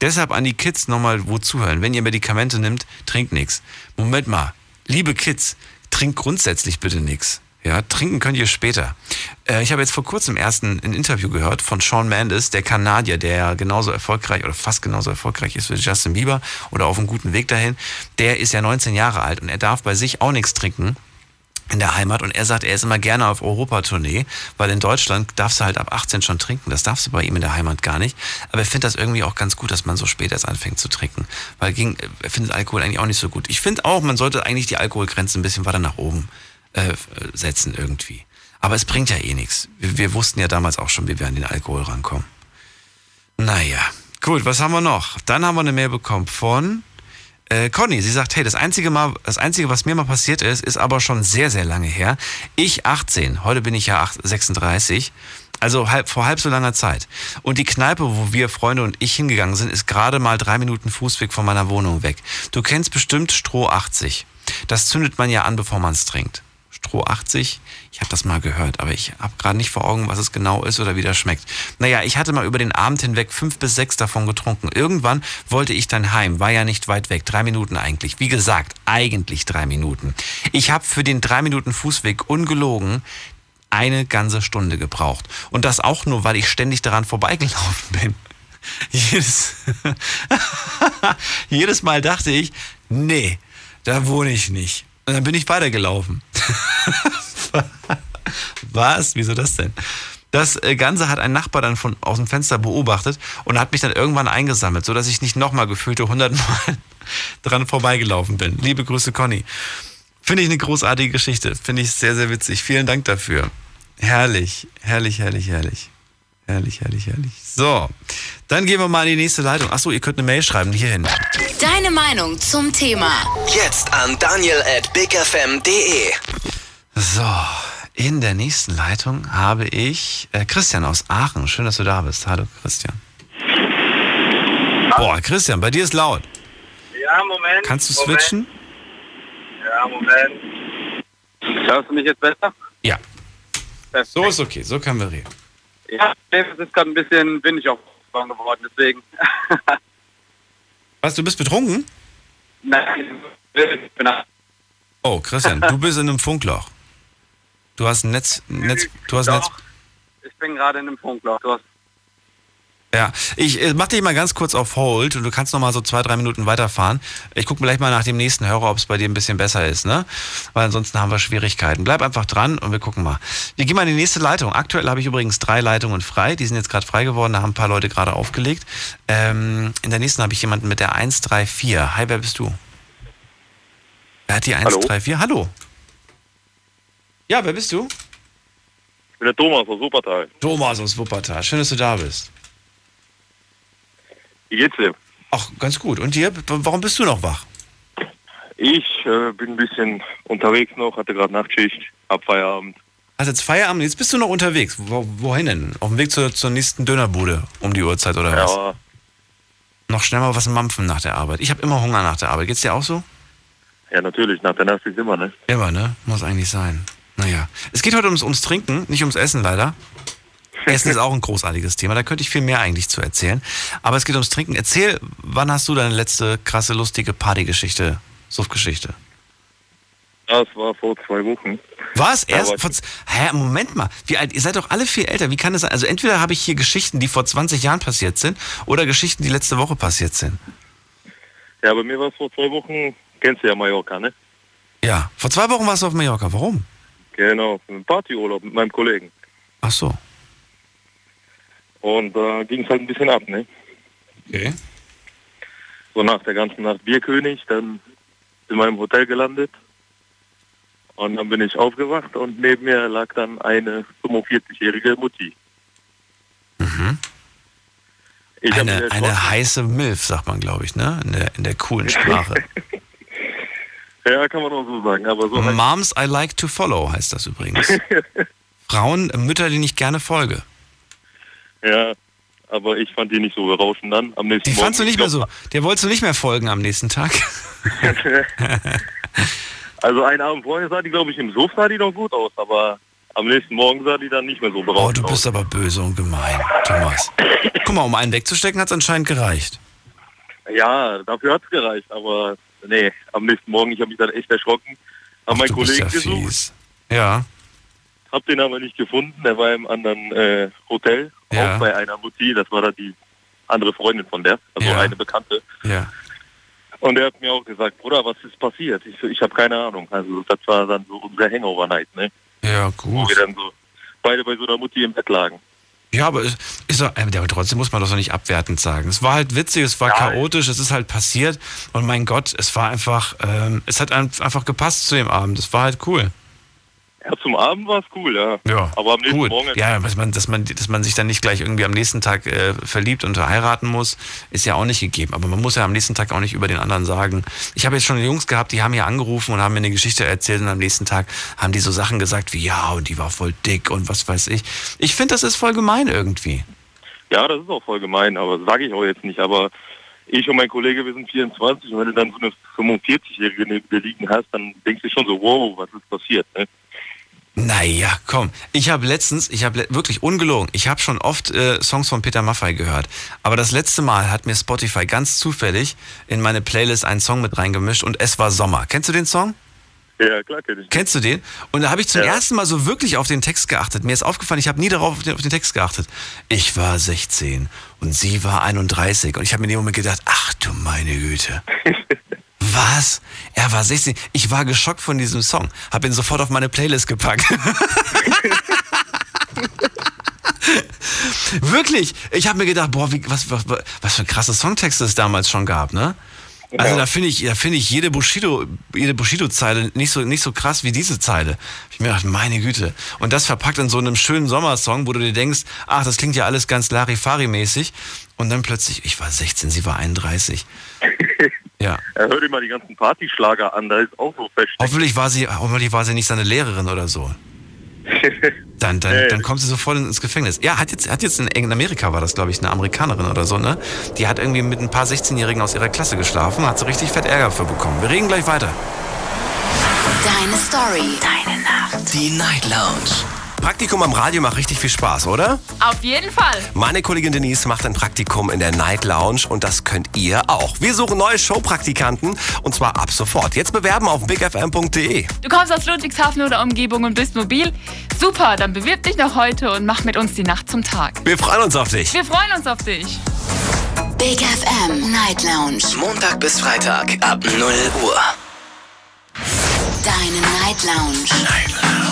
Deshalb an die Kids nochmal wo zuhören. Wenn ihr Medikamente nimmt, trinkt nichts. Moment mal, liebe Kids, trinkt grundsätzlich bitte nichts. Ja, trinken könnt ihr später. Äh, ich habe jetzt vor kurzem erst ein, Interview gehört von Sean Mendes, der Kanadier, der genauso erfolgreich oder fast genauso erfolgreich ist wie Justin Bieber oder auf einem guten Weg dahin. Der ist ja 19 Jahre alt und er darf bei sich auch nichts trinken in der Heimat und er sagt, er ist immer gerne auf Europatournee, weil in Deutschland darfst du halt ab 18 schon trinken. Das darfst du bei ihm in der Heimat gar nicht. Aber er findet das irgendwie auch ganz gut, dass man so spät erst anfängt zu trinken. Weil gegen, er findet Alkohol eigentlich auch nicht so gut. Ich finde auch, man sollte eigentlich die Alkoholgrenze ein bisschen weiter nach oben äh, setzen irgendwie. Aber es bringt ja eh nichts. Wir, wir wussten ja damals auch schon, wie wir an den Alkohol rankommen. Naja, gut, was haben wir noch? Dann haben wir eine Mail bekommen von äh, Conny. Sie sagt, hey, das einzige, mal, das einzige, was mir mal passiert ist, ist aber schon sehr, sehr lange her. Ich 18, heute bin ich ja 36, also halb, vor halb so langer Zeit. Und die Kneipe, wo wir Freunde und ich hingegangen sind, ist gerade mal drei Minuten Fußweg von meiner Wohnung weg. Du kennst bestimmt Stroh 80. Das zündet man ja an, bevor man es trinkt. Stroh 80. Ich habe das mal gehört, aber ich habe gerade nicht vor Augen, was es genau ist oder wie das schmeckt. Naja, ich hatte mal über den Abend hinweg fünf bis sechs davon getrunken. Irgendwann wollte ich dann heim, war ja nicht weit weg, drei Minuten eigentlich. Wie gesagt, eigentlich drei Minuten. Ich habe für den drei Minuten Fußweg ungelogen eine ganze Stunde gebraucht. Und das auch nur, weil ich ständig daran vorbeigelaufen bin. Jedes, jedes Mal dachte ich, nee, da wohne ich nicht. Und dann bin ich weitergelaufen. Was? Wieso das denn? Das äh, Ganze hat ein Nachbar dann von, aus dem Fenster beobachtet und hat mich dann irgendwann eingesammelt, sodass ich nicht nochmal gefühlte 100 Mal dran vorbeigelaufen bin. Liebe Grüße, Conny. Finde ich eine großartige Geschichte. Finde ich sehr, sehr witzig. Vielen Dank dafür. Herrlich, herrlich, herrlich, herrlich. Herrlich, herrlich, herrlich. So, dann gehen wir mal in die nächste Leitung. Achso, ihr könnt eine Mail schreiben hierhin. Deine Meinung zum Thema. Jetzt an daniel at bigfm.de. So, in der nächsten Leitung habe ich äh, Christian aus Aachen. Schön, dass du da bist. Hallo, Christian. Boah, Christian, bei dir ist laut. Ja, Moment. Kannst du Moment. switchen? Ja, Moment. Hörst du mich jetzt besser? Ja. So ist okay, so können wir reden. Ja, es ist gerade ein bisschen windig auf geworden, deswegen. Was, du bist betrunken? Nein, ich bin Oh, Christian, du bist in einem Funkloch. Du hast ein Netz, Netz du hast ein Netz. Ich bin gerade in einem Funkloch. Du hast Ja, ich äh, mach dich mal ganz kurz auf Hold und du kannst noch mal so zwei, drei Minuten weiterfahren. Ich gucke gleich mal nach dem nächsten Hörer, ob es bei dir ein bisschen besser ist, ne? Weil ansonsten haben wir Schwierigkeiten. Bleib einfach dran und wir gucken mal. Wir gehen mal in die nächste Leitung. Aktuell habe ich übrigens drei Leitungen frei. Die sind jetzt gerade frei geworden, da haben ein paar Leute gerade aufgelegt. Ähm, in der nächsten habe ich jemanden mit der 134. Hi, wer bist du? Wer hat die 134? Hallo. Ja, wer bist du? Ich bin der Thomas aus Wuppertal. Thomas aus Wuppertal. Schön, dass du da bist. Wie geht's dir? Ach, ganz gut. Und dir? Warum bist du noch wach? Ich äh, bin ein bisschen unterwegs noch, hatte gerade Nachtschicht, hab Feierabend. Hast jetzt Feierabend, jetzt bist du noch unterwegs. Wo, wohin denn? Auf dem Weg zur, zur nächsten Dönerbude um die Uhrzeit oder was? Ja, Noch schnell mal was mampfen nach der Arbeit. Ich habe immer Hunger nach der Arbeit. Geht's dir auch so? ja natürlich, nach der Nacht ist immer, ne? Immer, ne? Muss eigentlich sein. Naja. Es geht heute ums, ums Trinken, nicht ums Essen leider. Essen ist auch ein großartiges Thema, da könnte ich viel mehr eigentlich zu erzählen. Aber es geht ums Trinken. Erzähl, wann hast du deine letzte krasse, lustige Partygeschichte, Suffgeschichte? Das war vor zwei Wochen. Was? Erst vor, Hä, Moment mal. Wie alt? Ihr seid doch alle viel älter. Wie kann das sein? Also entweder habe ich hier Geschichten, die vor 20 Jahren passiert sind, oder Geschichten, die letzte Woche passiert sind. Ja, bei mir war es vor zwei Wochen, kennst du ja Mallorca, ne? Ja. Vor zwei Wochen warst du auf Mallorca. Warum? Genau, Partyurlaub mit meinem Kollegen. Ach so. Und da ging es halt ein bisschen ab, ne? Okay. So nach der ganzen Nacht Bierkönig, dann in meinem Hotel gelandet. Und dann bin ich aufgewacht und neben mir lag dann eine 45-jährige Mutti. Mich Eine, eine heiße Milf, sagt man, glaube ich, ne? In der, in der coolen Sprache. Ja, kann man auch so sagen, aber so Moms I like to follow heißt das übrigens. Frauen, äh, Mütter, die ich gerne folge. Ja, aber ich fand die nicht so berauschend dann. Am nächsten Die Morgen, fandst du nicht mehr so. Der wolltest du nicht mehr folgen am nächsten Tag. Also einen Abend vorher sah die, glaube ich, im Sof sah die noch gut aus, aber am nächsten Morgen sah die dann nicht mehr so Oh, berauschend du bist aber böse und gemein, Thomas. Guck mal, um einen wegzustecken hat es anscheinend gereicht. aus. Ja, dafür hat's gereicht, aber nee, am nächsten Morgen, ich habe mich dann echt erschrocken. Hab meinen Kollegen ja gesucht, fies. Ja, hab den aber nicht gefunden, der war im anderen äh, Hotel, Ja. auch bei einer Mutti, das war da die andere Freundin von der, also Ja. eine Bekannte. ja. Und er hat mir auch gesagt, Bruder, was ist passiert? Ich ich habe keine Ahnung. Also das war dann so unser Hangover-Night, ne? Ja, Wo gut. wir dann so beide bei so einer Mutti im Bett lagen. Ja, aber ist doch, äh, aber trotzdem muss man das doch nicht abwertend sagen. Es war halt witzig, es war chaotisch, es ist halt passiert und mein Gott, es war einfach, ähm, es hat ein- einfach gepasst zu dem Abend. Es war halt cool. Ja, zum Abend war es cool, ja. Ja, Aber am nächsten gut. Morgen Ja, dass man, dass, man, dass man sich dann nicht gleich irgendwie am nächsten Tag äh, verliebt und heiraten muss, ist ja auch nicht gegeben. Aber man muss ja am nächsten Tag auch nicht über den anderen sagen. Ich habe jetzt schon Jungs gehabt, die haben hier angerufen und haben mir eine Geschichte erzählt und am nächsten Tag haben die so Sachen gesagt wie, ja, und die war voll dick und was weiß ich. Ich finde, das ist voll gemein irgendwie. Ja, das ist auch voll gemein, aber sage ich auch jetzt nicht. Aber ich und mein Kollege, wir sind 24 und wenn du dann so eine 45-Jährige neben dir liegen hast, dann denkst du schon so, wow, was ist passiert, ne? Naja, komm. Ich habe letztens, ich habe wirklich ungelogen, ich habe schon oft äh, Songs von Peter Maffay gehört. Aber das letzte Mal hat mir Spotify ganz zufällig in meine Playlist einen Song mit reingemischt und es war Sommer. Kennst du den Song? Ja, klar kenn ich. Kennst du den? Und da habe ich zum Ja. ersten Mal so wirklich auf den Text geachtet. Mir ist aufgefallen, ich habe nie darauf auf den, auf den Text geachtet. Ich war 16 und sie war 31. Und ich habe mir in dem Moment gedacht, ach du meine Güte. Was? Er war 16. Ich war geschockt von diesem Song. Hab ihn sofort auf meine Playlist gepackt. Wirklich. Ich habe mir gedacht, boah, wie, was, was, was für krasse Songtexte es damals schon gab, ne? Also da finde ich, da finde ich jede Bushido, jede Bushido-Zeile nicht so, nicht so krass wie diese Zeile. Ich mir gedacht, meine Güte. Und das verpackt in so einem schönen Sommersong, wo du dir denkst, ach, das klingt ja alles ganz Larifari-mäßig. Und dann plötzlich, ich war 16, sie war 31. Ja. Er hört immer die ganzen Partyschlager an, da ist auch so fest. Hoffentlich war sie, hoffentlich war sie nicht seine Lehrerin oder so. Dann, dann, dann kommt sie so voll ins Gefängnis. Ja, hat jetzt, hat jetzt in, in Amerika war das, glaube ich, eine Amerikanerin oder so, ne? Die hat irgendwie mit ein paar 16-Jährigen aus ihrer Klasse geschlafen, hat so richtig fett Ärger für bekommen. Wir reden gleich weiter. Deine Story. Deine Nacht. Die Night Lounge. Praktikum am Radio macht richtig viel Spaß, oder? Auf jeden Fall. Meine Kollegin Denise macht ein Praktikum in der Night Lounge und das könnt ihr auch. Wir suchen neue Showpraktikanten und zwar ab sofort. Jetzt bewerben auf bigfm.de. Du kommst aus Ludwigshafen oder Umgebung und bist mobil? Super, dann bewirb dich noch heute und mach mit uns die Nacht zum Tag. Wir freuen uns auf dich. Wir freuen uns auf dich. Big FM Night Lounge. Montag bis Freitag ab 0 Uhr. Deine Night Lounge. Night Lounge.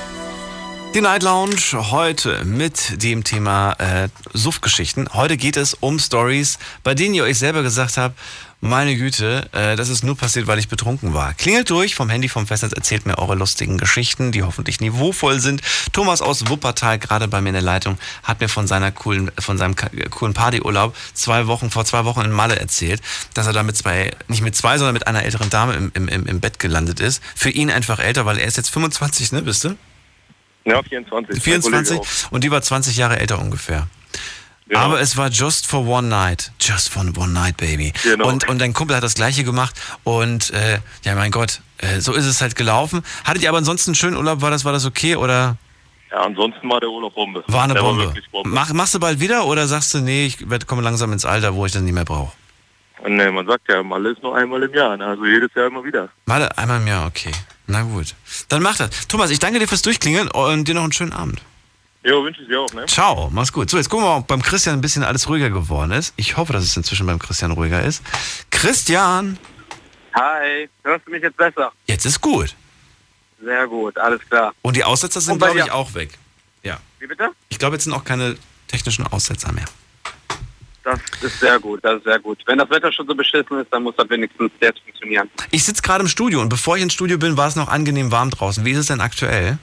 Die Night Lounge heute mit dem Thema äh, Suffgeschichten. Heute geht es um Stories, bei denen ihr euch selber gesagt habt, meine Güte, äh, das ist nur passiert, weil ich betrunken war. Klingelt durch vom Handy vom Festnetz, erzählt mir eure lustigen Geschichten, die hoffentlich niveauvoll sind. Thomas aus Wuppertal, gerade bei mir in der Leitung, hat mir von seiner coolen, von seinem ka- coolen Partyurlaub zwei Wochen, vor zwei Wochen in Malle erzählt, dass er da mit zwei, nicht mit zwei, sondern mit einer älteren Dame im, im im Bett gelandet ist. Für ihn einfach älter, weil er ist jetzt 25, ne, bist du? Ja, 24. mein 24 Kollege auch. und die war 20 Jahre älter ungefähr. Aber es war just for one night. Just for one night, baby. Genau. Und, und dein Kumpel hat das gleiche gemacht. Und äh, ja, mein Gott, äh, so ist es halt gelaufen. Hattet ihr aber ansonsten einen schönen Urlaub? War das, war das okay oder Ja, ansonsten war der Urlaub Bombe. war eine der Bombe? War Bombe. Mach, machst du bald wieder oder sagst du, nee, ich werd- komme langsam ins Alter, wo ich das nicht mehr brauche? Nee, man sagt ja, Malle ist nur einmal im Jahr, ne? also jedes Jahr immer wieder. Mal einmal im Jahr, okay. Na gut. Dann mach das. Thomas, ich danke dir fürs Durchklingeln und dir noch einen schönen Abend. Jo, wünsche ich dir auch, ne? Ciao, mach's gut. So, jetzt gucken wir mal, ob beim Christian ein bisschen alles ruhiger geworden ist. Ich hoffe, dass es inzwischen beim Christian ruhiger ist. Christian, Hi, hörst du mich jetzt besser? jetzt ist gut. Sehr gut, alles klar. Und die Aussetzer sind, glaube ich, auch weg. Ja. Wie bitte? Ich glaube, jetzt sind auch keine technischen Aussetzer mehr. Das ist sehr gut, das ist sehr gut. Wenn das Wetter schon so beschissen ist, dann muss das wenigstens jetzt funktionieren. Ich sitze gerade im Studio und bevor ich ins Studio bin, war es noch angenehm warm draußen. Wie ist es denn aktuell?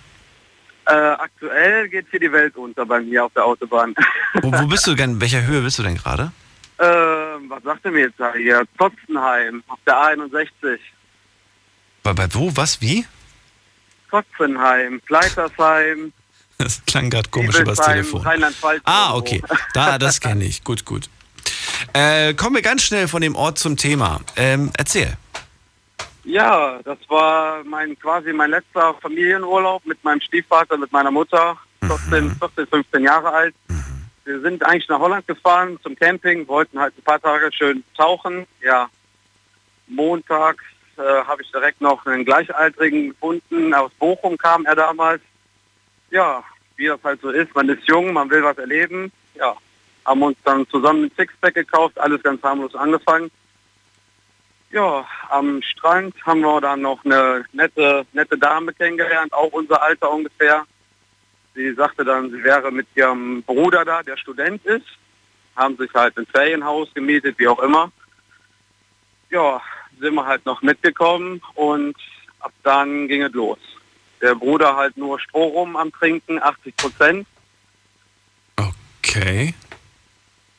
Äh, aktuell geht hier die Welt unter bei mir auf der Autobahn. Wo, wo bist du denn? In welcher Höhe bist du denn gerade? äh, was sagt er mir jetzt da hier? Totzenheim auf der A61. Bei, bei wo? Was? Wie? Totzenheim, Pleitersheim, Das klang gerade komisch übers Siebelsheim, Telefon. Ah, okay. Da, das kenne ich. Gut, gut. Äh, kommen wir ganz schnell von dem Ort zum Thema. Ähm, erzähl. Ja, das war mein quasi mein letzter Familienurlaub mit meinem Stiefvater, mit meiner Mutter, 14, 14 15 Jahre alt. Wir sind eigentlich nach Holland gefahren zum Camping, wollten halt ein paar Tage schön tauchen. Ja, montags äh, habe ich direkt noch einen Gleichaltrigen gefunden. Aus Bochum kam er damals. Ja, wie das halt so ist, man ist jung, man will was erleben. Ja, haben uns dann zusammen ein Sixpack gekauft, alles ganz harmlos angefangen. Ja, am Strand haben wir dann noch eine nette, nette Dame kennengelernt, auch unser Alter ungefähr. Sie sagte dann, sie wäre mit ihrem Bruder da, der Student ist. Haben sich halt ein Ferienhaus gemietet, wie auch immer. Ja, sind wir halt noch mitgekommen und ab dann ging es los. Der Bruder halt nur Strohrum am Trinken, 80 Prozent. Okay.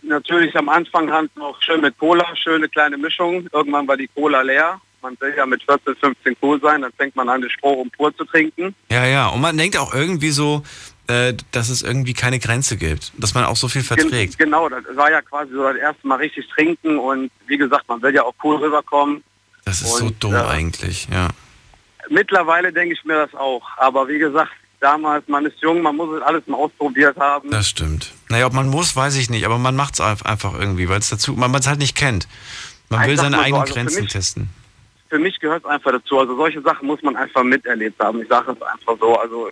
Natürlich am Anfang halt noch schön mit Cola, schöne kleine Mischung. Irgendwann war die Cola leer. Man will ja mit 14, 15 cool sein, dann fängt man an, den Strohrum pur zu trinken. Ja, ja. Und man denkt auch irgendwie so, äh, dass es irgendwie keine Grenze gibt. Dass man auch so viel verträgt. Gen genau, das war ja quasi so das erste Mal richtig trinken und wie gesagt, man will ja auch cool rüberkommen. Das ist so Und, dumm äh, eigentlich, ja. Mittlerweile denke ich mir das auch. Aber wie gesagt, damals, man ist jung, man muss es alles mal ausprobiert haben. Das stimmt. Naja, ob man muss, weiß ich nicht, aber man macht es einfach irgendwie, weil es dazu, man es halt nicht kennt. Man will seine mal so, eigenen also für Grenzen mich- testen. Für mich gehört es einfach dazu. Also solche Sachen muss man einfach miterlebt haben. Ich sage es einfach so. Also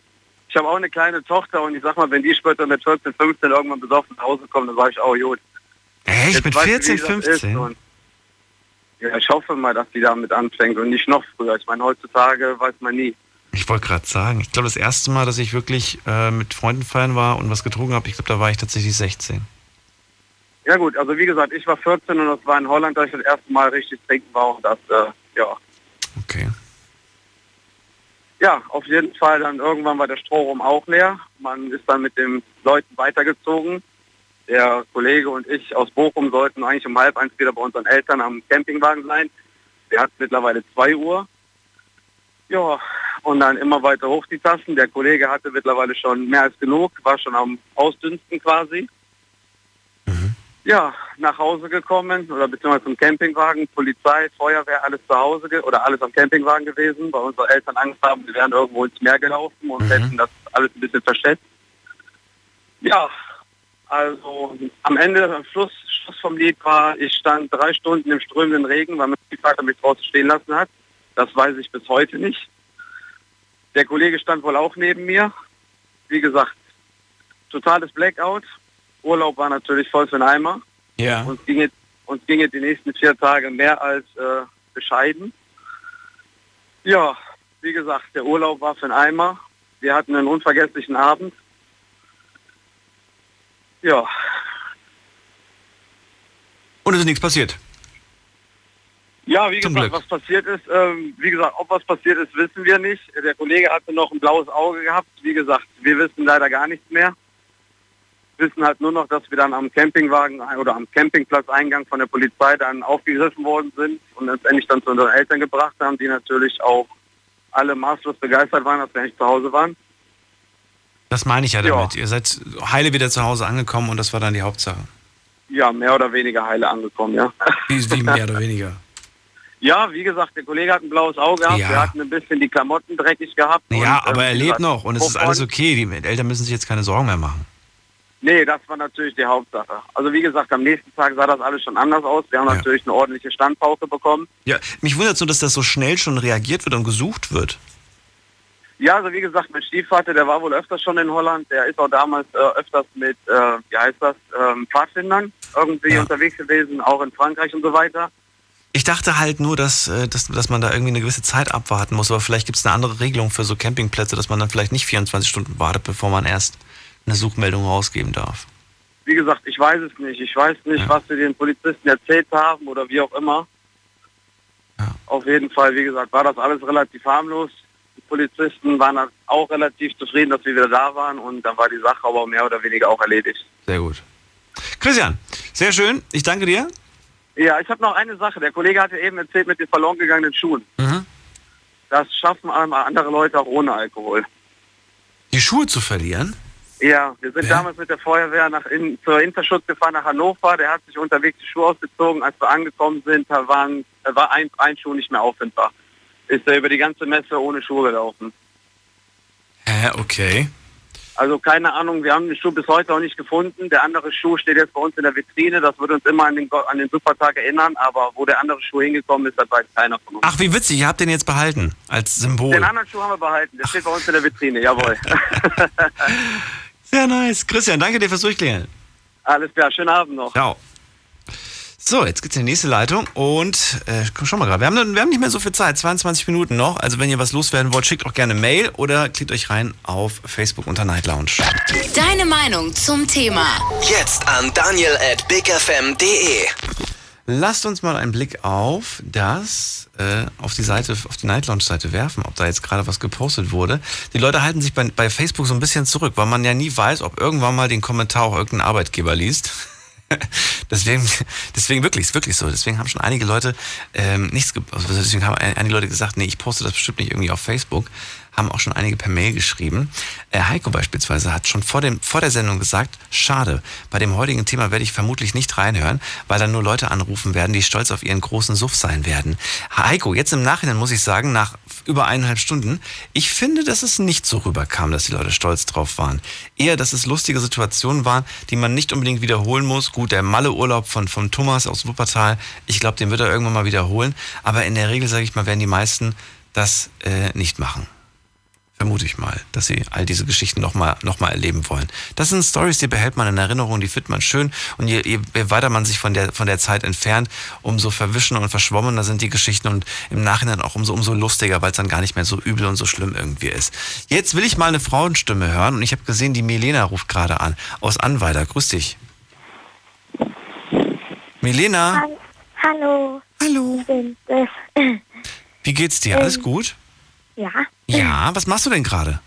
ich habe auch eine kleine Tochter und ich sag mal, wenn die später mit 14, 15 irgendwann besoffen nach Hause kommt, dann sage ich, oh gut. Echt? Jetzt Mit weißt du, 14, wie das 15? Ja, ich hoffe mal, dass die damit anfängt und nicht noch früher. Ich meine, heutzutage weiß man nie. Ich wollte gerade sagen, ich glaube, das erste Mal, dass ich wirklich äh, mit Freunden feiern war und was getrunken habe, ich glaube, da war ich tatsächlich 16. Ja gut, also wie gesagt, ich war 14 und das war in Holland, da ich das erste Mal richtig trinken war und das, äh, ja. Okay. Ja, auf jeden Fall dann irgendwann war der Strohrum auch leer. Man ist dann mit den Leuten weitergezogen. Der Kollege und ich aus Bochum sollten eigentlich um halb eins wieder bei unseren Eltern am Campingwagen sein. Wir hatten mittlerweile zwei Uhr. Ja, und dann immer weiter hoch die Tassen. Der Kollege hatte mittlerweile schon mehr als genug, war schon am Ausdünsten quasi. Ja, nach Hause gekommen oder beziehungsweise zum Campingwagen, Polizei, Feuerwehr, alles zu Hause oder alles am Campingwagen gewesen, weil unsere Eltern Angst haben, wir wären irgendwo ins Meer gelaufen und hätten das alles ein bisschen versteckt. Ja, also am Ende, am Schluss, Schluss vom Lied war, ich stand drei Stunden im strömenden Regen, weil mein Vater mich draußen stehen lassen hat. Das weiß ich bis heute nicht. Der Kollege stand wohl auch neben mir. Wie gesagt, totales Blackout. Urlaub war natürlich voll für den Eimer. Ja. Uns ginge, uns ginge die nächsten vier Tage mehr als äh, bescheiden. Ja, wie gesagt, der Urlaub war für den Eimer. Wir hatten einen unvergesslichen Abend. Ja, Und es ist nichts passiert. Ja, wie Zum gesagt, Glück. was passiert ist, ähm, wie gesagt, ob was passiert ist, wissen wir nicht. Der Kollege hatte noch ein blaues Auge gehabt. Wie gesagt, wir wissen leider gar nichts mehr. Wissen halt nur noch, dass wir dann am Campingwagen oder am Campingplatzeingang von der Polizei dann aufgegriffen worden sind und letztendlich dann zu unseren Eltern gebracht haben, die natürlich auch alle maßlos begeistert waren, dass wir nicht zu Hause waren. Das meine ich ja Ja. damit. Ihr seid heile wieder zu Hause angekommen und das war dann die Hauptsache. Ja, mehr oder weniger heile angekommen, ja. Wie, wie mehr oder weniger. Ja, wie gesagt, der Kollege hat ein blaues Auge gehabt, Ja. wir hatten ein bisschen die Klamotten dreckig gehabt. Ja, und, aber ähm, er wie lebt noch und es ist alles okay. Die Eltern müssen sich jetzt keine Sorgen mehr machen. Nee, das war natürlich die Hauptsache. Also wie gesagt, am nächsten Tag sah das alles schon anders aus. Wir haben natürlich eine ordentliche Standpauke bekommen. Ja, mich wundert so, dass das so schnell schon reagiert wird und gesucht wird. Ja, also wie gesagt, mein Stiefvater, der war wohl öfters schon in Holland. Der ist auch damals äh, öfters mit, äh, wie heißt das, ähm, Pfadfindern irgendwie unterwegs gewesen, auch in Frankreich und so weiter. Ich dachte halt nur, dass, äh, dass, dass man da irgendwie eine gewisse Zeit abwarten muss, aber vielleicht gibt es eine andere Regelung für so Campingplätze, dass man dann vielleicht nicht 24 Stunden wartet, bevor man erst eine Suchmeldung rausgeben darf. Wie gesagt, ich weiß es nicht. Ich weiß nicht, was wir den Polizisten erzählt haben oder wie auch immer. Auf jeden Fall, wie gesagt, war das alles relativ harmlos. Polizisten waren auch relativ zufrieden, dass wir wieder da waren und dann war die Sache aber mehr oder weniger auch erledigt. Sehr gut. Christian, sehr schön. Ich danke dir. Ja, ich habe noch eine Sache. Der Kollege hatte eben erzählt mit den verloren gegangenen Schuhen. Mhm. Das schaffen andere Leute auch ohne Alkohol. Die Schuhe zu verlieren? Ja, wir sind damals mit der Feuerwehr nach in, zur Interschutz gefahren nach Hannover. Der hat sich unterwegs die Schuhe ausgezogen. Als wir angekommen sind, da waren, war ein, ein Schuh nicht mehr auffindbar. Ist er über die ganze Messe ohne Schuhe gelaufen. Hä, okay. Also keine Ahnung, wir haben den Schuh bis heute auch nicht gefunden. Der andere Schuh steht jetzt bei uns in der Vitrine. Das wird uns immer an den, an den Supertag erinnern. Aber wo der andere Schuh hingekommen ist, das weiß keiner von uns. Ach, wie witzig, ihr habt den jetzt behalten als Symbol. Den anderen Schuh haben wir behalten. Der steht bei uns in der Vitrine, jawohl. Sehr nice. Christian, danke dir fürs Durchklingeln. Alles klar, schönen Abend noch. Ciao. So, jetzt geht's in die nächste Leitung und äh, komm, schau mal gerade, wir haben, wir haben nicht mehr so viel Zeit, 22 Minuten noch. Also wenn ihr was loswerden wollt, schickt auch gerne Mail oder klickt euch rein auf Facebook unter Night Lounge. Deine Meinung zum Thema. Jetzt an daniel at bigfm.de. Lasst uns mal einen Blick auf das, äh, auf die Seite, auf die Night Lounge Seite werfen, ob da jetzt gerade was gepostet wurde. Die Leute halten sich bei, bei Facebook so ein bisschen zurück, weil man ja nie weiß, ob irgendwann mal den Kommentar auch irgendein Arbeitgeber liest. deswegen, deswegen wirklich, ist wirklich so. Deswegen haben schon einige Leute ähm, nichts, also deswegen haben ein- einige Leute gesagt, nee, ich poste das bestimmt nicht irgendwie auf Facebook. Haben auch schon einige per Mail geschrieben. Äh, Heiko beispielsweise hat schon vor, dem, vor der Sendung gesagt, schade, bei dem heutigen Thema werde ich vermutlich nicht reinhören, weil dann nur Leute anrufen werden, die stolz auf ihren großen Suff sein werden. Heiko, jetzt im Nachhinein muss ich sagen, nach über eineinhalb Stunden, ich finde, dass es nicht so rüberkam, dass die Leute stolz drauf waren. Eher, dass es lustige Situationen waren, die man nicht unbedingt wiederholen muss. Gut, der Malle-Urlaub von, von Thomas aus Wuppertal, ich glaube, den wird er irgendwann mal wiederholen. Aber in der Regel, sage ich mal, werden die meisten das äh, nicht machen. Vermute ich mal, dass sie all diese Geschichten nochmal noch mal erleben wollen. Das sind Stories, die behält man in Erinnerung, die findet man schön. Und je, je weiter man sich von der, von der Zeit entfernt, umso verwischen und verschwommener sind die Geschichten und im Nachhinein auch umso, umso lustiger, weil es dann gar nicht mehr so übel und so schlimm irgendwie ist. Jetzt will ich mal eine Frauenstimme hören und ich habe gesehen, die Milena ruft gerade an. Aus Anweider. Grüß dich. Milena, Hallo. Hallo. Das. wie geht's dir? Alles gut? Ja. Ja, was machst du denn gerade?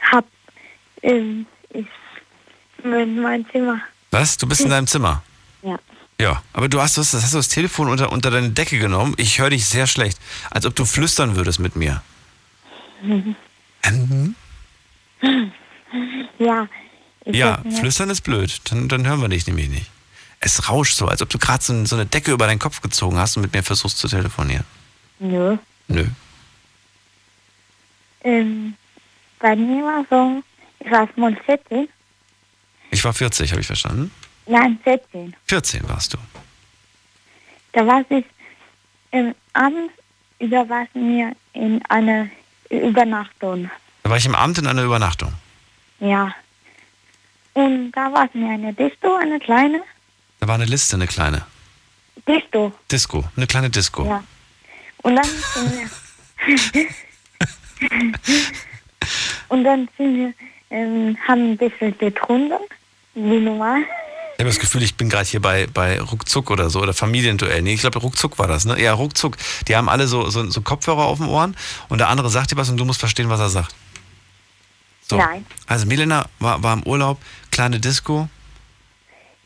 Hab. Ähm, ich in mein Zimmer. Was? Du bist in deinem Zimmer? Ja. Ja, aber du hast das, hast du das Telefon unter, unter deine Decke genommen. Ich höre dich sehr schlecht. Als ob du flüstern würdest mit mir. Ähm, Ja. Ja, flüstern ist blöd. Dann, dann hören wir dich nämlich nicht. Es rauscht so, als ob du gerade so, so eine Decke über deinen Kopf gezogen hast und mit mir versuchst zu telefonieren. Nö. Nö. Ähm, bei mir war so, ich war mal 14. Ich war 40, habe ich verstanden? Nein, 14. 14 warst du. Da war ich ähm, abends über was mir in einer Übernachtung. Da war ich im Abend in einer Übernachtung. Ja. Und da war es mir eine Disco, eine kleine Da war eine Liste, eine kleine. Disco. Disco, eine kleine Disco. Ja. Und dann sind wir. und dann sind wir, ähm, haben ein bisschen getrunken, wie normal. Ich habe das Gefühl, ich bin gerade hier bei, bei Ruckzuck oder so oder Familienduell. Nee, ich glaube, Ruckzuck war das, ne? Ja, Ruckzuck. Die haben alle so, so, so Kopfhörer auf den Ohren und der andere sagt dir was und du musst verstehen, was er sagt. So. Nein. Also Milena war, war im Urlaub, kleine Disco.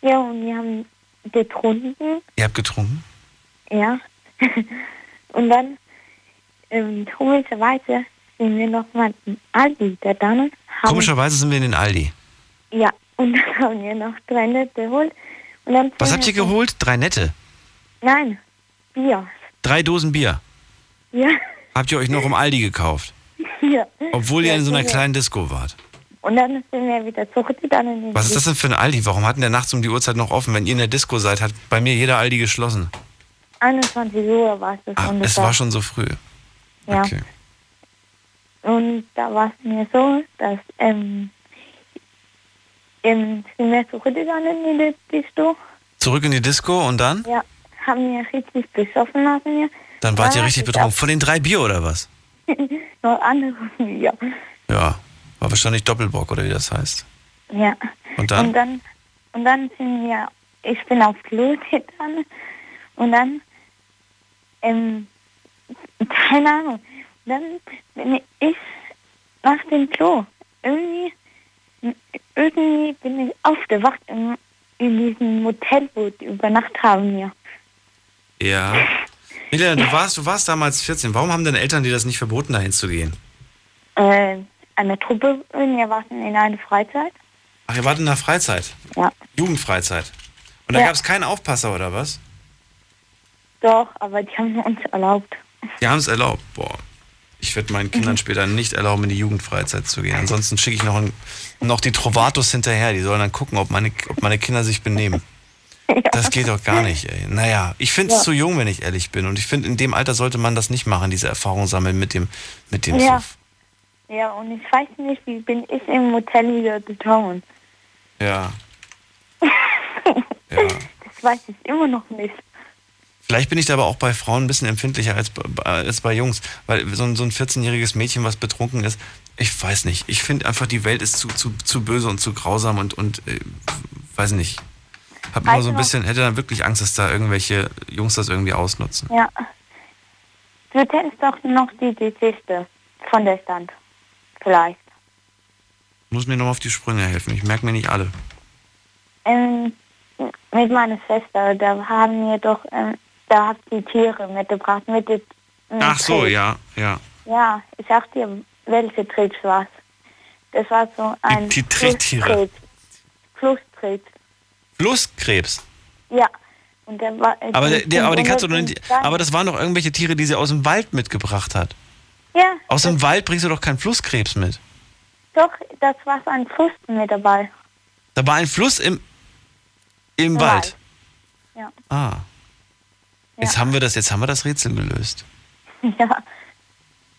Ja, und wir haben getrunken, Ihr habt getrunken. ja. Und dann, ähm, komischerweise, sind wir nochmal im Aldi. Da dann haben, Komischerweise sind wir in den Aldi. Ja, und dann haben wir noch drei Nette geholt. Und dann Was habt ihr geholt? Drei nette. Nein, Bier. Drei Dosen Bier. Ja, Habt ihr euch noch im Aldi gekauft? ja. Obwohl ihr Ja, in so einer ja. kleinen Disco wart. Und dann sind wir wieder den Was ist das denn für ein Aldi? Warum hat denn der nachts um die Uhrzeit noch offen? Wenn ihr in der Disco seid, hat bei mir jeder Aldi geschlossen. 21 Uhr war es ungefähr. es war schon so früh. Ja. Okay. Und da war es mir so, dass ähm, ähm, sind wir zurückgegangen in die Disco. Zurück in die Disco und dann? Ja, haben wir richtig besoffen lassen wir. Dann wart ihr Ja, richtig ich betrunken. Von den drei Bier oder was? Noch andere Bier. Ja. War wahrscheinlich Doppelbock oder wie das heißt. Ja. Und dann? Und dann, und dann sind wir, ich bin auf Klo gegangen und dann, ähm, keine Ahnung, dann bin ich nach dem Klo. Irgendwie, irgendwie bin ich aufgewacht in, in diesem Motel, wo die übernachtet haben wir. Ja. Milena, du warst, du warst damals 14. Warum haben deine Eltern dir das nicht verboten, dahin zu gehen? Äh, eine Truppe, wir warten in einer Freizeit. Ach, ihr wart in der Freizeit? Ja. Jugendfreizeit. Und da Ja. gab es keinen Aufpasser oder was? Doch, aber die haben uns erlaubt. Die haben es erlaubt. Boah. Ich werde meinen Kindern später nicht erlauben, in die Jugendfreizeit zu gehen. Ansonsten schicke ich noch, ein, noch die Trovatos hinterher. Die sollen dann gucken, ob meine, ob meine Kinder sich benehmen. Das geht doch gar nicht, ey. Naja, ich finde es Ja. zu jung, wenn ich ehrlich bin. Und ich finde, in dem Alter sollte man das nicht machen, diese Erfahrung sammeln mit dem, mit dem Ja. Suff. Ja, und ich weiß nicht, wie bin ich im Hotel wieder gekommen. Ja. Das weiß ich immer noch nicht. Vielleicht bin ich da aber auch bei Frauen ein bisschen empfindlicher als, bei- als bei Jungs. Weil so ein, so ein 14-jähriges Mädchen, was betrunken ist, ich weiß nicht. Ich finde einfach, die Welt ist zu, zu, zu böse und zu grausam und, und äh, weiß nicht. Hab immer so ein noch- bisschen, hätte dann wirklich Angst, dass da irgendwelche Jungs das irgendwie ausnutzen. Ja. Du kennst doch noch die Geschichte von der Stand. Vielleicht. Muss mir noch auf die Sprünge helfen. Ich merke mir nicht alle. Ähm, mit meiner Schwester, da haben wir doch, ähm, da habt ihr Tiere mitgebracht. Mit mit Ach so, Krebs. ja, ja. Ja, ich sag dir, welche Krebs war Das war so ein die Trettiere. Flusskrebs. Flusskrebs. Ja. Und der war, äh, Aber, die der, der, aber den kannst du doch nicht. Aber das waren doch irgendwelche Tiere, die sie aus dem Wald mitgebracht hat. Ja, Aus dem Wald bringst du doch keinen Flusskrebs mit. doch, das war so ein Fluss mit dabei. Da war ein Fluss im, im Im Wald. Wald. Ja. Ah. Jetzt haben wir das, jetzt haben wir das Rätsel gelöst. Ja.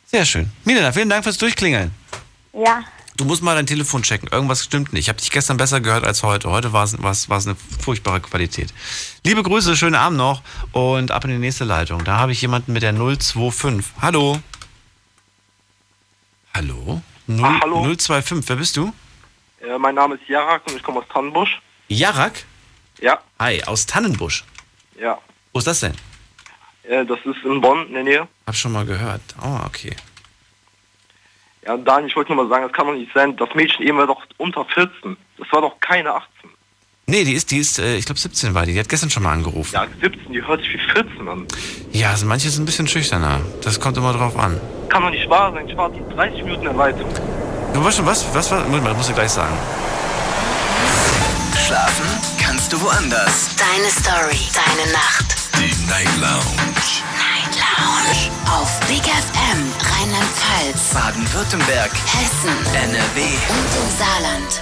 Sehr schön. Milena, vielen Dank fürs Durchklingeln. Ja. Du musst mal dein Telefon checken. Irgendwas stimmt nicht. Ich habe dich gestern besser gehört als heute. Heute war es war es- war es eine furchtbare Qualität. Liebe Grüße, schönen Abend noch und ab in die nächste Leitung. Da habe ich jemanden mit der 025. Hallo. Hallo? Null- Ah, hallo. 025. Wer bist du? Äh, mein Name ist Jarak und ich komme aus Tannenbusch. Jarak? Ja, Hi, aus Tannenbusch. ja. Wo ist das denn? Äh, das ist in Bonn in der Nähe. Hab schon mal gehört. Oh, okay. Ja, Daniel, ich wollte nur mal sagen, das kann doch nicht sein. Das Mädchen eben war doch unter 14. Das war doch keine 18. Nee, die ist, die ist, äh, ich glaube 17 war die. Die hat gestern schon mal angerufen. Ja, 17, die hört sich wie 14 an. Ja, also manche sind ein bisschen schüchterner. Das kommt immer drauf an. Kann doch nicht wahr sein. Ich warte 30 Minuten in Leitung. Du weißt schon, was, was war, Moment mal, das musst du gleich sagen. Schlafen kannst du woanders. Deine Story, deine Nacht. Die Night Lounge. Night Lounge. Auf Big FM, Rheinland-Pfalz, Baden-Württemberg. Hessen, NRW. und im Saarland.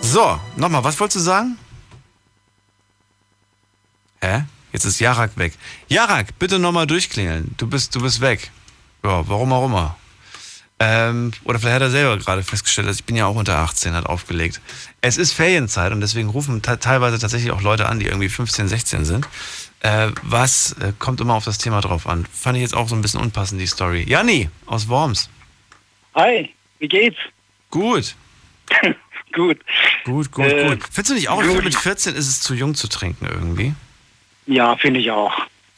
So, nochmal, was wolltest du sagen? Hä? Jetzt ist Jarak weg. Jarak, bitte nochmal durchklingeln. Du bist, du bist weg. Ja, warum auch immer. Ähm, oder vielleicht hat er selber gerade festgestellt, dass ich bin ja auch unter 18, hat aufgelegt. Es ist Ferienzeit und deswegen rufen te- teilweise tatsächlich auch Leute an, die irgendwie 15, 16 sind. Äh, was äh, kommt immer auf das Thema drauf an? Fand ich jetzt auch so ein bisschen unpassend, die Story. Janni aus Worms. Hi, wie geht's? Gut. gut. Gut, gut, Äh, gut. Findest du nicht auch, gut. mit 14 ist es zu jung zu trinken irgendwie? Ja, finde ich auch.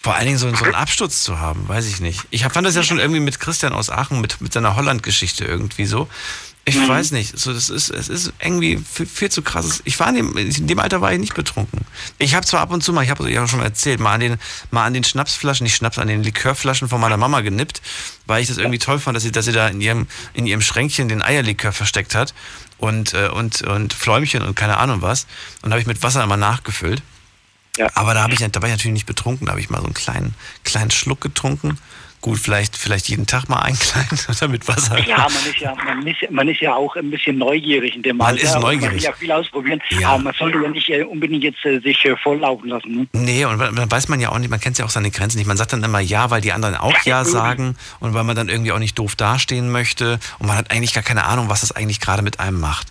Vor allen Dingen so, so einen Absturz zu haben, weiß ich nicht. Ich fand das ja schon irgendwie mit Christian aus Aachen, mit, mit seiner Holland-Geschichte irgendwie so. Ich Mhm. weiß nicht. So, das ist, es ist irgendwie viel, viel zu krasses. Ich war in dem, in dem Alter war ich nicht betrunken. Ich habe zwar ab und zu mal, ich habe ja schon mal erzählt, mal an den, mal an den Schnapsflaschen, nicht Schnaps, an den Likörflaschen von meiner Mama genippt, weil ich das irgendwie toll fand, dass sie, dass sie da in ihrem, in ihrem Schränkchen den Eierlikör versteckt hat und, äh, und, und Fläumchen und keine Ahnung was. Und habe ich mit Wasser immer nachgefüllt. Aber da habe ich, da war ich natürlich nicht betrunken, da habe ich mal so einen kleinen, kleinen Schluck getrunken. Gut, vielleicht, vielleicht jeden Tag mal einen kleinen oder mit Wasser. Ja, man ist ja, man ist, man ist ja auch ein bisschen neugierig in dem Man Alter. ist und Man neugierig. will ja viel ausprobieren, aber man sollte ja nicht äh, unbedingt jetzt äh, sich äh, volllaufen lassen. Ne? Nee, und dann weiß man ja auch nicht, man kennt ja auch seine Grenzen nicht. Man sagt dann immer ja, weil die anderen auch ja sagen und weil man dann irgendwie auch nicht doof dastehen möchte und man hat eigentlich gar keine Ahnung, was das eigentlich gerade mit einem macht.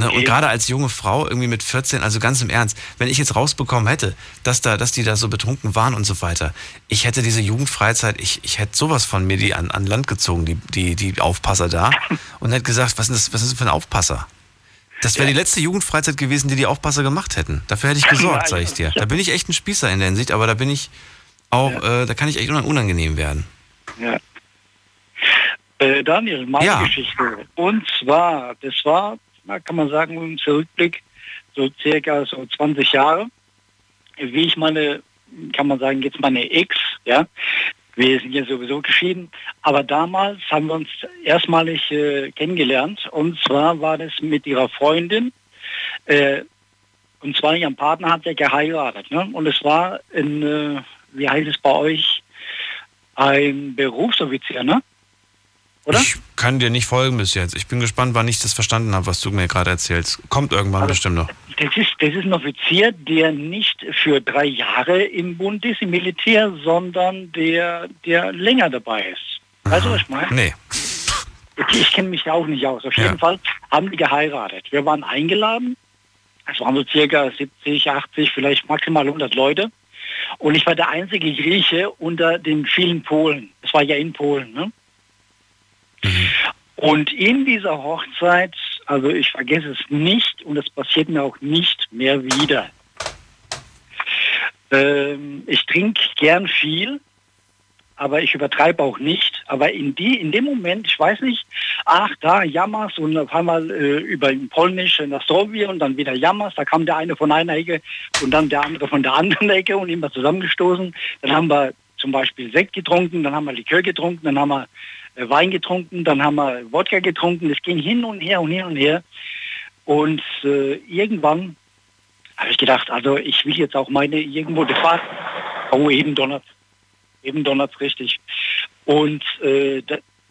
Ne? Und gerade als junge Frau, irgendwie mit 14, also ganz im Ernst, wenn ich jetzt rausbekommen hätte, dass, da, dass die da so betrunken waren und so weiter, ich hätte diese Jugendfreizeit, ich, ich hätte sowas von mir die an, an Land gezogen, die, die, die Aufpasser da, und hätte gesagt, was ist das, was ist das für ein Aufpasser? Das wäre die letzte Jugendfreizeit gewesen, die die Aufpasser gemacht hätten. Dafür hätte ich gesorgt, sage ich dir. Da bin ich echt ein Spießer in der Hinsicht, aber da bin ich auch, äh, da kann ich echt unan- unangenehm werden. Ja. Äh, Daniel, meine Ja. Geschichte. Und zwar, das war, kann man sagen, im Zurückblick, so circa so 20 Jahre, wie ich meine, kann man sagen, jetzt meine Ex, ja, wir sind ja sowieso geschieden, aber damals haben wir uns erstmalig äh, kennengelernt und zwar war das mit ihrer Freundin, äh, und zwar ihr Partner hat ja geheiratet, ne? und es war ein, äh, wie heißt es bei euch, ein Berufsoffizier, ne? Oder? Ich kann dir nicht folgen bis jetzt. Ich bin gespannt, wann ich das verstanden habe, was du mir gerade erzählst. Kommt irgendwann bestimmt noch. Das ist, das ist ein Offizier, der nicht für drei Jahre im Bund ist, im Militär, sondern der, der länger dabei ist. Weißt du, was ich meine? Nee. Ich kenne mich da auch nicht aus. Auf jeden Fall haben die geheiratet. Wir waren eingeladen. Es waren so circa 70, 80, vielleicht maximal 100 Leute. Und ich war der einzige Grieche unter den vielen Polen. Es war ja in Polen. Ne? Und in dieser Hochzeit, also ich vergesse es nicht und es passiert mir auch nicht mehr wieder. Ähm, ich trinke gern viel, aber ich übertreibe auch nicht. Aber in, die, in dem Moment, ich weiß nicht, ach, da Jammers und auf einmal äh, über Polnisch nach Sowjet und dann wieder Jammers, da kam der eine von einer Ecke und dann der andere von der anderen Ecke und immer zusammengestoßen. Dann haben wir zum Beispiel Sekt getrunken, dann haben wir Likör getrunken, dann haben wir Wein getrunken, dann haben wir Wodka getrunken. Es ging hin und her und hin und her. Und äh, irgendwann habe ich gedacht, also ich will jetzt auch meine irgendwo die Fahrt. Oh, eben donnert. Eben donnert richtig. Und äh,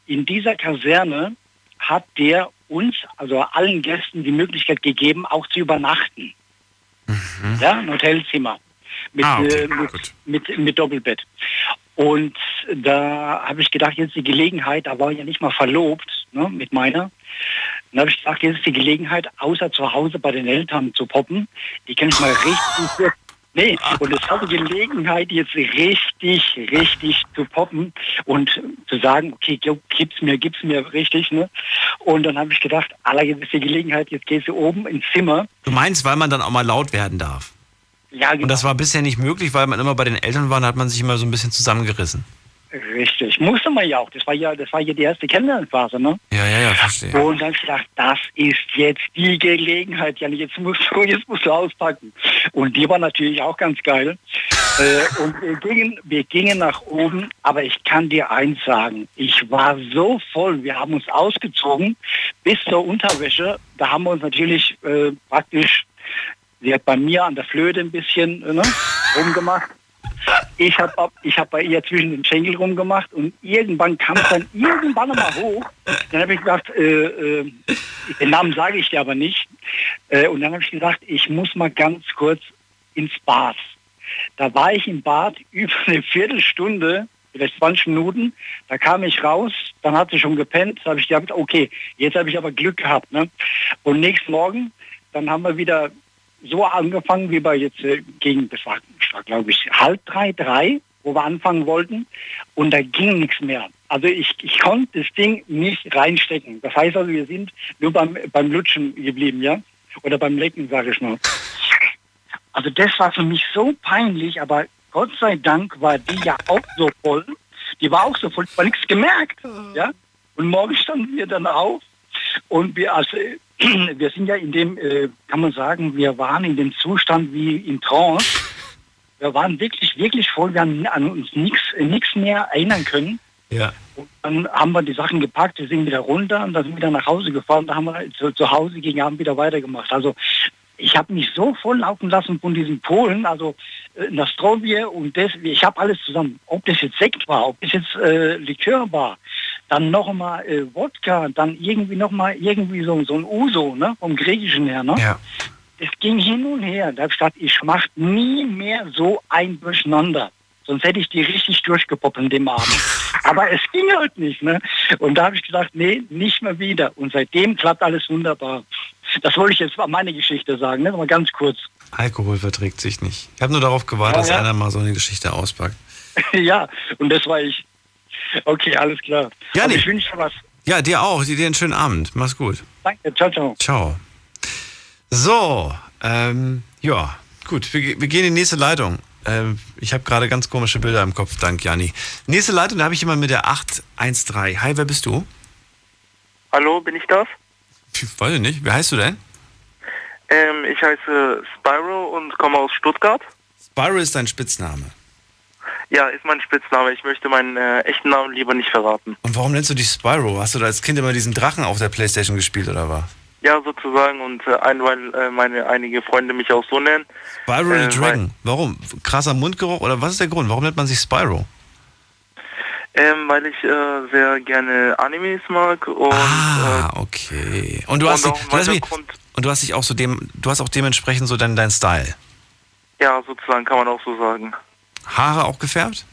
in dieser Kaserne hat der uns, also allen Gästen, die Möglichkeit gegeben, auch zu übernachten. Ja, ein Hotelzimmer. Mit, Ah, okay, äh, mit, mit, mit Doppelbett. Und da habe ich gedacht, jetzt die Gelegenheit, da war ich ja nicht mal verlobt ne, mit meiner. Dann habe ich gedacht, jetzt ist die Gelegenheit, außer zu Hause bei den Eltern zu poppen. Die kann ich mal richtig... Nee, und es habe Gelegenheit, jetzt richtig, richtig zu poppen und zu sagen, okay, gib's mir, gib's mir richtig, ne? Und dann habe ich gedacht, aller jetzt ist die Gelegenheit, jetzt gehst du oben ins Zimmer. Du meinst, weil man dann auch mal laut werden darf. Ja, genau. Und das war bisher nicht möglich, weil man immer bei den Eltern war, da hat man sich immer so ein bisschen zusammengerissen. Richtig, musste man ja auch. Das war ja, das war ja die erste Kennenlernphase, ne? Ja, ja, ja, verstehe. Und dann gedacht, das ist jetzt die Gelegenheit, ja, jetzt musst du, jetzt musst du auspacken. Und die war natürlich auch ganz geil. äh, und wir gingen, wir gingen nach oben, aber ich kann dir eins sagen, ich war so voll, wir haben uns ausgezogen bis zur Unterwäsche. Da haben wir uns natürlich äh, praktisch, sie hat bei mir an der Flöte ein bisschen äh, ne, rumgemacht. Ich habe ich hab bei ihr zwischen den Schenkel rumgemacht und irgendwann kam es dann irgendwann mal hoch. Dann habe ich gesagt, äh, äh, den Namen sage ich dir aber nicht. Äh, und dann habe ich gesagt, ich muss mal ganz kurz ins Bad. Da war ich im Bad über eine Viertelstunde, vielleicht 20 Minuten. Da kam ich raus, dann hat sie schon gepennt. Da habe ich gedacht, okay, jetzt habe ich aber Glück gehabt. Ne? Und nächsten Morgen, dann haben wir wieder so angefangen, wie wir jetzt äh, gegen, das war, war glaube ich halb drei, drei, wo wir anfangen wollten. Und da ging nichts mehr. Also ich, ich konnte das Ding nicht reinstecken. Das heißt also, wir sind nur beim, beim Lutschen geblieben, ja? Oder beim Lecken, sage ich mal. Also das war für mich so peinlich, aber Gott sei Dank war die ja auch so voll. Die war auch so voll, war nichts gemerkt, ja? Und morgen standen wir dann auf Und wir, also, wir sind ja in dem, äh, kann man sagen, wir waren in dem Zustand wie in Trance. Wir waren wirklich, wirklich voll, wir haben an uns nichts mehr erinnern können. Ja. Dann haben wir die Sachen gepackt, wir sind wieder runter und dann sind wir wieder nach Hause gefahren. Da haben wir zu, zu Hause gegen Abend wieder weitergemacht. Also ich habe mich so voll laufen lassen von diesen Polen, also äh, Nastrovie und das, ich habe alles zusammen. Ob das jetzt Sekt war, ob das jetzt äh, Likör war, dann noch mal äh, Wodka, dann irgendwie noch mal irgendwie so, so ein Uso, ne, vom Griechischen her, ne? Ja. Es ging hin und her. Da habe ich gedacht, ich mach nie mehr so ein Durcheinander. Sonst hätte ich die richtig durchgepoppt an dem Abend. Aber es ging halt nicht. Ne? Und da habe ich gedacht, nee, nicht mehr wieder. Und seitdem klappt alles wunderbar. Das wollte ich jetzt mal meine Geschichte sagen, ne? mal ganz kurz. Alkohol verträgt sich nicht. Ich habe nur darauf gewartet, Ja, dass ja. einer mal so eine Geschichte auspackt. ja, und das war ich. Okay, alles klar. Ja, Aber ich wünsche dir was. Ja, dir auch. Dir einen schönen Abend. Mach's gut. Danke, ciao, ciao. Ciao. So, ähm, ja, gut. Wir, wir gehen in die nächste Leitung. Ähm, ich habe gerade ganz komische Bilder im Kopf, dank Jani. Nächste Leitung, da habe ich jemanden mit der 813. Hi, wer bist du? Hallo, bin ich das? Ich weiß ich nicht. Wie heißt du denn? Ähm, ich heiße Spyro und komme aus Stuttgart. Spyro ist dein Spitzname. Ja, ist mein Spitzname. Ich möchte meinen äh, echten Namen lieber nicht verraten. Und warum nennst du dich Spyro? Hast du da als Kind immer diesen Drachen auf der Playstation gespielt oder was? Ja, sozusagen. Und äh, ein, weil äh, meine einige Freunde mich auch so nennen. Spyro Äh, the Dragon. Warum? Krasser Mundgeruch oder was ist der Grund? Warum nennt man sich Spyro? Ähm, weil ich äh, sehr gerne Animes mag und Ah, okay. Und du Und hast, dich, auch du hast mich, und du hast dich auch so dem, du hast auch dementsprechend so deinen dein Style. äh, ja, sozusagen kann man auch so sagen. Haare auch gefärbt?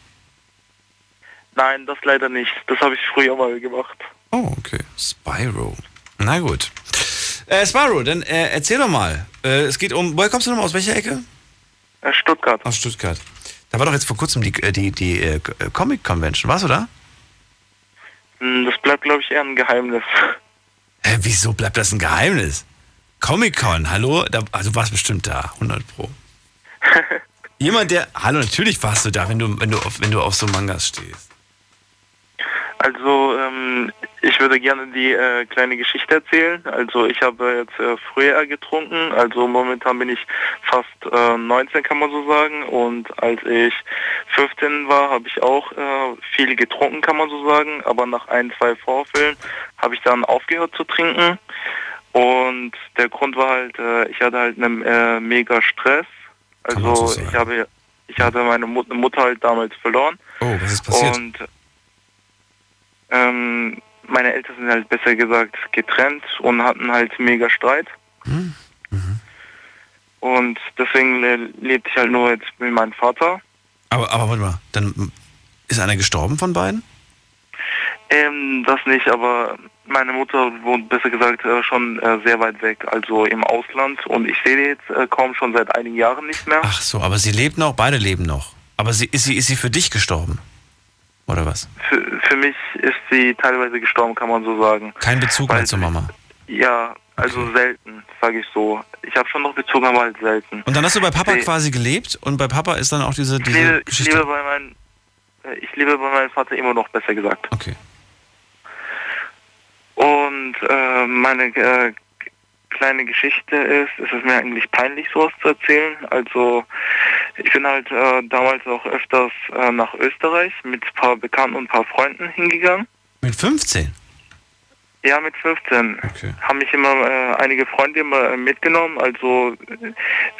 Nein, das leider nicht. Das habe ich früher mal gemacht. Oh, okay. Spyro. Na gut. Äh, Spyro, dann äh, erzähl doch mal. Äh, es geht um, woher kommst du nochmal? Aus welcher Ecke? Äh, Stuttgart. Aus Stuttgart. Da war doch jetzt vor kurzem die, äh, die, die äh, Comic Convention. Warst du da? Hm, Das bleibt, glaube ich, eher ein Geheimnis. Hä, wieso bleibt das ein Geheimnis? Comic-Con, hallo? Da, also du warst bestimmt da, 100 Pro. Jemand, der, hallo, natürlich warst du da, wenn du, wenn du, auf, wenn du auf so Mangas stehst. Also, ähm, ich würde gerne die äh, kleine Geschichte erzählen. Also, ich habe jetzt äh, früher getrunken. Also, momentan bin ich fast äh, 19, kann man so sagen. Und als ich 15 war, habe ich auch äh, viel getrunken, kann man so sagen. Aber nach ein, zwei Vorfällen habe ich dann aufgehört zu trinken. Und der Grund war halt, äh, ich hatte halt einen äh, mega Stress. Also, ich habe, ich hatte meine Mut Mutter halt damals verloren. Oh, was ist passiert? Und ähm, meine Eltern sind halt besser gesagt getrennt und hatten halt mega Streit. Hm, Und deswegen le lebte ich halt nur jetzt mit meinem Vater. Aber, aber warte mal, dann ist einer gestorben von beiden? Ähm, das nicht, aber meine Mutter wohnt besser gesagt äh, schon äh, sehr weit weg, also im Ausland. Und ich sehe die jetzt äh, kaum schon seit einigen Jahren nicht mehr. Ach so, aber sie lebt noch, beide leben noch. Aber sie, ist, sie, ist sie für dich gestorben? Oder was? Für, für mich ist sie teilweise gestorben, kann man so sagen. Kein Bezug mehr zur Mama. Ja, also selten, sage ich so. Ich habe schon noch Bezug, aber halt selten. Und dann hast du bei Papa Nee. quasi gelebt und bei Papa ist dann auch diese, Ich diese lebe, ich Geschichte. lebe bei meinem, äh, ich lebe bei meinem Vater immer noch, besser gesagt. Okay. Und äh, meine äh, kleine Geschichte ist, es ist mir eigentlich peinlich, sowas zu erzählen. Also ich bin halt äh, damals auch öfters äh, nach Österreich mit ein paar Bekannten und ein paar Freunden hingegangen. Mit 15? Ja, mit 15. Haben mich immer äh, einige Freunde immer äh, mitgenommen. Also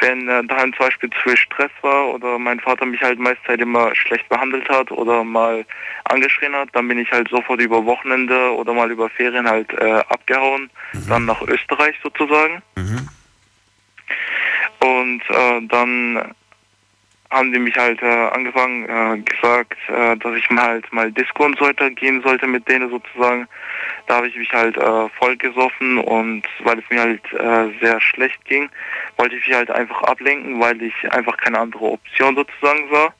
wenn äh, daheim zum Beispiel zu viel Stress war oder mein Vater mich halt meist halt immer schlecht behandelt hat oder mal angeschrien hat, dann bin ich halt sofort über Wochenende oder mal über Ferien halt äh, abgehauen, dann nach Österreich sozusagen. Und äh, dann haben die mich halt äh, angefangen, äh, gesagt, äh, dass ich mal halt mal Disco und so weiter gehen sollte mit denen sozusagen. Da habe ich mich halt äh, voll gesoffen und weil es mir halt äh, sehr schlecht ging, wollte ich mich halt einfach ablenken, weil ich einfach keine andere Option sozusagen sah.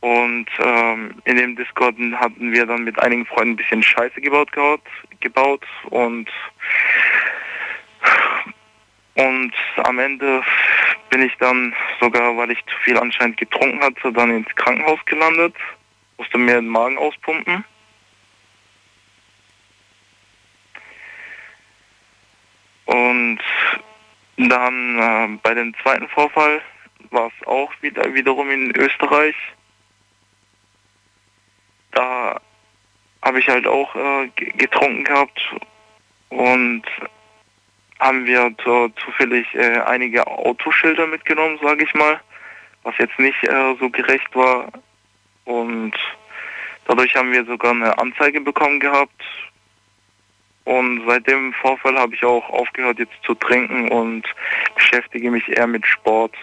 Und ähm, in dem Discord hatten wir dann mit einigen Freunden ein bisschen Scheiße gebaut, gehabt, gebaut und und am Ende bin ich dann sogar, weil ich zu viel anscheinend getrunken hatte, dann ins Krankenhaus gelandet, musste mir den Magen auspumpen. Und dann äh, bei dem zweiten Vorfall war es auch wieder wiederum in Österreich. Da habe ich halt auch äh, ge- getrunken gehabt und haben wir zu, zufällig äh, einige Autoschilder mitgenommen, sage ich mal, was jetzt nicht äh, so gerecht war. Und dadurch haben wir sogar eine Anzeige bekommen gehabt. Und seit dem Vorfall habe ich auch aufgehört jetzt zu trinken und beschäftige mich eher mit Sport.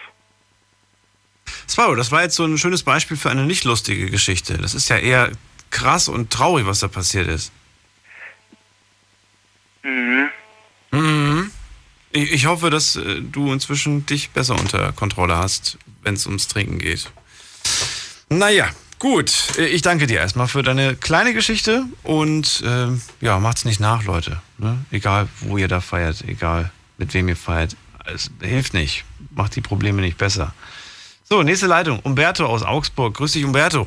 Sparo, das war jetzt so ein schönes Beispiel für eine nicht lustige Geschichte. Das ist ja eher krass und traurig, was da passiert ist. Mhm. Ich, ich hoffe, dass äh, du inzwischen dich besser unter Kontrolle hast, wenn es ums Trinken geht. Naja, gut. Äh, Ich danke dir erstmal für deine kleine Geschichte und äh, ja, macht's nicht nach, Leute. Ne? Egal, wo ihr da feiert, egal mit wem ihr feiert. Es hilft nicht. Macht die Probleme nicht besser. So, nächste Leitung. Umberto aus Augsburg. Grüß dich, Umberto.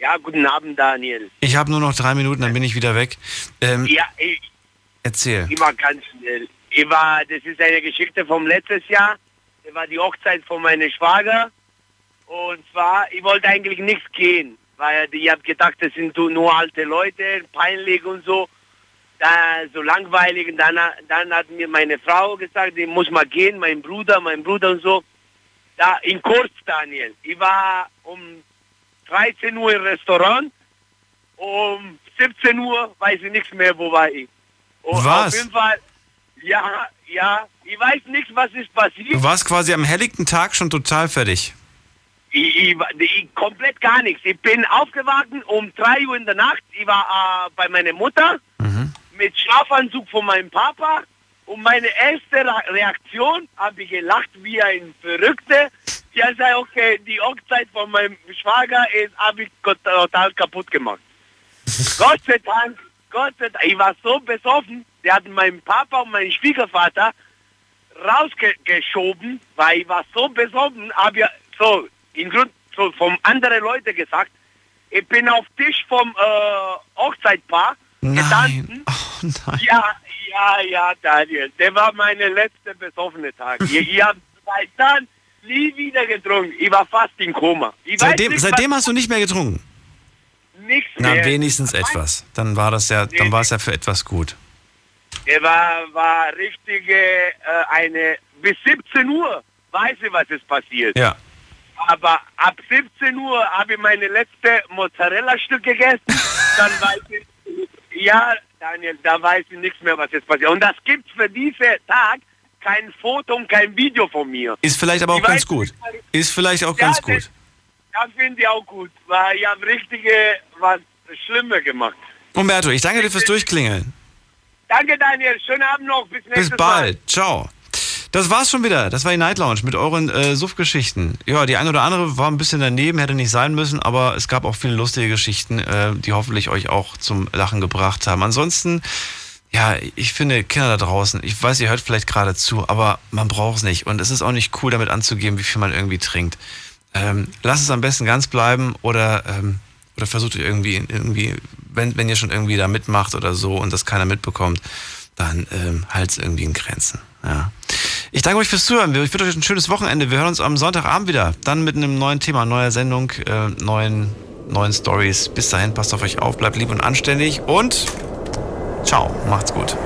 Ja, guten Abend, Daniel. Ich habe nur noch drei Minuten, dann bin ich wieder weg. Ähm, Ja, ich, Erzähl. war ganz schnell. Ich war, das ist eine Geschichte vom letztes Jahr. Das war die Hochzeit von meinem Schwager. Und zwar, ich wollte eigentlich nichts gehen, weil ich habe gedacht, das sind nur alte Leute, peinlich und so. Da, so langweilig. Und dann, dann hat mir meine Frau gesagt, ich muss mal gehen, mein Bruder, mein Bruder und so. Da in Kurz, Daniel. Ich war um 13 Uhr im Restaurant. Um 17 Uhr weiß ich nichts mehr, wo war ich. Und Was? Auf jeden Fall, ja, ja, ich weiß nichts, was ist passiert. Du warst quasi am helllichten Tag schon total fertig. Ich, ich, ich, komplett gar nichts. Ich bin aufgewacht um 3 Uhr in der Nacht. Ich war äh, bei meiner Mutter mit Schlafanzug von meinem Papa. Und meine erste Re- Reaktion habe ich gelacht wie ein Verrückter. Hat gesagt, okay, die Hochzeit von meinem Schwager ist, habe ich total kaputt gemacht. Gott sei Dank, Gott sei Dank, ich war so besoffen, der hat meinen Papa und meinen Schwiegervater rausgeschoben, weil ich war so besoffen, habe ich so, in Grund, so vom anderen Leute gesagt, ich bin auf Tisch vom äh, Hochzeitpaar getanzt. Ja, ja, ja, Daniel, der war meine letzte besoffene Tag. ich ich habe seit dann nie wieder getrunken. Ich war fast in Koma. Ich Seitdem, nicht, seitdem hast du nicht mehr getrunken. nichts Na, mehr. wenigstens etwas. Dann war das ja, dann war es ja für etwas gut. Der war, war richtige, äh, eine, bis 17 Uhr weiß ich, was ist passiert. Ja. Aber ab 17 Uhr habe ich meine letzte Mozzarella-Stück gegessen. Dann weiß ich, ja, Daniel, da weiß ich nichts mehr, was jetzt passiert. Und das gibt für diesen Tag kein Foto und kein Video von mir. Ist vielleicht aber auch Ich ganz weiß gut. Ist vielleicht auch Ja, ganz das- gut. Das finde ich auch gut, weil ich habe richtige, was Schlimmes gemacht. Umberto, ich danke dir fürs Durchklingeln. Danke, Daniel. Schönen Abend noch. Bis nächstes Bis bald. Ciao. Das war's schon wieder. Das war die Night Lounge mit euren äh, Suff-Geschichten. Ja, die eine oder andere war ein bisschen daneben, hätte nicht sein müssen, aber es gab auch viele lustige Geschichten, äh, die hoffentlich euch auch zum Lachen gebracht haben. Ansonsten, ja, ich finde, Kinder da draußen, ich weiß, ihr hört vielleicht gerade zu, aber man braucht es nicht. Und es ist auch nicht cool, damit anzugeben, wie viel man irgendwie trinkt. Ähm, lasst es am besten ganz bleiben oder, ähm, oder versucht ihr irgendwie, irgendwie wenn, wenn ihr schon irgendwie da mitmacht oder so und das keiner mitbekommt, dann ähm, halt es irgendwie in Grenzen. Ja. Ich danke euch fürs Zuhören. Ich wünsche euch ein schönes Wochenende. Wir hören uns am Sonntagabend wieder. Dann mit einem neuen Thema, neuer Sendung, äh, neuen, neuen Stories. Bis dahin, passt auf euch auf, bleibt lieb und anständig und ciao, macht's gut.